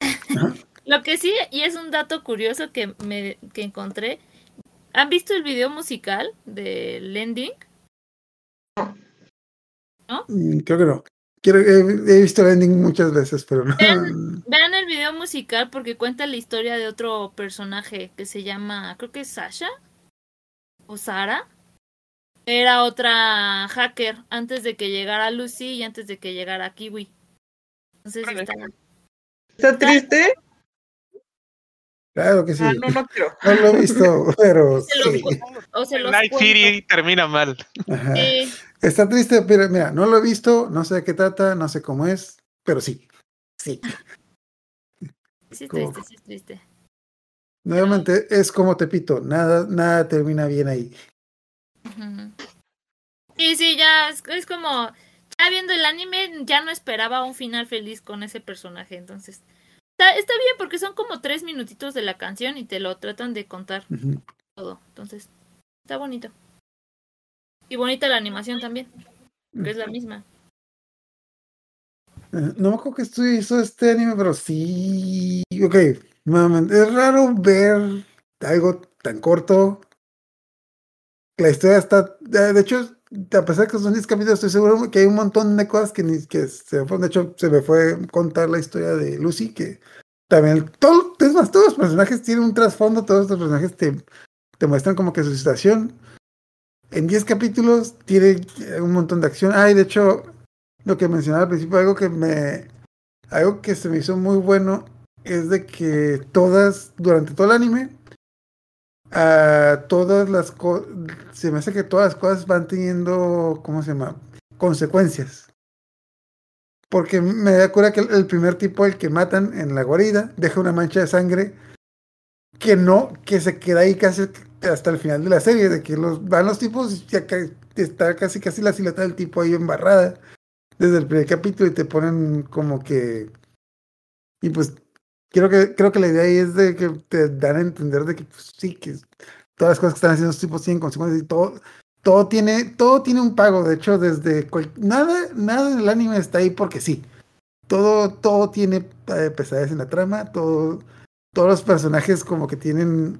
[SPEAKER 3] Lo que sí, y es un dato curioso que me que encontré. ¿Han visto el video musical de Lending?
[SPEAKER 2] Mm, Creo que no. Quiero, he, he visto el ending muchas veces, pero no.
[SPEAKER 3] Vean- Vean el video musical porque cuenta la historia de otro personaje que se llama, creo que es Sasha o Sara. Era otra hacker antes de que llegara Lucy y antes de que llegara Kiwi. Entonces está...
[SPEAKER 6] ¿Está triste?
[SPEAKER 2] Claro que sí.
[SPEAKER 6] Ah, no, no quiero.
[SPEAKER 2] No lo he visto, pero
[SPEAKER 3] Se los
[SPEAKER 2] sí.
[SPEAKER 3] o se los
[SPEAKER 5] Night. City termina mal.
[SPEAKER 3] Sí,
[SPEAKER 2] Está triste, pero mira, no lo he visto, no sé de qué trata, no sé cómo es, pero sí. Sí.
[SPEAKER 3] sí triste, sí es triste.
[SPEAKER 2] Nuevamente es como Tepito, nada, nada termina bien ahí.
[SPEAKER 3] Sí, sí, ya es, es como, ya viendo el anime, ya no esperaba un final feliz con ese personaje, entonces está, está bien porque son como tres minutitos de la canción y te lo tratan de contar todo, entonces está bonito. Y bonita la animación también, que es la misma.
[SPEAKER 2] Eh, No me acuerdo que estoy hizo este anime, pero sí. Ok, es raro ver algo tan corto. La historia está. De de hecho, a pesar de que son 10 capítulos, estoy seguro que hay un montón de cosas que ni que se fueron. De hecho, se me fue contar la historia de Lucy, que también. Todo, es más, todos los personajes tienen un trasfondo, todos los personajes te, te muestran como que su situación. En 10 capítulos tiene un montón de acción. Ay, de hecho, lo que mencionaba al principio, algo que me. Algo que se me hizo muy bueno es de que todas, durante todo el anime, a todas las cosas. Se me hace que todas las cosas van teniendo. ¿Cómo se llama? Consecuencias. Porque me da cura que el, primer tipo, el que matan en la guarida, deja una mancha de sangre que no, que se queda ahí casi hasta el final de la serie, de que los van los tipos y ya ca- está casi casi la silueta del tipo ahí embarrada desde el primer capítulo y te ponen como que y pues creo que creo que la idea ahí es de que te dan a entender de que pues, sí que todas las cosas que están haciendo estos tipos tienen consecuencias y todo todo tiene todo tiene un pago de hecho desde nada nada en el anime está ahí porque sí todo todo tiene eh, pesadez en la trama todo todos los personajes como que tienen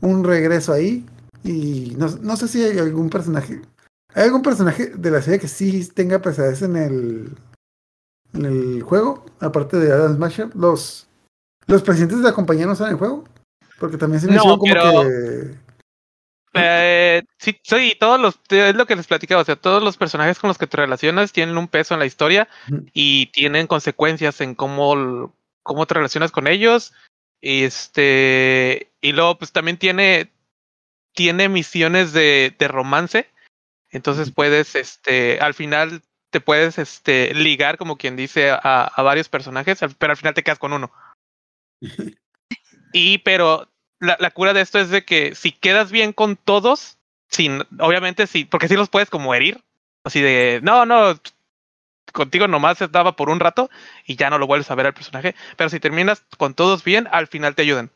[SPEAKER 2] un regreso ahí y no, no sé si hay algún personaje ¿Hay algún personaje de la serie que sí tenga pesadez en el, en el juego? Aparte de Adam Smasher. ¿Los, ¿Los presidentes de la compañía no están en el juego? Porque también se me
[SPEAKER 5] No,
[SPEAKER 2] como
[SPEAKER 5] pero-
[SPEAKER 2] que...
[SPEAKER 5] Eh, sí, sí, todos los, es lo que les platicaba, o sea, todos los personajes con los que te relacionas tienen un peso en la historia y tienen consecuencias en cómo, cómo te relacionas con ellos. Este, y luego pues también tiene, tiene misiones de, de romance. Entonces puedes, este, al final te puedes, este, ligar, como quien dice, a, a varios personajes, pero al final te quedas con uno. Y, pero la, la cura de esto es de que si quedas bien con todos, sin, obviamente sí, porque sí los puedes como herir, así de, no, no, contigo nomás se daba por un rato y ya no lo vuelves a ver al personaje, pero si terminas con todos bien, al final te ayudan.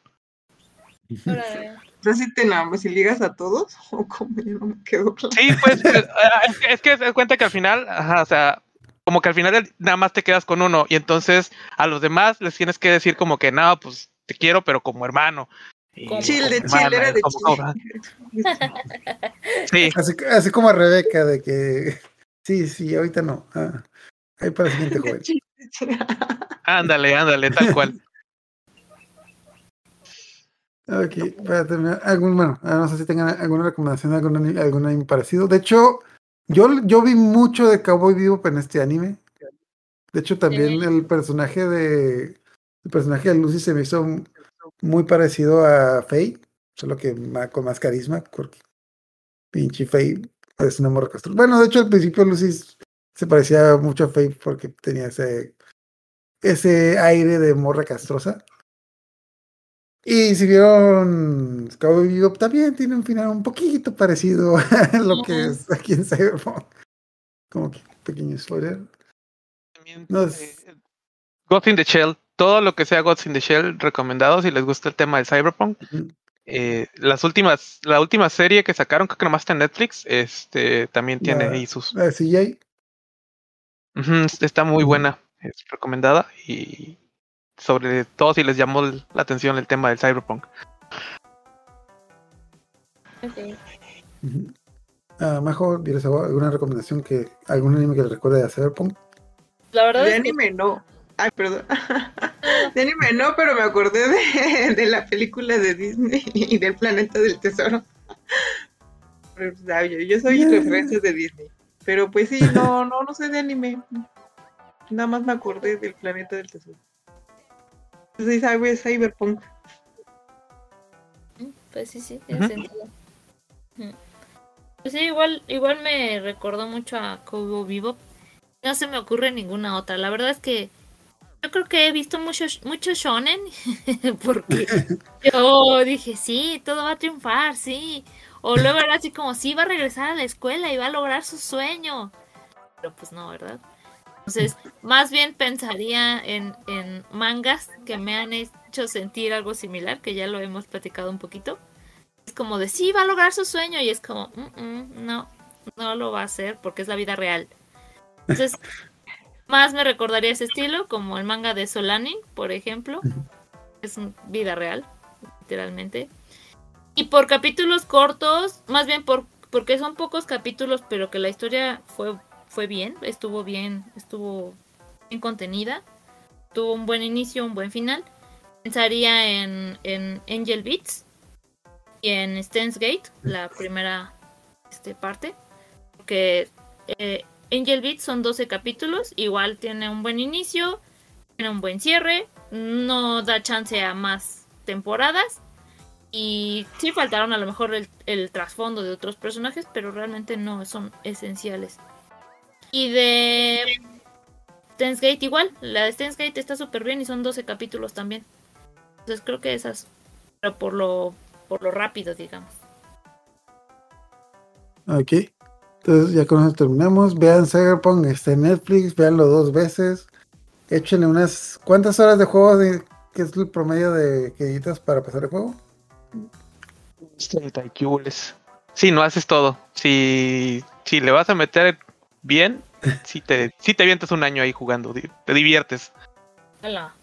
[SPEAKER 6] Sea, si te enamoras, si ligas a todos, o como no me quedo claro.
[SPEAKER 5] Sí, pues, eh, es que, es que se cuenta que al final, ajá, o sea, como que al final nada más te quedas con uno y entonces a los demás les tienes que decir como que no, pues te quiero, pero como hermano. Y
[SPEAKER 3] Como
[SPEAKER 6] chill,
[SPEAKER 5] hermana,
[SPEAKER 6] era de
[SPEAKER 5] como-
[SPEAKER 6] chill.
[SPEAKER 5] Sí,
[SPEAKER 2] Así, así como a Rebeca, de que... Sí, sí, ahorita no. Ah, ahí para el siguiente joven.
[SPEAKER 5] ándale, ándale, tal cual.
[SPEAKER 2] Ok, para terminar, algún, bueno, no sé si tengan alguna recomendación algún algún anime parecido. De hecho, yo, yo vi mucho de Cowboy Vivo en este anime. De hecho, también el personaje de el personaje de Lucy se me hizo muy parecido a Faye, solo que con más carisma, porque pinche Faye es una morra castrosa. Bueno, de hecho al principio Lucy se parecía mucho a Faye porque tenía ese, ese aire de morra castrosa. Y si vieron Cowboy Bebop también tiene un final un poquito parecido a lo que es aquí en Cyberpunk. Como que pequeño spoiler.
[SPEAKER 5] También,
[SPEAKER 2] No, es-
[SPEAKER 5] eh, Ghost in the Shell, todo lo que sea Ghost in the Shell, recomendado si les gusta el tema del Cyberpunk. Eh, las últimas, la última serie que sacaron, creo que nomás está en Netflix, este también tiene
[SPEAKER 2] La-
[SPEAKER 5] ahí sus.
[SPEAKER 2] La de CJ.
[SPEAKER 5] Está muy buena, es recomendada y sobre todo si les llamó la atención el tema del Cyberpunk.
[SPEAKER 2] Ujú. Ah, Majo, ¿tienes alguna recomendación que algún anime que le recuerde a Cyberpunk?
[SPEAKER 3] La verdad
[SPEAKER 6] De
[SPEAKER 3] es que
[SPEAKER 6] anime no. Ay, perdón. De anime no, pero me acordé de, de la película de Disney y del planeta del tesoro. Pero, sea, yo, yo soy
[SPEAKER 2] Ya.
[SPEAKER 6] referencia de Disney. Pero pues sí, no, no, no sé de anime. Nada más me acordé del planeta del tesoro. Entonces, ¿sabes? Cyberpunk.
[SPEAKER 3] Pues sí, sí, tiene sentido. Pues sí, igual, igual me recordó mucho a Cowboy Bebop. No se me ocurre ninguna otra. La verdad es que yo creo que he visto mucho, mucho shonen porque yo dije, sí, todo va a triunfar, sí. O luego era así como, sí, va a regresar a la escuela y va a lograr su sueño. Pero pues no, ¿verdad? Entonces, más bien pensaría en, en mangas que me han hecho sentir algo similar, que ya lo hemos platicado un poquito. Es como de, sí, va a lograr su sueño y es como, "Mm, mm, no, no lo va a hacer porque es la vida real. Entonces, más me recordaría ese estilo, como el manga de Solani, por ejemplo. Es vida real, literalmente. Y por capítulos cortos, más bien por, porque son pocos capítulos, pero que la historia fue, fue bien, estuvo bien, estuvo bien contenida. Tuvo un buen inicio, un buen final. Pensaría en, en Angel Beats y en Stance Gate, la primera este, parte. Porque eh, Angel Beats son 12 capítulos, igual tiene un buen inicio, tiene un buen cierre, no da chance a más temporadas. Y sí faltaron a lo mejor el, el trasfondo de otros personajes, pero realmente no son esenciales. Y de Steins Gate igual, la de Steins Gate está súper bien y son 12 capítulos también. Entonces creo que esas, pero por lo, por lo rápido, digamos.
[SPEAKER 2] Ok. Entonces ya con eso terminamos. Vean Cyberpunk, está en Netflix, véanlo dos veces. Échenle unas... ¿Cuántas horas de juego de... que es el promedio de que editas para pasar el juego?
[SPEAKER 5] 30 y qué hules. Sí, no haces todo. Si, si le vas a meter bien, si te, si te avientas un año ahí jugando, te diviertes.
[SPEAKER 3] Hola.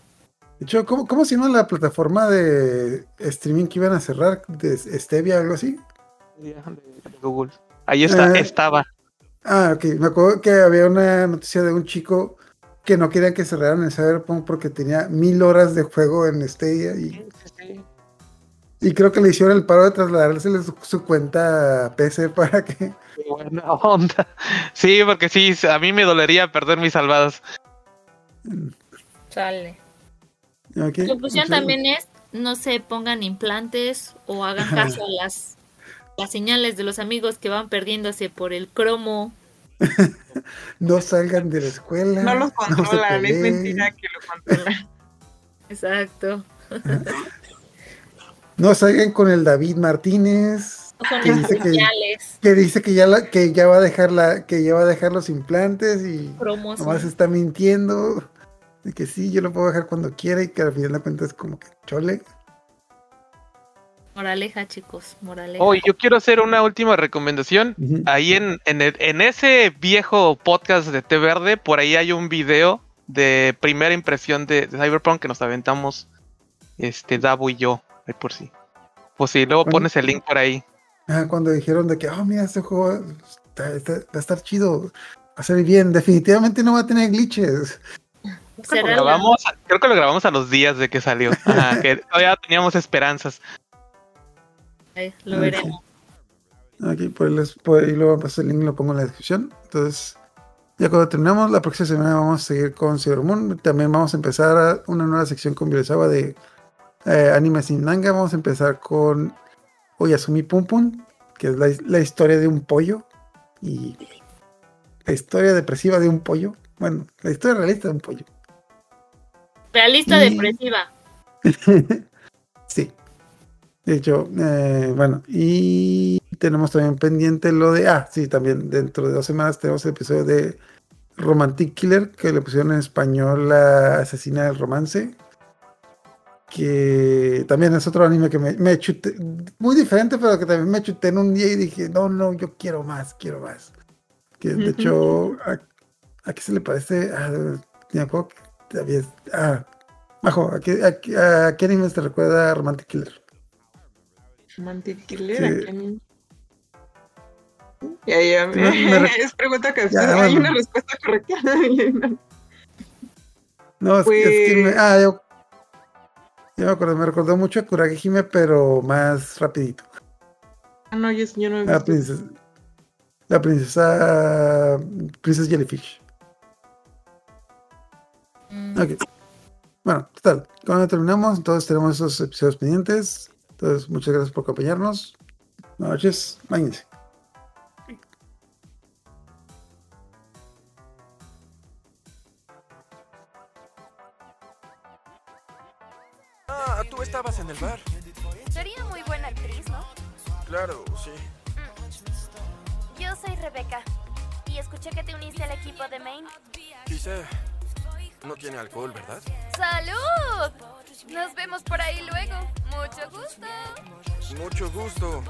[SPEAKER 2] De hecho, ¿cómo, cómo se llama la plataforma de streaming que iban a cerrar? ¿De Stevia o algo así?
[SPEAKER 5] De Google. Ahí está,
[SPEAKER 2] Eh.
[SPEAKER 5] estaba.
[SPEAKER 2] Ah, ok. Me acuerdo que había una noticia de un chico que no quería que cerraran el Cyberpunk porque tenía mil horas de juego en Stadia y, y creo que le hicieron el paro de trasladársele su, su cuenta a PC para que...
[SPEAKER 5] Qué buena onda. Sí, porque sí, a mí me dolería perder mis salvadas.
[SPEAKER 3] Sale.
[SPEAKER 2] Ok,
[SPEAKER 3] La conclusión
[SPEAKER 2] muchas-
[SPEAKER 3] también es, no se pongan implantes o hagan caso a las, las señales de los amigos que van perdiéndose por el cromo.
[SPEAKER 2] No salgan de la escuela.
[SPEAKER 6] No los controlan, es
[SPEAKER 2] peleen.
[SPEAKER 6] mentira que lo controlan.
[SPEAKER 3] Exacto.
[SPEAKER 2] No salgan con el David Martínez,
[SPEAKER 3] No
[SPEAKER 2] Que dice que- que dice que ya, la- que ya va a dejar la, que ya va a dejar los implantes y
[SPEAKER 3] Cromos.
[SPEAKER 2] nomás está mintiendo. De que sí, yo lo puedo dejar cuando quiera y que al final de cuentas es como que chole.
[SPEAKER 3] Moraleja, chicos. Moraleja.
[SPEAKER 5] Oh, y yo quiero hacer una última recomendación. Ahí en, en, el- en ese viejo podcast de Té Verde, por ahí hay un video de primera impresión de, de Cyberpunk que nos aventamos este Davo y yo, ahí por si. Pues si luego
[SPEAKER 2] Bueno.
[SPEAKER 5] pones el link por ahí.
[SPEAKER 2] Ah, cuando dijeron de que, oh, mira, este juego está- está- va a estar chido, va a salir bien, definitivamente no va a tener glitches.
[SPEAKER 5] Creo que,
[SPEAKER 3] Será
[SPEAKER 5] lo grabamos, creo que lo grabamos a los días de que salió. Ajá, que todavía teníamos esperanzas.
[SPEAKER 3] Ay, lo
[SPEAKER 2] Ok.
[SPEAKER 3] veremos.
[SPEAKER 2] Aquí por ahí, les- por ahí luego paso el link y lo pongo en la descripción. Entonces, ya cuando terminamos, la próxima semana vamos a seguir con Sailor Moon. También vamos a empezar a- una nueva sección con Virasawa de eh, anime sin manga. Vamos a empezar con Oyasumi Pum Pum, que es la, la historia de un pollo y la historia depresiva de un pollo. Bueno, la historia realista de un pollo.
[SPEAKER 3] Realista
[SPEAKER 2] Y-
[SPEAKER 3] depresiva.
[SPEAKER 2] sí. De hecho, eh, bueno, y tenemos también pendiente lo de. Ah, sí, también dentro de dos semanas tenemos el episodio de Romantic Killer, que le pusieron en español la asesina del romance. Que también es otro anime que me, me chuté. Muy diferente, pero que también me chuté en un día y dije, no, no, yo quiero más, quiero más. Que de hecho, ¿a, a qué se le parece? Ah, que había- Ah, Majo, ¿a qué, a qué- a qué anime te recuerda Romantic Killer?
[SPEAKER 6] Romantic Killer. ¿a quién? Ya, ya,
[SPEAKER 2] Me- me re-
[SPEAKER 6] es pregunta capciosa.
[SPEAKER 2] Ya,
[SPEAKER 6] Hay
[SPEAKER 2] bueno.
[SPEAKER 6] una respuesta correcta.
[SPEAKER 2] No, es, que- es que me,
[SPEAKER 6] Pues-
[SPEAKER 2] ah, yo, ya me acuerdo, me recordó mucho a Kurage Hime, pero más rapidito.
[SPEAKER 6] Ah, no, yo, yo no he
[SPEAKER 2] La
[SPEAKER 6] visto.
[SPEAKER 2] princesa, la princesa, Princess Jellyfish.
[SPEAKER 3] Mm.
[SPEAKER 2] Ok. Bueno, total, cuando terminamos, entonces tenemos esos episodios pendientes. Entonces, muchas gracias por acompañarnos. Buenas noches, bañense.
[SPEAKER 7] Tú estabas en el bar.
[SPEAKER 8] Sería muy buena actriz, ¿no?
[SPEAKER 7] Claro, sí.
[SPEAKER 8] Yo soy Rebeca. Y escuché que te uniste al equipo de Maine.
[SPEAKER 7] Quizá no tiene alcohol, ¿verdad?
[SPEAKER 8] ¡Salud! Nos vemos por ahí luego. Mucho gusto.
[SPEAKER 7] Mucho gusto.